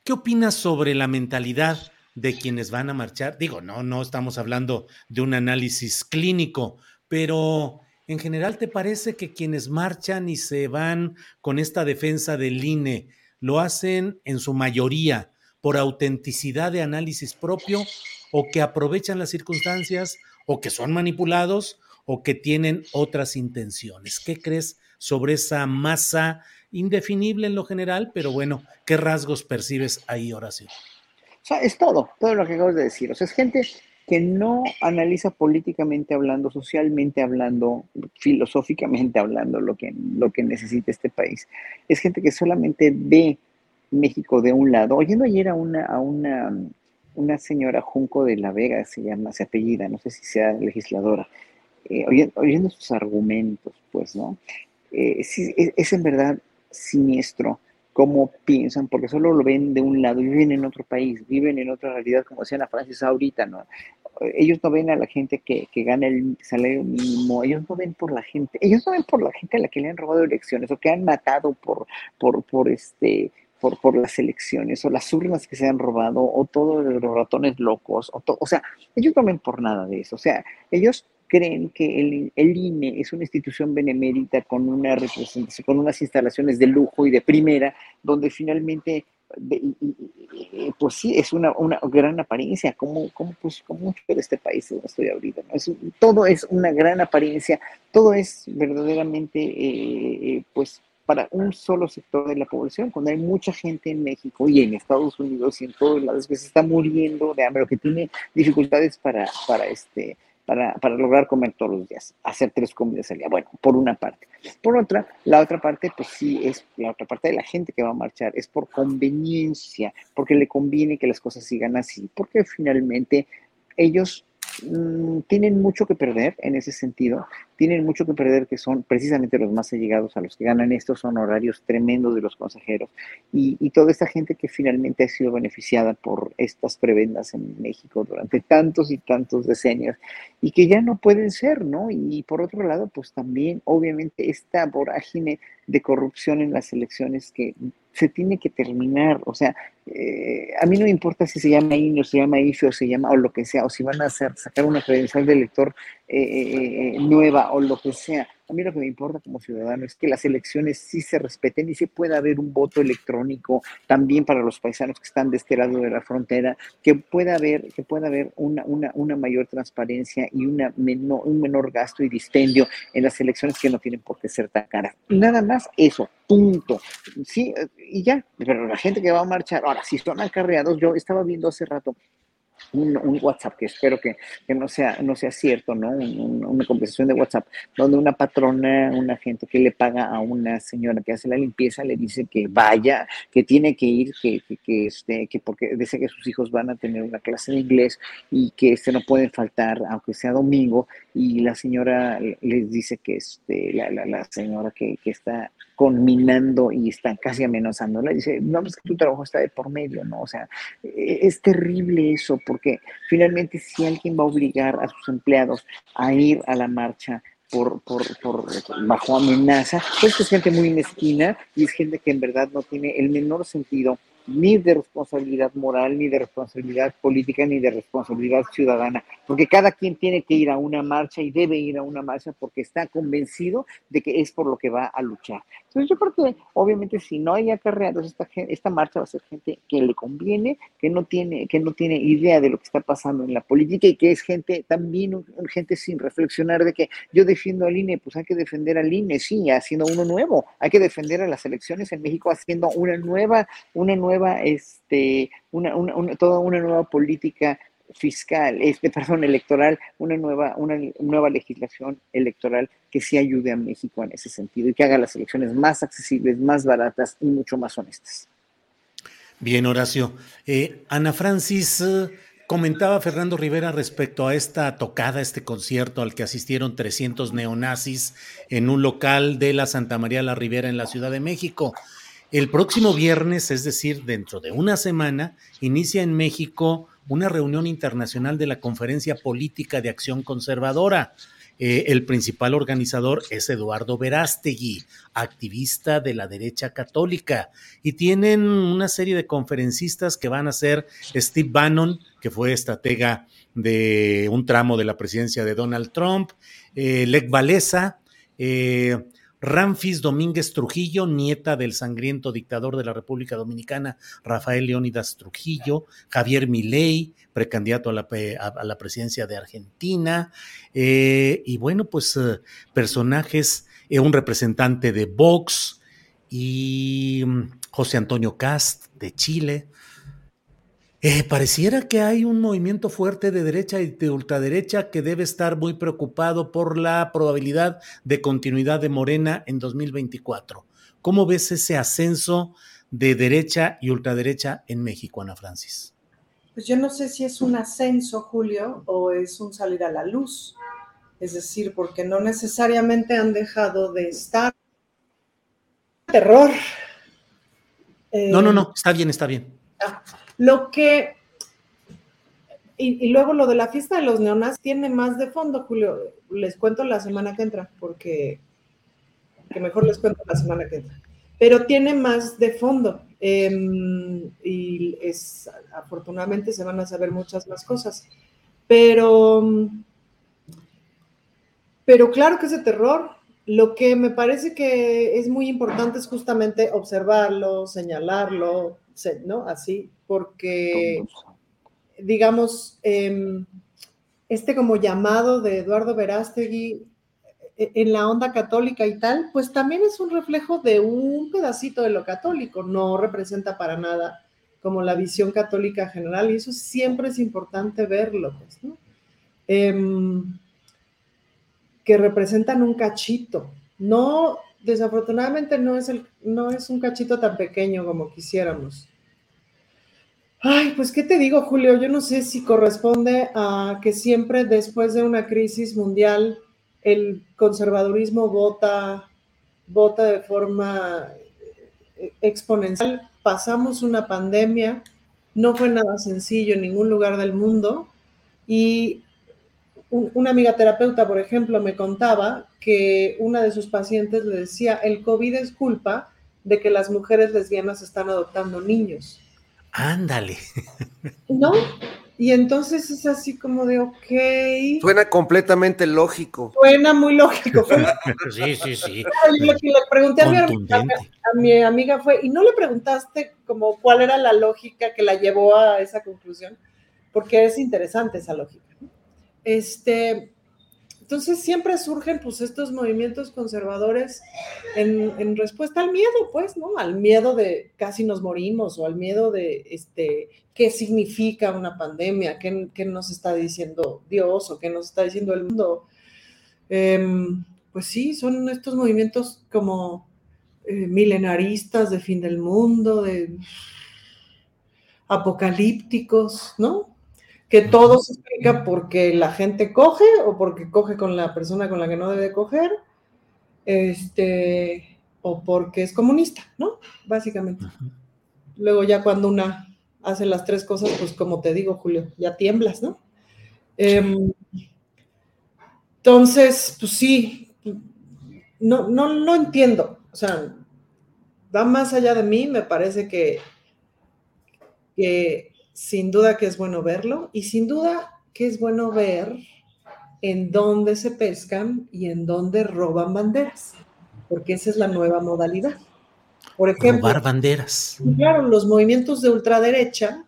qué opinas sobre la mentalidad de quienes van a marchar. Digo, no, no estamos hablando de un análisis clínico, pero en general, ¿te parece que quienes marchan y se van con esta defensa del INE lo hacen en su mayoría por autenticidad de análisis propio o que aprovechan las circunstancias o que son manipulados o que tienen otras intenciones. ¿Qué crees sobre esa masa indefinible en lo general? Pero bueno, ¿qué rasgos percibes ahí, Horacio? O sea, es todo, todo lo que acabas de decir. O sea, es gente que no analiza políticamente hablando, socialmente hablando, filosóficamente hablando lo que, lo que necesita este país. Es gente que solamente ve México de un lado. Oyendo ayer a una, a una, una señora Junco de la Vega, se llama, se apellida, no sé si sea legisladora, eh, oyendo, sus argumentos, pues, ¿no? Eh, es, es, en verdad siniestro cómo piensan, porque solo lo ven de un lado, viven en otro país, viven en otra realidad, como decía la Francis ahorita, ¿no? Ellos no ven a la gente que, que gana el salario mínimo, ellos no ven por la gente, ellos no ven por la gente a la que le han robado elecciones o que han matado por, por, por este, por, por las elecciones, o las urnas que se han robado, o todos los ratones locos, o, o sea, ellos no ven por nada de eso, o sea, ellos creen que el, el, INE es una institución benemérita con una representación, con unas instalaciones de lujo y de primera, donde finalmente pues sí, es una, una gran apariencia, como, como, pues, como mucho de este país donde estoy ahorita. ¿no? Es, todo es una gran apariencia, todo es verdaderamente, eh, eh, pues, para un solo sector de la población, cuando hay mucha gente en México y en Estados Unidos y en todos lados que se está muriendo de hambre o que tiene dificultades para, para este, para, para, lograr comer todos los días, hacer tres comidas al día. Bueno, por una parte. Por otra, la otra parte, pues sí, es la otra parte de la gente que va a marchar, es por conveniencia, porque le conviene que las cosas sigan así, porque finalmente ellos Mm, tienen mucho que perder en ese sentido, tienen mucho que perder que son precisamente los más allegados a los que ganan. Estos honorarios tremendos de los consejeros. Y, y, toda esta gente que finalmente ha sido beneficiada por estas prebendas en México durante tantos y tantos decenios y que ya no pueden ser, ¿no? Y por otro lado, pues también obviamente esta vorágine de corrupción en las elecciones que se tiene que terminar. O sea, eh, a mí no me importa si se llama INE o se llama IFE o se llama o lo que sea, o si van a hacer, sacar una credencial de elector eh, eh, nueva o lo que sea. A mí lo que me importa como ciudadano es que las elecciones sí se respeten y sí pueda haber un voto electrónico también para los paisanos que están de este lado de la frontera, que pueda haber, que pueda haber una, una, una mayor transparencia y una menor, un menor gasto y dispendio en las elecciones que no tienen por qué ser tan caras. Nada más eso, punto. Sí, y ya, pero la gente que va a marchar, ahora, si son acarreados, yo estaba viendo hace rato un, WhatsApp, que espero que, que, no, sea, no sea cierto, ¿no? una conversación de WhatsApp, donde una patrona, una gente que le paga a una señora que hace la limpieza, le dice que vaya, que tiene que ir, que, que, este, que porque dice que sus hijos van a tener una clase de inglés y que este no pueden faltar, aunque sea domingo, y la señora les dice que este, la, la, la señora que, que está conminando y están casi amenazando. Le dice, no, pues que tu trabajo está de por medio, ¿no? O sea, e, es terrible eso, porque finalmente si alguien va a obligar a sus empleados a ir a la marcha por, por, por, bajo amenaza, pues es gente muy mezquina y es gente que en verdad no tiene el menor sentido ni de responsabilidad moral, ni de responsabilidad política, ni de responsabilidad ciudadana, porque cada quien tiene que ir a una marcha y debe ir a una marcha porque está convencido de que es por lo que va a luchar. Entonces yo creo que obviamente si no hay acarreados, esta, esta marcha va a ser gente que le conviene, que no, tiene, que no tiene idea de lo que está pasando en la política y que es gente también, gente sin reflexionar de que yo defiendo al INE, pues hay que defender al INE, sí, haciendo uno nuevo, hay que defender a las elecciones en México haciendo una nueva, una nueva este, una, una, toda una nueva política fiscal, este, perdón, electoral, una nueva, una nueva legislación electoral que sí ayude a México en ese sentido y que haga las elecciones más accesibles, más baratas y mucho más honestas. Bien, Horacio. Eh, Ana Francis, eh, comentaba Fernando Rivera respecto a esta tocada, este concierto al que asistieron 300 neonazis en un local de la Santa María la Rivera en la Ciudad de México. El próximo viernes, es decir, dentro de una semana, inicia en México una reunión internacional de la Conferencia Política de Acción Conservadora. Eh, el principal organizador es Eduardo Verástegui, activista de la derecha católica, y tienen una serie de conferencistas que van a ser Steve Bannon, que fue estratega de un tramo de la presidencia de Donald Trump, eh, Lech eh, Ramfis Domínguez Trujillo, nieta del sangriento dictador de la República Dominicana, Rafael Leónidas Trujillo, Javier Milei, precandidato a la, presidencia de Argentina, eh, y bueno, pues eh, personajes, eh, un representante de Vox y mm, José Antonio Cast de Chile, eh, pareciera que hay un movimiento fuerte de derecha y de ultraderecha que debe estar muy preocupado por la probabilidad de continuidad de Morena en 2024. ¿Cómo ves ese ascenso de derecha y ultraderecha en México, Ana Francis? Pues yo no sé si es un ascenso, Julio, o es un salir a la luz. Es decir, porque no necesariamente han dejado de estar. Terror. no, no, no, eh, está bien, está bien. Ah, lo que, y, luego lo de la fiesta de los neonazis tiene más de fondo, Julio. Les cuento la semana que entra, porque que mejor les cuento la semana que entra. Pero tiene más de fondo. Em, y es, afortunadamente se van a saber muchas más cosas. Pero, pero claro que es de terror. Lo que me parece que es muy importante es justamente observarlo, señalarlo, ¿no? Así, porque, digamos, em, este como llamado de Eduardo Verástegui e, en la onda católica y tal, pues también es un reflejo de un pedacito de lo católico, no representa para nada como la visión católica general y eso siempre es importante verlo, pues, ¿no? Em, que representan un cachito, no, desafortunadamente no es, el, no es un cachito tan pequeño como quisiéramos. Ay, pues qué te digo, Julio, yo no sé si corresponde a que siempre después de una crisis mundial el conservadurismo vota, vota de forma eh, exponencial. Pasamos una pandemia, no fue nada sencillo en ningún lugar del mundo y una amiga terapeuta, por ejemplo, me contaba que una de sus pacientes le decía, el COVID es culpa de que las mujeres lesbianas están adoptando niños. Ándale. ¿No? Y entonces es así como de, ok. Suena completamente lógico. Suena muy lógico. sí, sí, sí. Lo que le pregunté a mi, amiga, a mi, amiga, fue, ¿y no le preguntaste como cuál era la lógica que la llevó a esa conclusión? Porque es interesante esa lógica. Este, entonces siempre surgen pues estos movimientos conservadores en, respuesta al miedo, pues, ¿no? Al miedo de casi nos morimos o al miedo de, este, qué significa una pandemia, qué, nos está diciendo Dios o qué nos está diciendo el mundo. Em, pues sí, son estos movimientos como eh, milenaristas de fin del mundo, de apocalípticos, ¿no? Que todo se explica porque la gente coge o porque coge con la persona con la que no debe coger, este, o porque es comunista, ¿no? Básicamente. Luego ya cuando una hace las tres cosas, pues como te digo, Julio, ya tiemblas, ¿no? Em, entonces, pues sí, no, no, no entiendo, o sea, va más allá de mí, me parece que, que sin duda que es bueno verlo y sin duda que es bueno ver en dónde se pescan y en dónde roban banderas, porque esa es la nueva modalidad. Por ejemplo, robar banderas. Claro, los movimientos de ultraderecha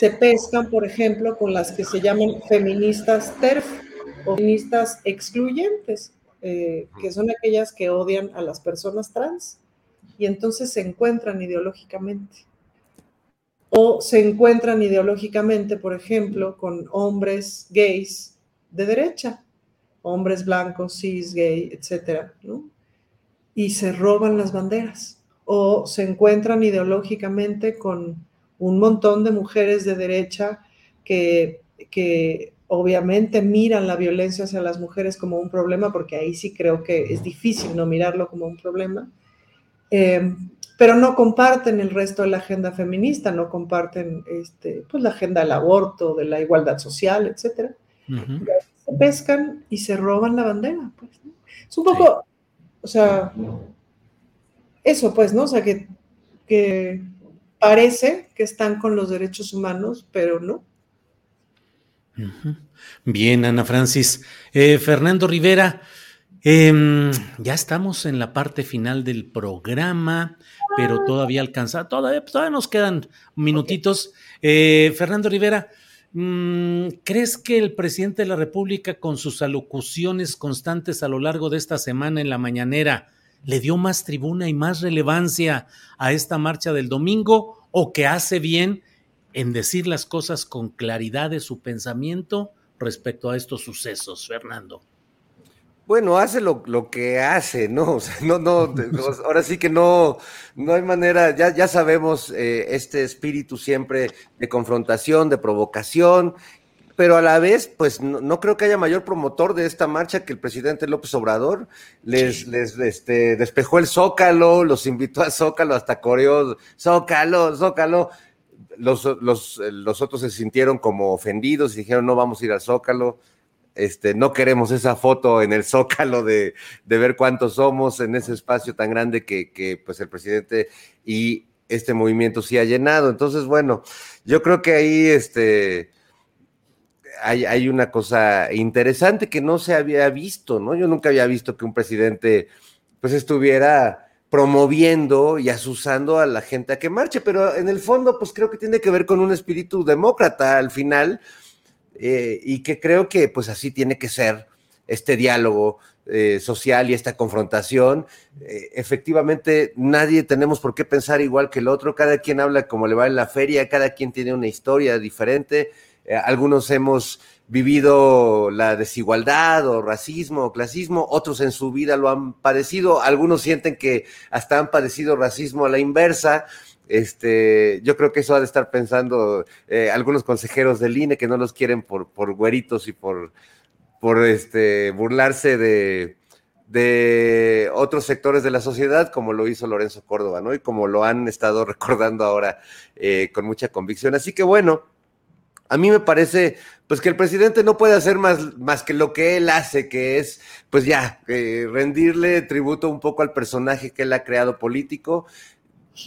se pescan, por ejemplo, con las que se llaman feministas TERF o feministas excluyentes, eh, que son aquellas que odian a las personas trans y entonces se encuentran ideológicamente o se encuentran ideológicamente, por ejemplo, con hombres gays de derecha, hombres blancos, cis, gay, ¿no? Y se roban las banderas. O se encuentran ideológicamente con un montón de mujeres de derecha que, que obviamente miran la violencia hacia las mujeres como un problema, porque ahí sí creo que es difícil no mirarlo como un problema. Eh, pero no comparten el resto de la agenda feminista, no comparten este, pues, la agenda del aborto, de la igualdad social, etc. Se pescan y se roban la bandera. Pues, Es un poco, o sea, eso pues, ¿no? O sea, que, que parece que están con los derechos humanos, pero no. Bien, Ana Francis. Eh, Fernando Rivera, Em, ya estamos en la parte final del programa, pero todavía alcanza, todavía, todavía nos quedan minutitos. Eh, Fernando Rivera, mm, ¿crees que el presidente de la República, con sus alocuciones constantes a lo largo de esta semana en la mañanera, le dio más tribuna y más relevancia a esta marcha del domingo o que hace bien en decir las cosas con claridad de su pensamiento respecto a estos sucesos, Fernando? Bueno, hace lo, que hace, ¿no? O sea, no, no, ahora sí que no, no hay manera, ya, ya sabemos eh, este espíritu siempre de confrontación, de provocación, pero a la vez, pues no, creo que haya mayor promotor de esta marcha que el presidente López Obrador. Les, les este, despejó el zócalo, los invitó a zócalo, hasta coreó, zócalo, zócalo. Los, los, los otros se sintieron como ofendidos y dijeron, no vamos a ir al zócalo este, no queremos esa foto en el zócalo de, ver cuántos somos en ese espacio tan grande que, pues el presidente y este movimiento sí ha llenado. Entonces, bueno, yo creo que ahí este, hay, una cosa interesante que no se había visto, ¿no? Yo nunca había visto que un presidente pues estuviera promoviendo y asusando a la gente a que marche, pero en el fondo pues creo que tiene que ver con un espíritu demócrata al final eh, y que creo que pues así tiene que ser este diálogo eh, social y esta confrontación. Eh, efectivamente, nadie tenemos por qué pensar igual que el otro, cada quien habla como le va en la feria, cada quien tiene una historia diferente, eh, algunos hemos vivido la desigualdad o racismo o clasismo, otros en su vida lo han padecido, algunos sienten que hasta han padecido racismo a la inversa. Este, yo creo que eso ha de estar pensando algunos consejeros del INE que no los quieren por, por güeritos y por por este, burlarse de, de otros sectores de la sociedad, como lo hizo Lorenzo Córdoba, ¿no? Y como lo han estado recordando ahora eh, con mucha convicción. Así que bueno, a mí me parece, pues que el presidente no puede hacer más, más que lo que él hace, que es, pues ya, eh, rendirle tributo un poco al personaje que él ha creado político.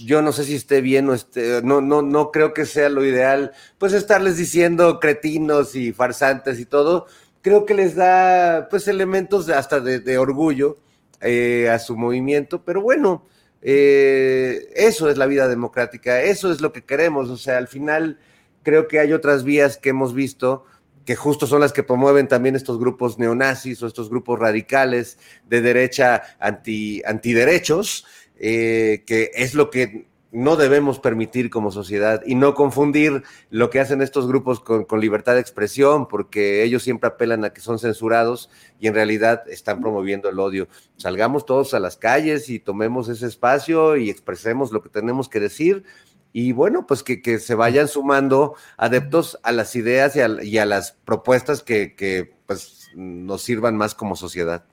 Yo no sé si esté bien o esté, no, no, no creo que sea lo ideal, pues estarles diciendo cretinos y farsantes y todo, creo que les da pues elementos hasta de, orgullo eh, a su movimiento, pero bueno, eh, eso es la vida democrática, eso es lo que queremos, o sea, al final creo que hay otras vías que hemos visto que justo son las que promueven también estos grupos neonazis o estos grupos radicales de derecha anti, antiderechos, eh, que es lo que no debemos permitir como sociedad y no confundir lo que hacen estos grupos con, libertad de expresión, porque ellos siempre apelan a que son censurados y en realidad están promoviendo el odio. Salgamos todos a las calles y tomemos ese espacio y expresemos lo que tenemos que decir. Y bueno, pues que, se vayan sumando adeptos a las ideas y a, las propuestas que, que pues, nos sirvan más como sociedad.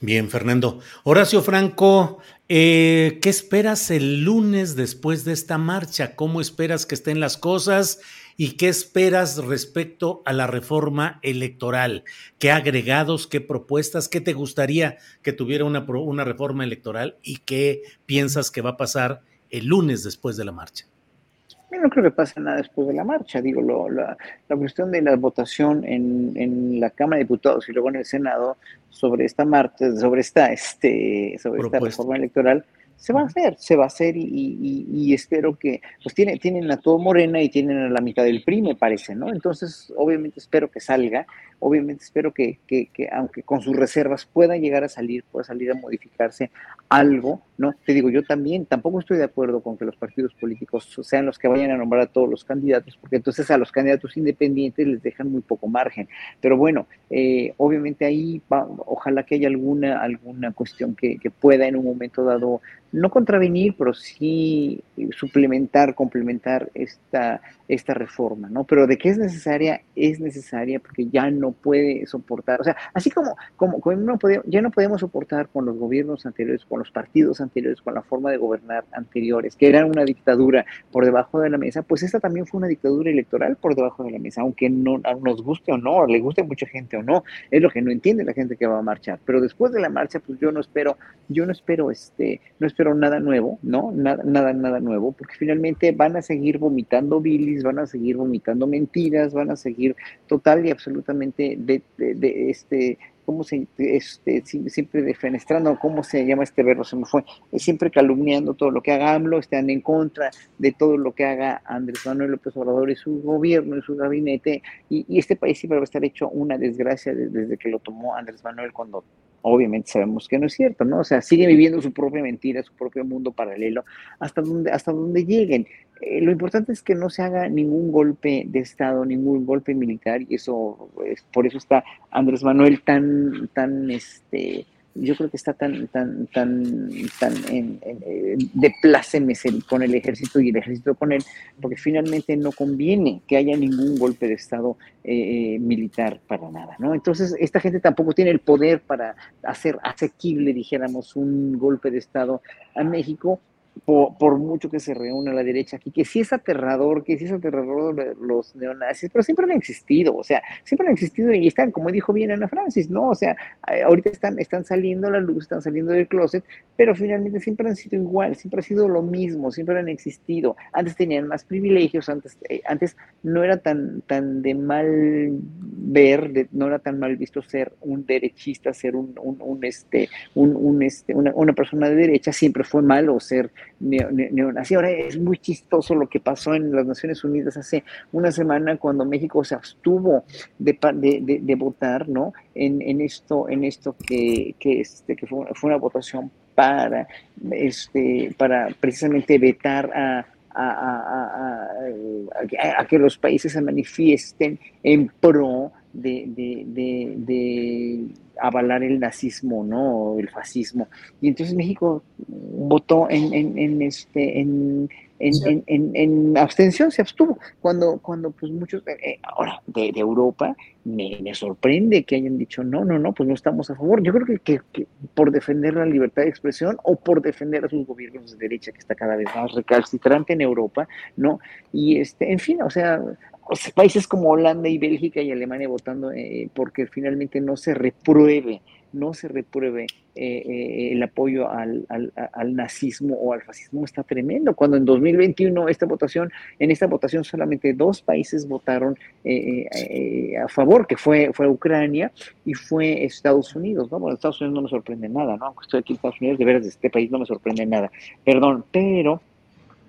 Bien, Fernando. Horacio Franco, eh, ¿qué esperas el lunes después de esta marcha? ¿Cómo esperas que estén las cosas? ¿Y qué esperas respecto a la reforma electoral? ¿Qué agregados, qué propuestas, qué te gustaría que tuviera una, una reforma electoral y qué piensas que va a pasar el lunes después de la marcha? No creo que pase nada después de la marcha. Digo, lo, la, la, cuestión de la votación en, en, la Cámara de Diputados y luego en el Senado sobre esta marcha, sobre esta, este, sobre esta reforma electoral, se va a hacer, se va a hacer y, espero que, pues tiene, tienen a todo Morena y tienen a la mitad del PRI, me parece, ¿no? Entonces, obviamente espero que salga, obviamente espero que, que, que aunque con sus reservas pueda llegar a salir, pueda salir a modificarse algo, ¿no? Te digo, yo también tampoco estoy de acuerdo con que los partidos políticos sean los que vayan a nombrar a todos los candidatos, porque entonces a los candidatos independientes les dejan muy poco margen. Pero bueno, eh, obviamente ahí ojalá que haya alguna, alguna cuestión que, que pueda en un momento dado no contravenir, pero sí suplementar, complementar esta, esta reforma, ¿no? Pero de qué es necesaria, es necesaria porque ya no puede soportar, o sea, así como, como, como no podemos, ya no podemos soportar con los gobiernos anteriores, con los partidos anteriores, con la forma de gobernar anteriores, que eran una dictadura por debajo de la mesa, pues esta también fue una dictadura electoral por debajo de la mesa, aunque no nos guste o no, le guste a mucha gente o no, es lo que no entiende la gente que va a marchar, pero después de la marcha, pues yo no espero, yo no espero, este, no espero nada nuevo, ¿no? Nada, nada, nada nuevo, porque finalmente van a seguir vomitando bilis, van a seguir vomitando mentiras, van a seguir total y absolutamente de, de, este, ¿cómo se, este, siempre defenestrando, ¿cómo se llama este verbo? Se me fue, siempre calumniando todo lo que haga AMLO, están en contra de todo lo que haga Andrés Manuel López Obrador y su gobierno y su gabinete, y, este país siempre va a estar hecho una desgracia desde que lo tomó Andrés Manuel cuando obviamente sabemos que no es cierto, ¿no? O sea, sigue viviendo su propia mentira, su propio mundo paralelo, hasta donde, hasta donde lleguen. Eh, lo importante es que no se haga ningún golpe de Estado, ningún golpe militar, y eso, es, por eso está Andrés Manuel tan, tan, este, yo creo que está tan, tan, tan, tan en, de plácemes con el ejército y el ejército con él, porque finalmente no conviene que haya ningún golpe de Estado eh, eh, militar para nada, ¿no? Entonces, esta gente tampoco tiene el poder para hacer asequible, dijéramos, un golpe de Estado a México, por, mucho que se reúna la derecha aquí, que sí es aterrador, que sí es aterrador los neonazis, pero siempre han existido, o sea, siempre han existido y están, como dijo bien Ana Francis, ¿no? O sea, eh, ahorita están, están saliendo a la luz, están saliendo del closet, pero finalmente siempre han sido igual, siempre ha sido lo mismo, siempre han existido. Antes tenían más privilegios, antes, eh, antes no era tan, tan de mal ver, no era tan mal visto ser un derechista, ser un, este, un, este, una persona de derecha, siempre fue malo ser neonazi. Ahora es muy chistoso lo que pasó en las Naciones Unidas hace una semana cuando México se abstuvo de, de, votar, ¿no? En, esto, en esto que, este, fue, una votación para, este, precisamente vetar a, que los países se manifiesten en pro de, avalar el nazismo, ¿no? El fascismo. Y entonces México votó en, en, en este, en, en, abstención, se abstuvo. Cuando, cuando pues muchos, eh, eh, ahora, de, Europa, me, sorprende que hayan dicho, no, no, no, pues no estamos a favor. Yo creo que, que, por defender la libertad de expresión o por defender a sus gobiernos de derecha, que está cada vez más recalcitrante en Europa, ¿no? Y, este, en fin, o sea, países como Holanda y Bélgica y Alemania votando eh, porque finalmente no se repruebe, no se repruebe eh, eh, el apoyo al, nazismo o al fascismo está tremendo. Cuando en 2021 esta votación, en esta votación solamente dos países votaron a favor, que fue, fue Ucrania y fue Estados Unidos. ¿no? Bueno, Estados Unidos no me sorprende nada, ¿no? Aunque estoy aquí en Estados Unidos, de veras, de este país no me sorprende nada. Perdón, pero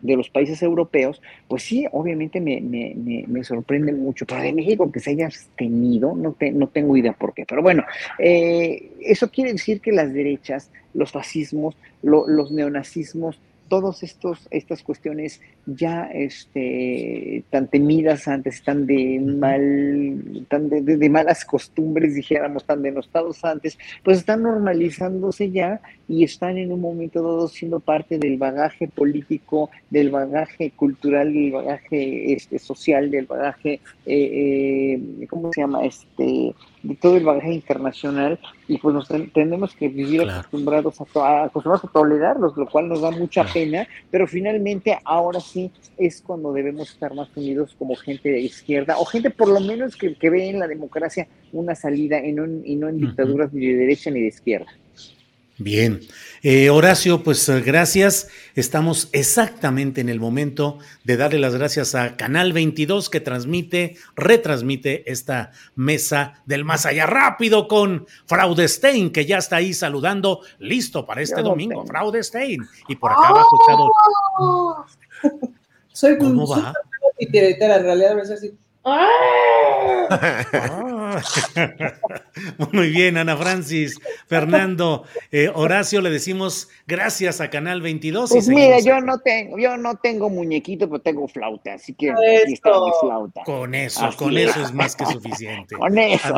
de los países europeos, pues sí, obviamente me, me, me, sorprende mucho, pero de México que se haya abstenido, no, no tengo idea por qué, pero bueno, eh, eso quiere decir que las derechas, los fascismos, los neonazismos, todas estas cuestiones ya este, tan temidas antes, tan de mal, tan de, malas costumbres, dijéramos, tan denostados antes, pues están normalizándose ya y están en un momento dado siendo parte del bagaje político, del bagaje cultural, del bagaje este, social, del bagaje, eh, eh, ¿cómo se llama? Este, de todo el bagaje internacional y pues nos tenemos que vivir acostumbrados a, acostumbrados a tolerarlos, lo cual nos da mucha pena, pero finalmente ahora sí es cuando debemos estar más unidos como gente de izquierda o gente por lo menos que, que ve en la democracia una salida y no, y no en dictaduras ni de derecha ni de izquierda. Bien. Eh, Horacio, pues eh, gracias. Estamos exactamente en el momento de darle las gracias a Canal 22 que transmite, retransmite esta mesa del más allá rápido con Fraudestein, que ya está ahí saludando, listo para este domingo. Fraudestein. Y por acá abajo ¡Oh! Soy ¿Cómo va? en realidad a así. Ah. Muy bien, Ana Francis, Fernando, eh, Horacio, le decimos gracias a Canal 22. Pues mira, yo no tengo, yo no tengo muñequito, pero tengo flauta, así que aquí está mi flauta. Con eso, con eso es más que suficiente. con eso,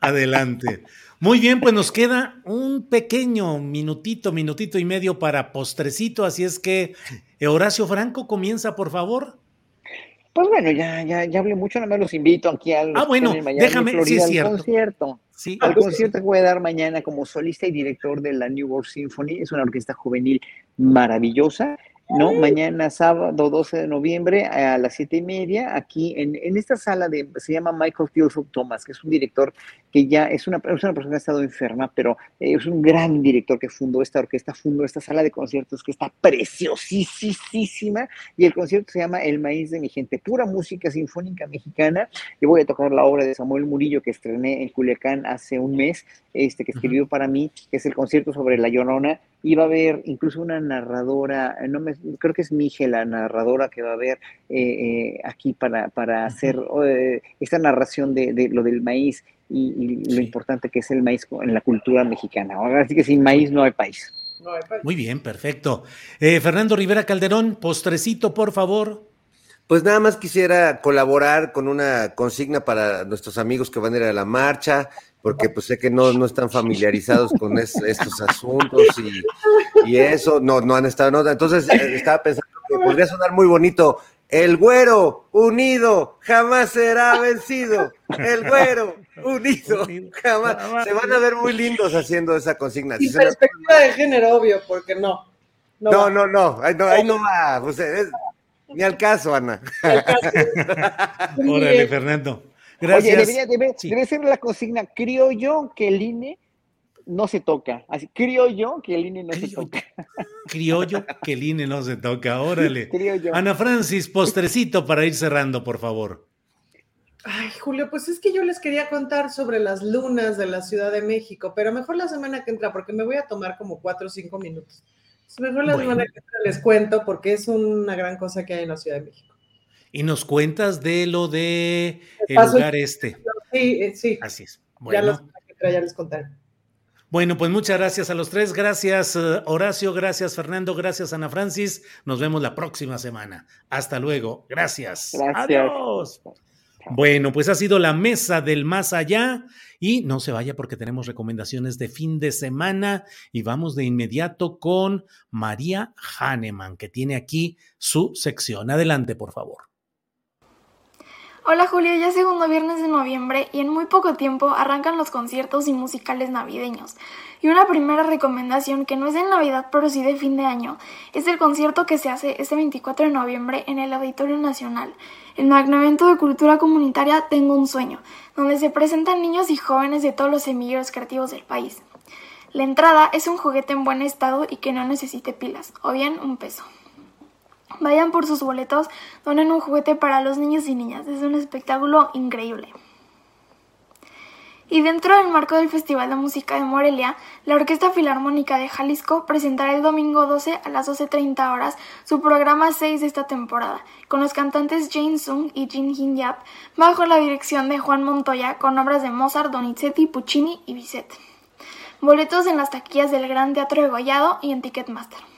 Adelante. Muy bien, pues nos queda un pequeño minutito, minutito y medio para postrecito, así es que eh, Horacio Franco comienza, por favor. Pues bueno, ya, ya, ya hablé mucho, nada más los invito aquí al ah, bueno, déjame, Florida, sí, al concierto. Sí, al concierto que voy a dar mañana como solista y director de la New World Symphony. Es una orquesta juvenil maravillosa. ¿No? Mañana sábado 12 de noviembre a las siete y media, aquí en, en, esta sala de, se llama Michael Theodore Thomas, que es un director que ya es una, es una persona que ha estado enferma, pero eh, es un gran director que fundó esta orquesta, fundó esta sala de conciertos que está preciosísima, y el concierto se llama El Maíz de mi gente, pura música sinfónica mexicana, y voy a tocar la obra de Samuel Murillo que estrené en Culiacán hace un mes, este que escribió para mí, que es el concierto sobre La Llorona, y va a haber incluso una narradora, no me, creo que es Mije la narradora que va a haber eh, eh, aquí para, para hacer eh, esta narración de, de, lo del maíz y, lo importante que es el maíz en la cultura mexicana. Así que sin maíz no hay país. Muy bien, perfecto. Fernando Rivera Calderón, postrecito, por favor. Pues nada más quisiera colaborar con una consigna para nuestros amigos que van a ir a la marcha, porque pues sé que no, no están familiarizados con estos asuntos y, eso, no, no han estado, entonces eh, estaba pensando que podría sonar muy bonito, el güero unido jamás será vencido, el güero unido jamás, se van a ver muy lindos haciendo esa consigna. Sin perspectiva de género, obvio, porque no. No, no, no, ahí no, ahí no va. Pues, ni al caso, Ana. Órale, Fernando. Gracias. Oye, debe, debe, ser la consigna, creo yo que el INE no se toca. Así, creo yo que el INE no se toca. Criollo que el INE no se toca, órale. Ana Francis, postrecito para ir cerrando, por favor. Ay, Julio, pues es que yo les quería contar sobre las lunas de la Ciudad de México, pero mejor la semana que entra, porque me voy a tomar como cuatro o cinco minutos. Mejor la semana que entra les cuento, porque es una gran cosa que hay en la Ciudad de México. Y nos cuentas de lo de el lugar este. Sí, eh, sí. Así es. Bueno. Ya, entra ya les contaré. Bueno, pues muchas gracias a los tres. Gracias eh, Horacio, gracias Fernando, gracias Ana Francis. Nos vemos la próxima semana. Hasta luego. Gracias. Gracias. Adiós. Bueno, pues ha sido la mesa del más allá y no se vaya porque tenemos recomendaciones de fin de semana y vamos de inmediato con María Hahnemann, que tiene aquí su sección. Adelante, por favor. Hola Julio, ya es segundo viernes de noviembre y en muy poco tiempo arrancan los conciertos y musicales navideños. Y una primera recomendación que no es de Navidad pero sí de fin de año es el concierto que se hace este 24 de noviembre en el Auditorio Nacional, el magno evento de cultura comunitaria Tengo un sueño, donde se presentan niños y jóvenes de todos los semilleros creativos del país. La entrada es un juguete en buen estado y que no necesite pilas, o bien un peso. Vayan por sus boletos, donen un juguete para los niños y niñas. Es un espectáculo increíble. Y dentro del marco del Festival de Música de Morelia, la Orquesta Filarmónica de Jalisco presentará el domingo 12 a las 12.30 horas su programa 6 de esta temporada, con los cantantes Jane Sung y Jin Hin Yap, bajo la dirección de Juan Montoya, con obras de Mozart, Donizetti, Puccini y Bizet. Boletos en las taquillas del Gran Teatro de Gollado y en Ticketmaster.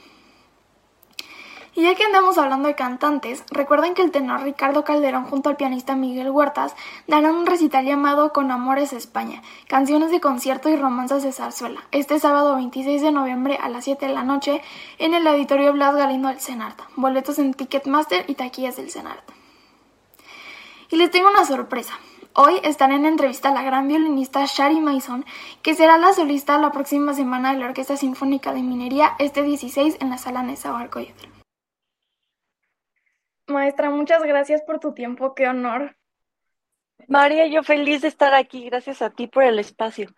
Y ya que andamos hablando de cantantes, recuerden que el tenor Ricardo Calderón junto al pianista Miguel Huertas darán un recital llamado Con Amores España, canciones de concierto y romanzas de zarzuela, este sábado 26 de noviembre a las 7 de la noche en el Auditorio Blas Galindo del Senart. Boletos en Ticketmaster y taquillas del Senart. Y les tengo una sorpresa. Hoy estará en entrevista la gran violinista Shari Mason, que será la solista la próxima semana de la Orquesta Sinfónica de Minería este 16 en la Sala Nezahualcóyotl. Maestra, muchas gracias por tu tiempo, qué honor. María, yo feliz de estar aquí, gracias a ti por el espacio.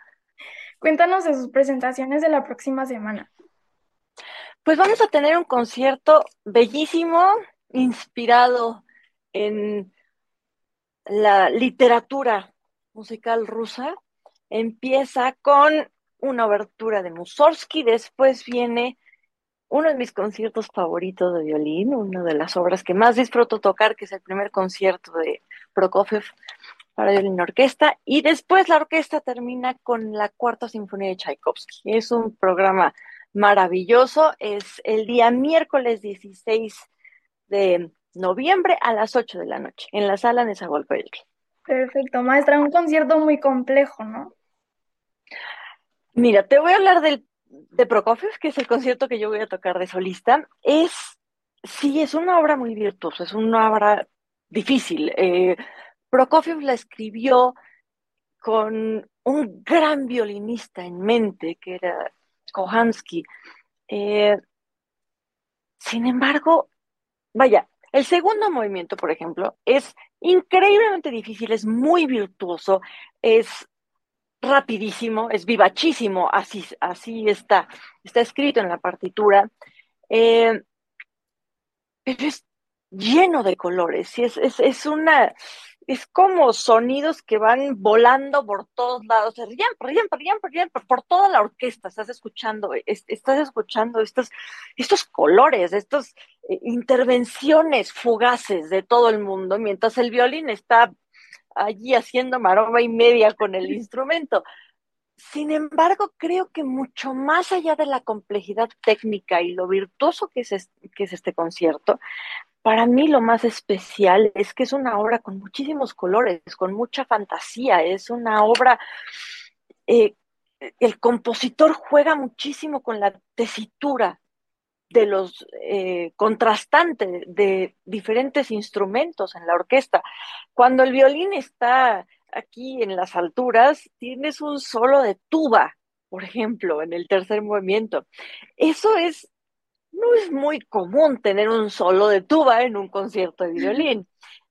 Cuéntanos de sus presentaciones de la próxima semana. Pues vamos a tener un concierto bellísimo, inspirado en la literatura musical rusa. Empieza con una obertura de Mussorgsky, después viene uno de mis conciertos favoritos de violín, una de las obras que más disfruto tocar, que es el primer concierto de Prokofiev para violín orquesta, y después la orquesta termina con la cuarta sinfonía de Tchaikovsky. Es un programa maravilloso, es el día miércoles 16 de noviembre a las 8 de la noche, en la sala de Nezahualcóyotl. Perfecto, maestra, un concierto muy complejo, ¿no? Mira, te voy a hablar del de Prokofiev, que es el concierto que yo voy a tocar de solista, es, sí, es una obra muy virtuosa, es una obra difícil. Eh, Prokofiev la escribió con un gran violinista en mente, que era Kohansky. Eh, sin embargo, vaya, el segundo movimiento, por ejemplo, es increíblemente difícil, es muy virtuoso, es rapidísimo, es vivachísimo, así, así está, está escrito en la partitura, eh, pero es lleno de colores, y es, es, es, una, es como sonidos que van volando por todos lados, por toda la orquesta, estás escuchando, estás escuchando estos, estos colores, estas eh, intervenciones fugaces de todo el mundo, mientras el violín está allí haciendo maroma y media con el instrumento. Sin embargo, creo que mucho más allá de la complejidad técnica y lo virtuoso que es, que es este concierto, para mí lo más especial es que es una obra con muchísimos colores, con mucha fantasía, es una obra, eh, el compositor juega muchísimo con la tesitura de los eh, contrastantes de diferentes instrumentos en la orquesta. Cuando el violín está aquí en las alturas, tienes un solo de tuba, por ejemplo, en el tercer movimiento. Eso es no es muy común tener un solo de tuba en un concierto de violín.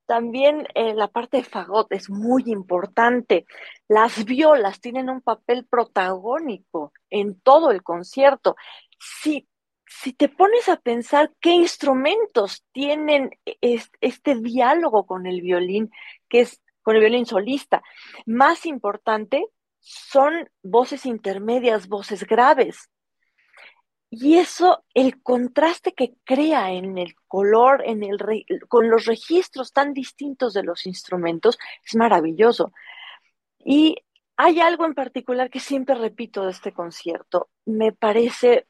También eh, la parte de fagot es muy importante. Las violas tienen un papel protagónico en todo el concierto. Si, si te pones a pensar qué instrumentos tienen este diálogo con el violín, que es con el violín solista, más importante son voces intermedias, voces graves. Y eso, el contraste que crea en el color, en el con los registros tan distintos de los instrumentos, es maravilloso. Y hay algo en particular que siempre repito de este concierto. Me parece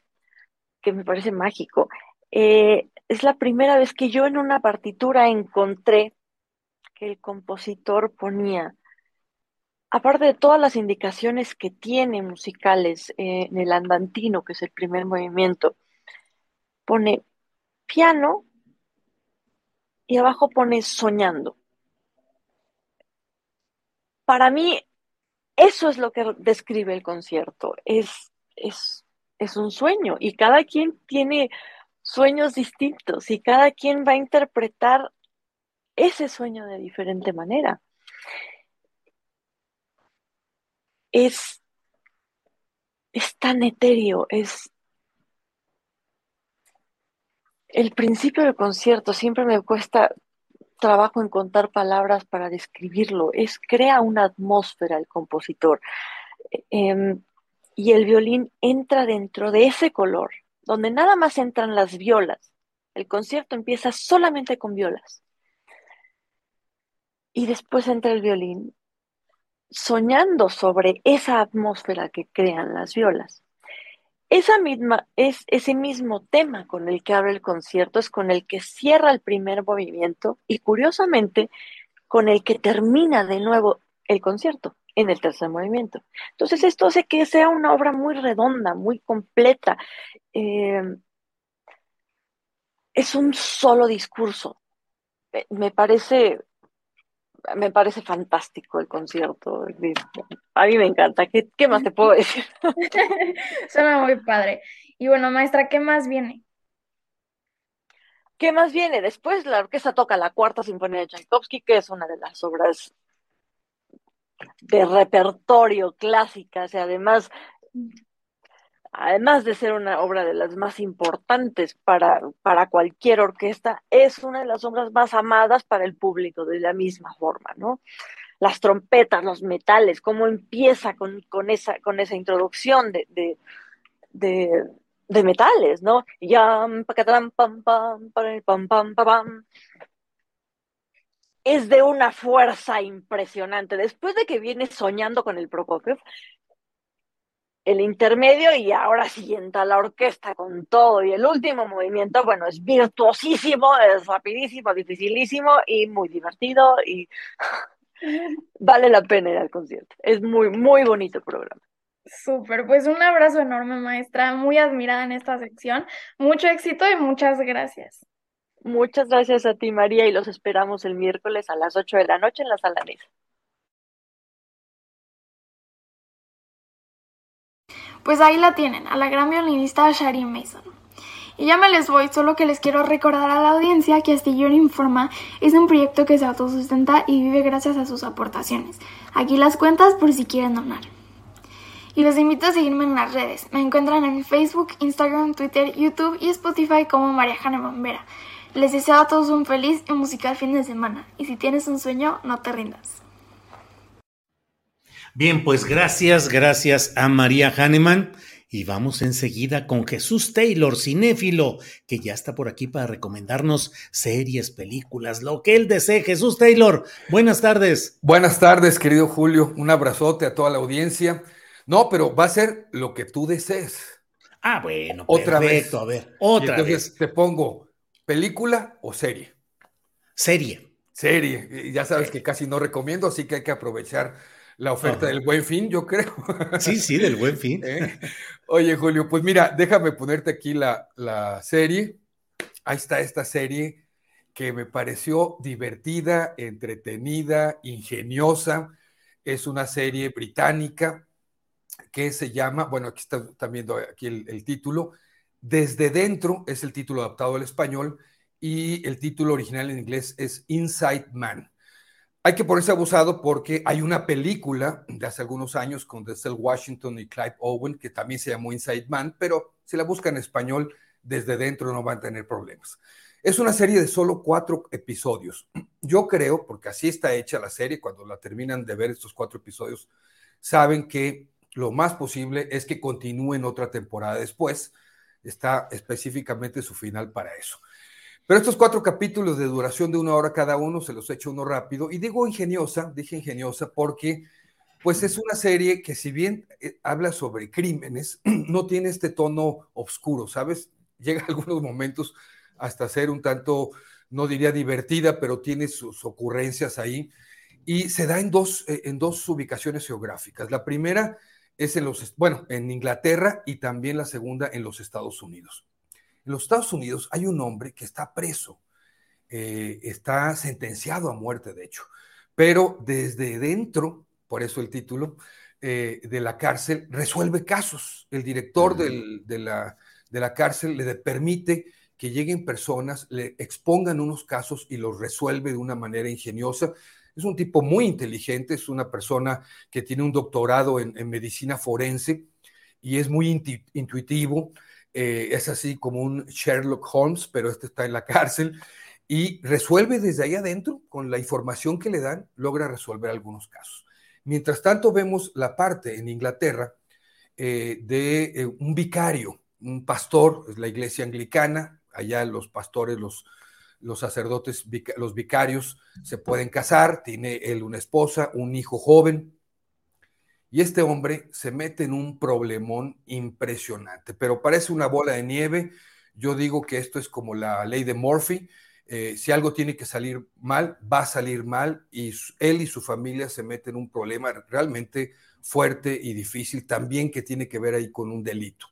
que me parece mágico. Eh, es la primera vez que yo en una partitura encontré que el compositor ponía aparte de todas las indicaciones que tiene musicales eh, en el andantino, que es el primer movimiento, pone piano y abajo pone soñando. Para mí, eso es lo que describe el concierto, es, es, es un sueño y cada quien tiene sueños distintos y cada quien va a interpretar ese sueño de diferente manera. es, es tan etéreo, es... El principio del concierto siempre me cuesta trabajo en contar palabras para describirlo, es crea una atmósfera el compositor. Em, y el violín entra dentro de ese color, donde nada más entran las violas. El concierto empieza solamente con violas. Y después entra el violín soñando sobre esa atmósfera que crean las violas. Esa misma, es ese mismo tema con el que abre el concierto, es con el que cierra el primer movimiento y curiosamente con el que termina de nuevo el concierto en el tercer movimiento. Entonces esto hace que sea una obra muy redonda, muy completa. Eh, es un solo discurso. Me parece me parece fantástico el concierto. A mí me encanta. ¿Qué, qué más te puedo decir? Suena muy padre. Y bueno, maestra, ¿qué más viene? ¿Qué más viene? Después la orquesta toca la cuarta sinfonía de Tchaikovsky, que es una de las obras de repertorio clásicas y además además de ser una obra de las más importantes para, para cualquier orquesta, es una de las obras más amadas para el público de la misma forma, ¿no? Las trompetas, los metales, cómo empieza con, esa, con esa introducción de, de, metales, ¿no? pam, pam, pam, pam, pam, es de una fuerza impresionante. Después de que viene soñando con el Prokofiev, el intermedio y ahora sí entra la orquesta con todo. Y el último movimiento, bueno, es virtuosísimo, es rapidísimo, dificilísimo y muy divertido y vale la pena ir al concierto. Es muy, muy bonito el programa. Súper, pues un abrazo enorme, maestra, muy admirada en esta sección. Mucho éxito y muchas gracias. Muchas gracias a ti, María, y los esperamos el miércoles a las 8 de la noche en la sala Pues ahí la tienen, a la gran violinista Shari Mason. Y ya me les voy, solo que les quiero recordar a la audiencia que Astillero Informa es un proyecto que se autosustenta y vive gracias a sus aportaciones. Aquí las cuentas por si quieren donar. Y los invito a seguirme en las redes. Me encuentran en Facebook, Instagram, Twitter, YouTube y Spotify como María Jane Bombera. Les deseo a todos un feliz y musical fin de semana. Y si tienes un sueño, no te rindas. Bien, pues gracias, gracias a María Hahnemann. Y vamos enseguida con Jesús Taylor, cinéfilo, que ya está por aquí para recomendarnos series, películas, lo que él desee. Jesús Taylor, buenas tardes. Buenas tardes, querido Julio. Un abrazote a toda la audiencia. No, pero va a ser lo que tú desees. Ah, bueno, otra perfecto, vez. a ver, otra vez. Te pongo película o serie. Serie. Serie. Ya sabes que casi no recomiendo, así que hay que aprovechar la oferta del buen fin, yo creo. Sí, sí, del buen fin. ¿Eh? Oye, Julio, pues mira, déjame ponerte aquí la, serie. Ahí está esta serie que me pareció divertida, entretenida, ingeniosa. Es una serie británica que se llama, bueno, aquí están viendo aquí el, el título, Desde dentro es el título adaptado al español y el título original en inglés es Inside Man. Hay que ponerse abusado porque hay una película de hace algunos años con Denzel Washington y Clive Owen que también se llamó Inside Man, pero si la buscan en español, desde dentro no van a tener problemas. Es una serie de solo cuatro episodios. Yo creo, porque así está hecha la serie, cuando la terminan de ver estos cuatro episodios, saben que lo más posible es que continúen otra temporada después. Está específicamente su final para eso. Pero estos cuatro capítulos de duración de una hora cada uno, se los echo uno rápido. Y digo ingeniosa, dije ingeniosa, porque pues es una serie que si bien eh, habla sobre crímenes, no tiene este tono oscuro, ¿sabes? Llega algunos momentos hasta ser un tanto, no diría divertida, pero tiene sus ocurrencias ahí. Y se da en dos, eh, en dos ubicaciones geográficas. La primera es en los, bueno, en Inglaterra y también la segunda en los Estados Unidos. En los Estados Unidos hay un hombre que está preso, eh, está sentenciado a muerte, de hecho, pero desde dentro, por eso el título, eh, de la cárcel, resuelve casos. El director de, la, de la cárcel le permite que lleguen personas, le expongan unos casos y los resuelve de una manera ingeniosa. Es un tipo muy inteligente, es una persona que tiene un doctorado en, medicina forense y es muy intuitivo. Eh, es así como un Sherlock Holmes, pero este está en la cárcel y resuelve desde ahí adentro, con la información que le dan, logra resolver algunos casos. Mientras tanto, vemos la parte en Inglaterra eh, de eh, un vicario, un pastor, es la iglesia anglicana, allá los pastores, los, los sacerdotes, los vicarios se pueden casar, tiene él una esposa, un hijo joven, y este hombre se mete en un problemón impresionante, pero parece una bola de nieve. Yo digo que esto es como la ley de Murphy. Eh, si algo tiene que salir mal, va a salir mal y él y su familia se meten en un problema realmente fuerte y difícil, también que tiene que ver ahí con un delito.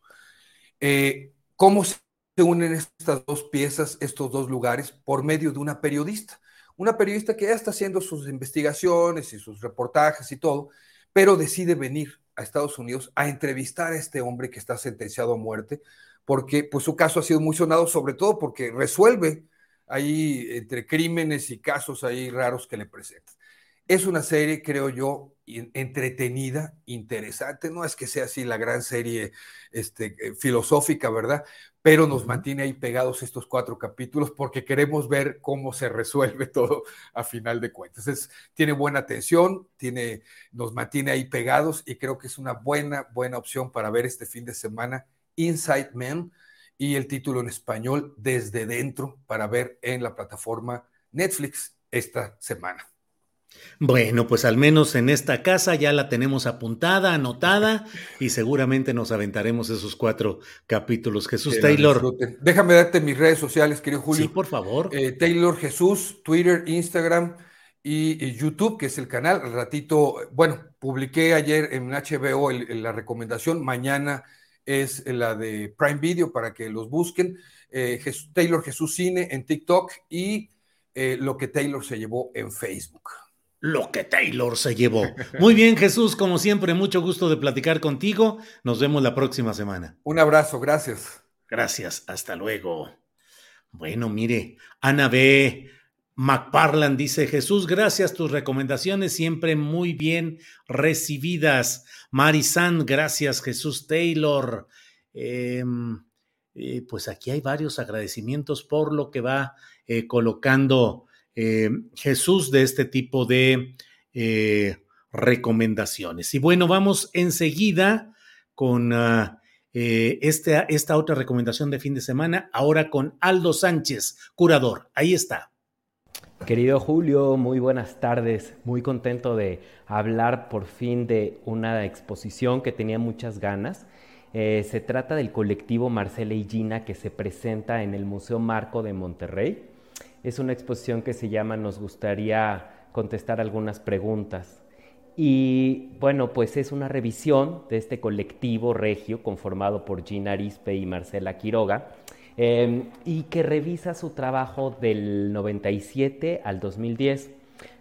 Eh, ¿Cómo se unen estas dos piezas, estos dos lugares? Por medio de una periodista. Una periodista que ya está haciendo sus investigaciones y sus reportajes y todo, pero decide venir a Estados Unidos a entrevistar a este hombre que está sentenciado a muerte, porque pues su caso ha sido muy sonado, sobre todo porque resuelve ahí entre crímenes y casos ahí raros que le presentan. Es una serie, creo yo, entretenida, interesante. No es que sea así la gran serie este, eh, filosófica, ¿verdad? Pero nos mantiene ahí pegados estos cuatro capítulos porque queremos ver cómo se resuelve todo a final de cuentas. Es, tiene buena atención, tiene, nos mantiene ahí pegados y creo que es una buena, buena opción para ver este fin de semana Inside Man y el título en español Desde Dentro para ver en la plataforma Netflix esta semana. Bueno, pues al menos en esta casa ya la tenemos apuntada, anotada y seguramente nos aventaremos esos cuatro capítulos. Jesús Taylor. Déjame darte mis redes sociales, querido Julio. Sí, por favor. Eh, Taylor Jesús, Twitter, Instagram y, YouTube, que es el canal. Al ratito, bueno, publiqué ayer en HBO la recomendación. Mañana es la de Prime Video para que los busquen. Eh, Taylor Jesús Cine en TikTok y eh, lo que Taylor se llevó en Facebook lo que Taylor se llevó. Muy bien, Jesús, como siempre, mucho gusto de platicar contigo. Nos vemos la próxima semana. Un abrazo, gracias. Gracias, hasta luego. Bueno, mire, Ana B. McParland dice, Jesús, gracias, tus recomendaciones siempre muy bien recibidas. Marisan, gracias, Jesús Taylor. Em, eh, pues aquí hay varios agradecimientos por lo que va eh, colocando eh, Jesús de este tipo de eh, recomendaciones. Y bueno, vamos enseguida con ah, eh, este, esta otra recomendación de fin de semana, ahora con Aldo Sánchez, curador. Ahí está. Querido Julio, muy buenas tardes. Muy contento de hablar por fin de una exposición que tenía muchas ganas. se trata del colectivo Marcela y Gina que se presenta en el Museo Marco de Monterrey. Es una exposición que se llama Nos gustaría contestar algunas preguntas. Y bueno, pues es una revisión de este colectivo regio conformado por Gina Arispe y Marcela Quiroga, em, y que revisa su trabajo del 97 al 2010.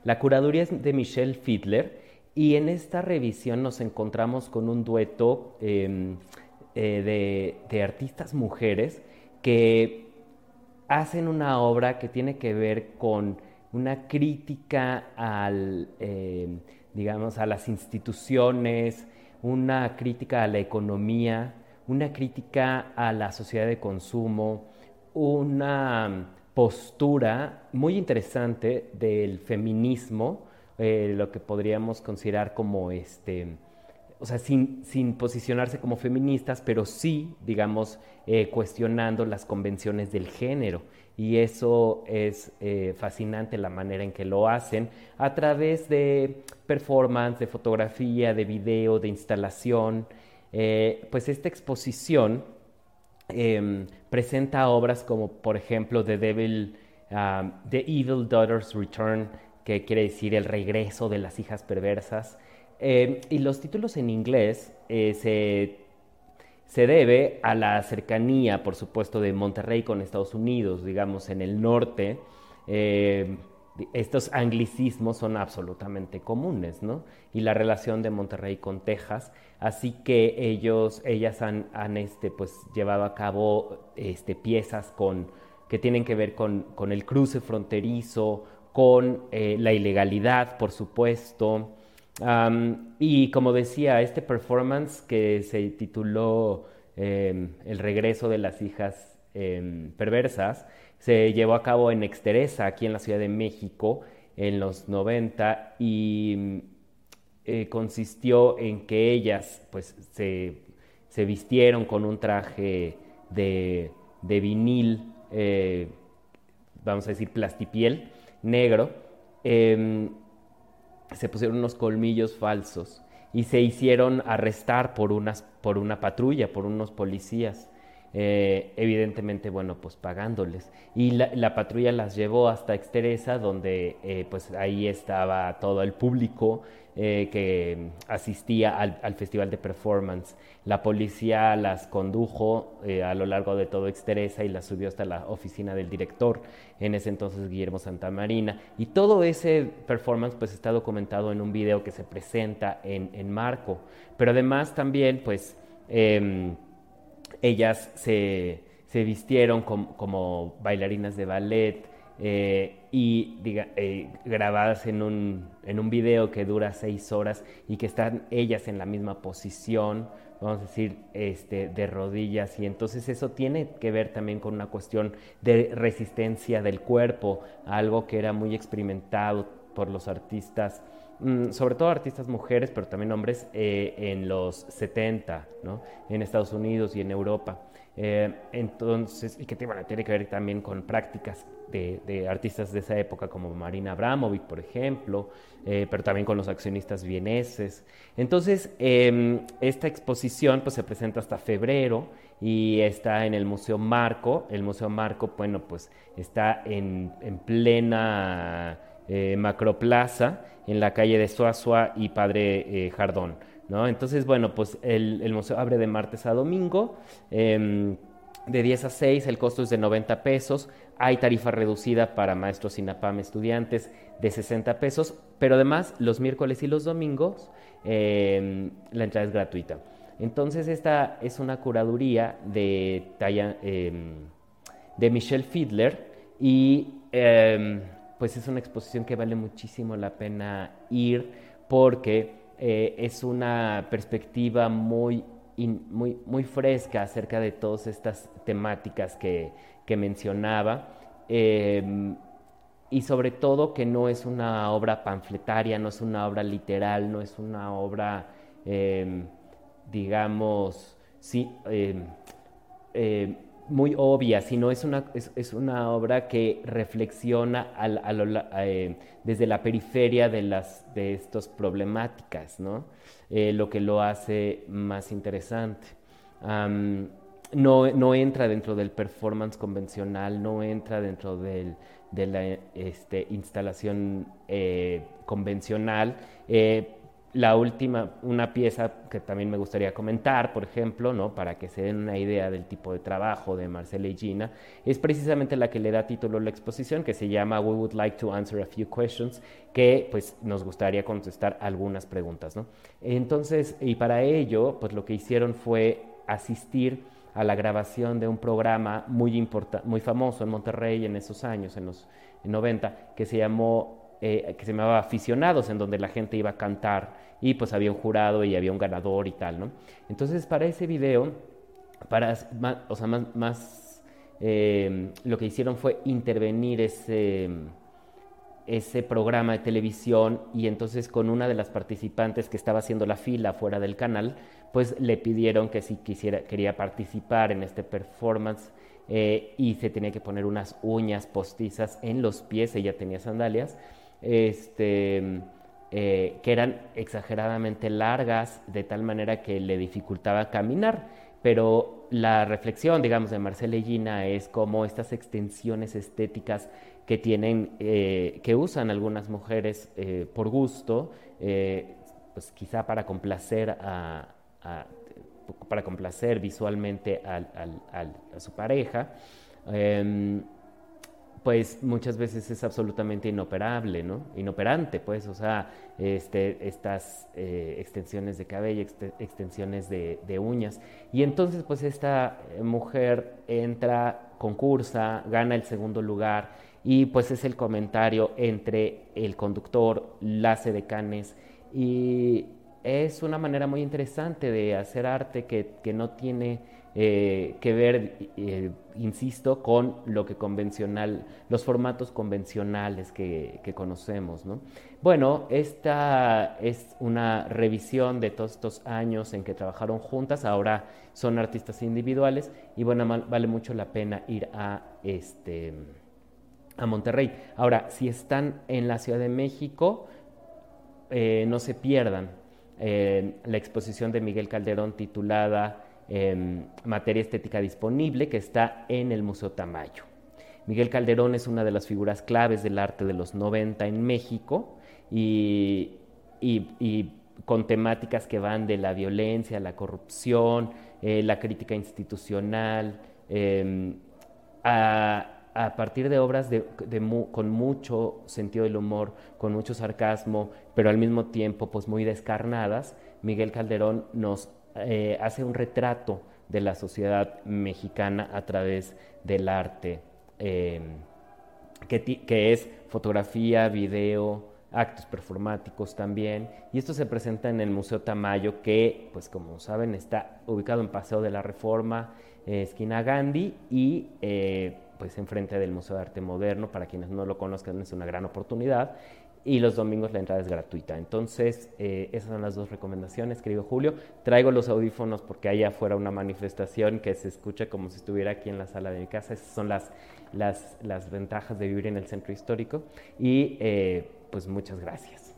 La curaduría es de Michelle Fiedler y en esta revisión nos encontramos con un dueto em, de, de artistas mujeres que hacen una obra que tiene que ver con una crítica al, eh, digamos, a las instituciones, una crítica a la economía, una crítica a la sociedad de consumo, una postura muy interesante del feminismo, eh, lo que podríamos considerar como este, o sea, sin, sin, posicionarse como feministas, pero sí, digamos, eh, cuestionando las convenciones del género. Y eso es eh, fascinante la manera en que lo hacen a través de performance, de fotografía, de video, de instalación. Eh, pues esta exposición em, presenta obras como, por ejemplo, The Devil, um, The Evil Daughter's Return, que quiere decir el regreso de las hijas perversas. Em, y los títulos en inglés eh, se se debe a la cercanía, por supuesto, de Monterrey con Estados Unidos, digamos, en el norte. Eh, estos anglicismos son absolutamente comunes, ¿no? Y la relación de Monterrey con Texas, así que ellos, ellas han, este, pues, llevado a cabo este, piezas con, que tienen que ver con, el cruce fronterizo, con eh, la ilegalidad, por supuesto, y como decía, este performance que se tituló em, El regreso de las hijas em, perversas, se llevó a cabo en Exteresa, aquí en la Ciudad de México, en los 90, y eh, consistió en que ellas pues, se, vistieron con un traje de, vinil, eh, vamos a decir plastipiel, negro, em, se pusieron unos colmillos falsos y se hicieron arrestar por, unas, por una patrulla, por unos policías. Eh, evidentemente, bueno, pues pagándoles. Y la, patrulla las llevó hasta Exteresa, donde eh, pues ahí estaba todo el público eh, que asistía al, festival de performance. La policía las condujo a lo largo de todo Exteresa y las subió hasta la oficina del director, en ese entonces Guillermo Santamarina. Y todo ese performance pues está documentado en un video que se presenta en, Marco. Pero además también pues... Em, ellas se, vistieron como, bailarinas de ballet eh, y eh, grabadas en un, en un video que dura seis horas y que están ellas en la misma posición, vamos a decir, este, de rodillas. Y entonces eso tiene que ver también con una cuestión de resistencia del cuerpo, algo que era muy experimentado por los artistas sobre todo artistas mujeres, pero también hombres, eh, en los 70, ¿no? en Estados Unidos y en Europa. Eh, entonces, y que tiene que ver también con prácticas de, artistas de esa época como Marina Abramovic, por ejemplo, eh, pero también con los accionistas vieneses. Entonces, em, esta exposición pues, se presenta hasta febrero y está en el Museo Marco. El Museo Marco, bueno, pues está en, en plena macroplaza en la calle de Suazua y Padre eh, Jardón. ¿no? Entonces, bueno, pues el, museo abre de martes a domingo. Em, de 10 a 6, el costo es de 90 pesos. Hay tarifa reducida para maestros INAPAM estudiantes de 60 pesos, pero además los miércoles y los domingos em, la entrada es gratuita. Entonces, esta es una curaduría de, em, de Michelle Fiedler y pues es una exposición que vale muchísimo la pena ir porque eh, es una perspectiva muy, muy, muy fresca acerca de todas estas temáticas que, mencionaba. Em, y sobre todo que no es una obra panfletaria, no es una obra literal, no es una obra, em, digamos, sí, em, muy obvia, sino es una, es, una obra que reflexiona eh, desde la periferia de, de estas problemáticas, ¿no? Eh, lo que lo hace más interesante. no, no, entra dentro del performance convencional, no entra dentro del, de la este, instalación eh, convencional la última, una pieza que también me gustaría comentar, por ejemplo, ¿no? para que se den una idea del tipo de trabajo de Marcela y Gina, es precisamente la que le da título a la exposición, que se llama We Would Like to Answer a Few Questions, que pues nos gustaría contestar algunas preguntas. ¿no? Entonces, y para ello, pues lo que hicieron fue asistir a la grabación de un programa muy, muy famoso en Monterrey en esos años, en los 90, que se llamó eh, que se llamaba Aficionados, en donde la gente iba a cantar y pues había un jurado y había un ganador y tal, ¿no? Entonces para ese video, para, o sea, más, eh, lo que hicieron fue intervenir ese ese programa de televisión y entonces con una de las participantes que estaba haciendo la fila fuera del canal, pues le pidieron que si quisiera, quería participar en este performance eh, y se tenía que poner unas uñas postizas en los pies, ella tenía sandalias, este, eh, que eran exageradamente largas de tal manera que le dificultaba caminar, pero la reflexión, digamos, de Marcela Gina es como estas extensiones estéticas que tienen, eh, que usan algunas mujeres eh, por gusto, pues quizá para complacer a, para complacer visualmente a su pareja, em, pues muchas veces es absolutamente inoperable, ¿no? Inoperante, pues, o sea, este, estas extensiones de cabello, extensiones de, uñas. Y entonces, pues, esta mujer entra, concursa, gana el segundo lugar y pues es el comentario entre el conductor, las decanes y es una manera muy interesante de hacer arte que, no tiene eh, que ver, eh, insisto, con lo que convencional, los formatos convencionales que, conocemos. Bueno, esta es una revisión de todos estos años en que trabajaron juntas, ahora son artistas individuales y bueno, vale mucho la pena ir a este a Monterrey. Ahora, si están en la Ciudad de México, eh, no se pierdan eh, la exposición de Miguel Calderón titulada em, Materia Estética Disponible, que está en el Museo Tamayo. Miguel Calderón es una de las figuras claves del arte de los 90 en México y, con temáticas que van de la violencia, la corrupción, eh, la crítica institucional, em, a, partir de obras con mucho sentido del humor, con mucho sarcasmo, pero al mismo tiempo pues muy descarnadas, Miguel Calderón nos eh, hace un retrato de la sociedad mexicana a través del arte, em, que, es fotografía, video, actos performáticos también. Y esto se presenta en el Museo Tamayo, que, pues como saben, está ubicado en Paseo de la Reforma, eh, esquina Gandhi, y eh, pues enfrente del Museo de Arte Moderno, para quienes no lo conozcan es una gran oportunidad, y los domingos la entrada es gratuita. Entonces, eh, esas son las dos recomendaciones, querido Julio. Traigo los audífonos porque allá afuera una manifestación que se escucha como si estuviera aquí en la sala de mi casa. Esas son las, las, las ventajas de vivir en el centro histórico. Y eh, pues muchas gracias.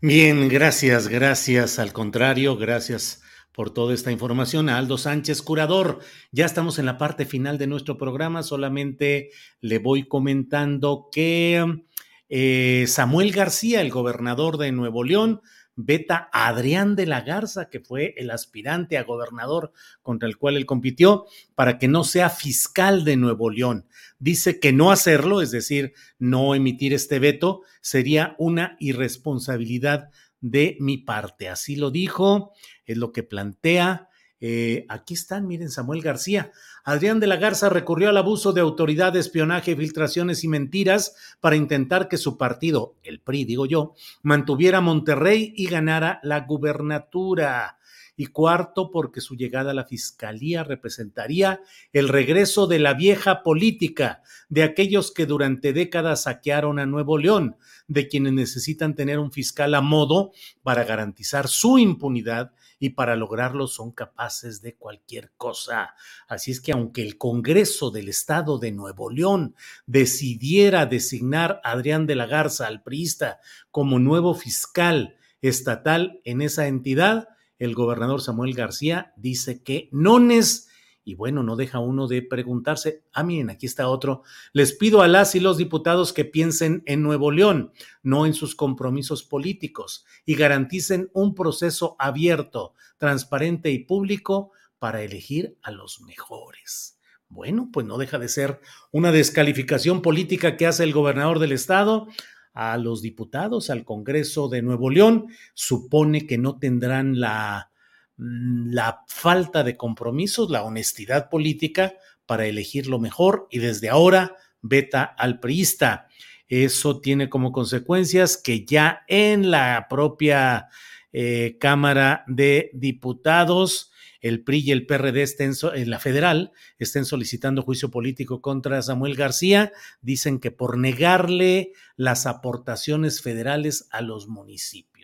Bien, gracias, gracias. Al contrario, gracias por toda esta información. A Aldo Sánchez, curador, ya estamos en la parte final de nuestro programa. Solamente le voy comentando que eh, Samuel García, el gobernador de Nuevo León, veta a Adrián de la Garza, que fue el aspirante a gobernador contra el cual él compitió, para que no sea fiscal de Nuevo León. Dice que no hacerlo, es decir, no emitir este veto, sería una irresponsabilidad de mi parte. Así lo dijo, es lo que plantea. Eh, aquí están, miren, Samuel García. Adrián de la Garza recurrió al abuso de autoridad, espionaje, filtraciones y mentiras para intentar que su partido, el PRI, digo yo, mantuviera Monterrey y ganara la gubernatura y cuarto, porque su llegada a la fiscalía representaría el regreso de la vieja política, de aquellos que durante décadas saquearon a Nuevo León, de quienes necesitan tener un fiscal a modo para garantizar su impunidad y para lograrlo son capaces de cualquier cosa. Así es que aunque el Congreso del Estado de Nuevo León decidiera designar a Adrián de la Garza, al priista, como nuevo fiscal estatal en esa entidad, el gobernador Samuel García dice que no es, y bueno, no deja uno de preguntarse, ah, miren, aquí está otro, les pido a las y los diputados que piensen en Nuevo León, no en sus compromisos políticos, y garanticen un proceso abierto, transparente y público para elegir a los mejores. Bueno, pues no deja de ser una descalificación política que hace el gobernador del estado. A los diputados, al Congreso de Nuevo León, supone que no tendrán la la falta de compromisos, la honestidad política para elegir lo mejor y desde ahora veta al priista. Eso tiene como consecuencias que ya en la propia eh, Cámara de Diputados, el PRI y el PRD estén, en la federal estén solicitando juicio político contra Samuel García. Dicen que por negarle las aportaciones federales a los municipios.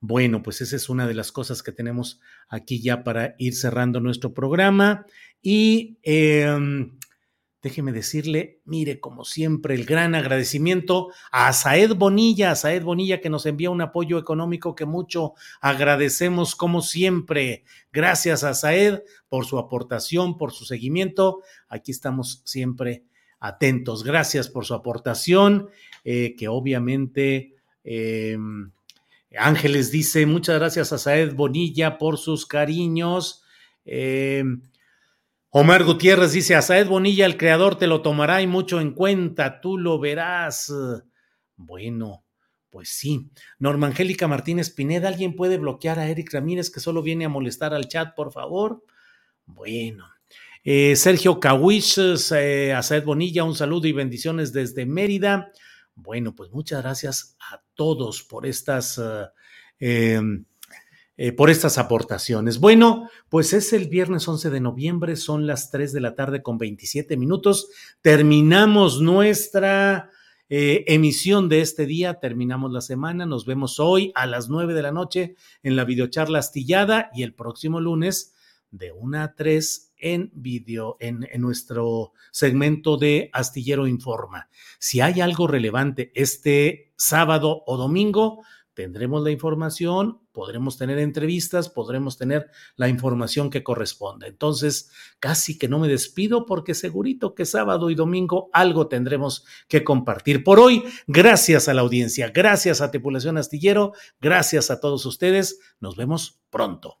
Bueno, pues esa es una de las cosas que tenemos aquí ya para ir cerrando nuestro programa. Y em, déjeme decirle, mire, como siempre, el gran agradecimiento a Saed Bonilla, a Saed Bonilla que nos envía un apoyo económico que mucho agradecemos como siempre. Gracias a Saed por su aportación, por su seguimiento. Aquí estamos siempre atentos. Gracias por su aportación, eh, que obviamente... Em, Ángeles dice, muchas gracias a Saed Bonilla por sus cariños. Eh, Omar Gutiérrez dice, a Saed Bonilla el creador te lo tomará y mucho en cuenta, tú lo verás. Bueno, pues sí. Norma Angélica Martínez Pineda, ¿alguien puede bloquear a Eric Ramírez que solo viene a molestar al chat, por favor? Bueno. Eh, Sergio Cawish, eh, a Saed Bonilla, un saludo y bendiciones desde Mérida. Bueno, pues muchas gracias a todos por estas... Eh, eh, por estas aportaciones. Bueno, pues es el viernes 11 de noviembre, son las 3 de la tarde con 27 minutos. Terminamos nuestra eh, emisión de este día, terminamos la semana, nos vemos hoy a las 9 de la noche en la videocharla astillada y el próximo lunes de 1 a 3 en video, en, en, nuestro segmento de Astillero Informa. Si hay algo relevante este sábado o domingo, tendremos la información, podremos tener entrevistas, podremos tener la información que corresponde. Entonces, casi que no me despido porque segurito que sábado y domingo algo tendremos que compartir. Por hoy, gracias a la audiencia, gracias a Tripulación Astillero, gracias a todos ustedes. Nos vemos pronto.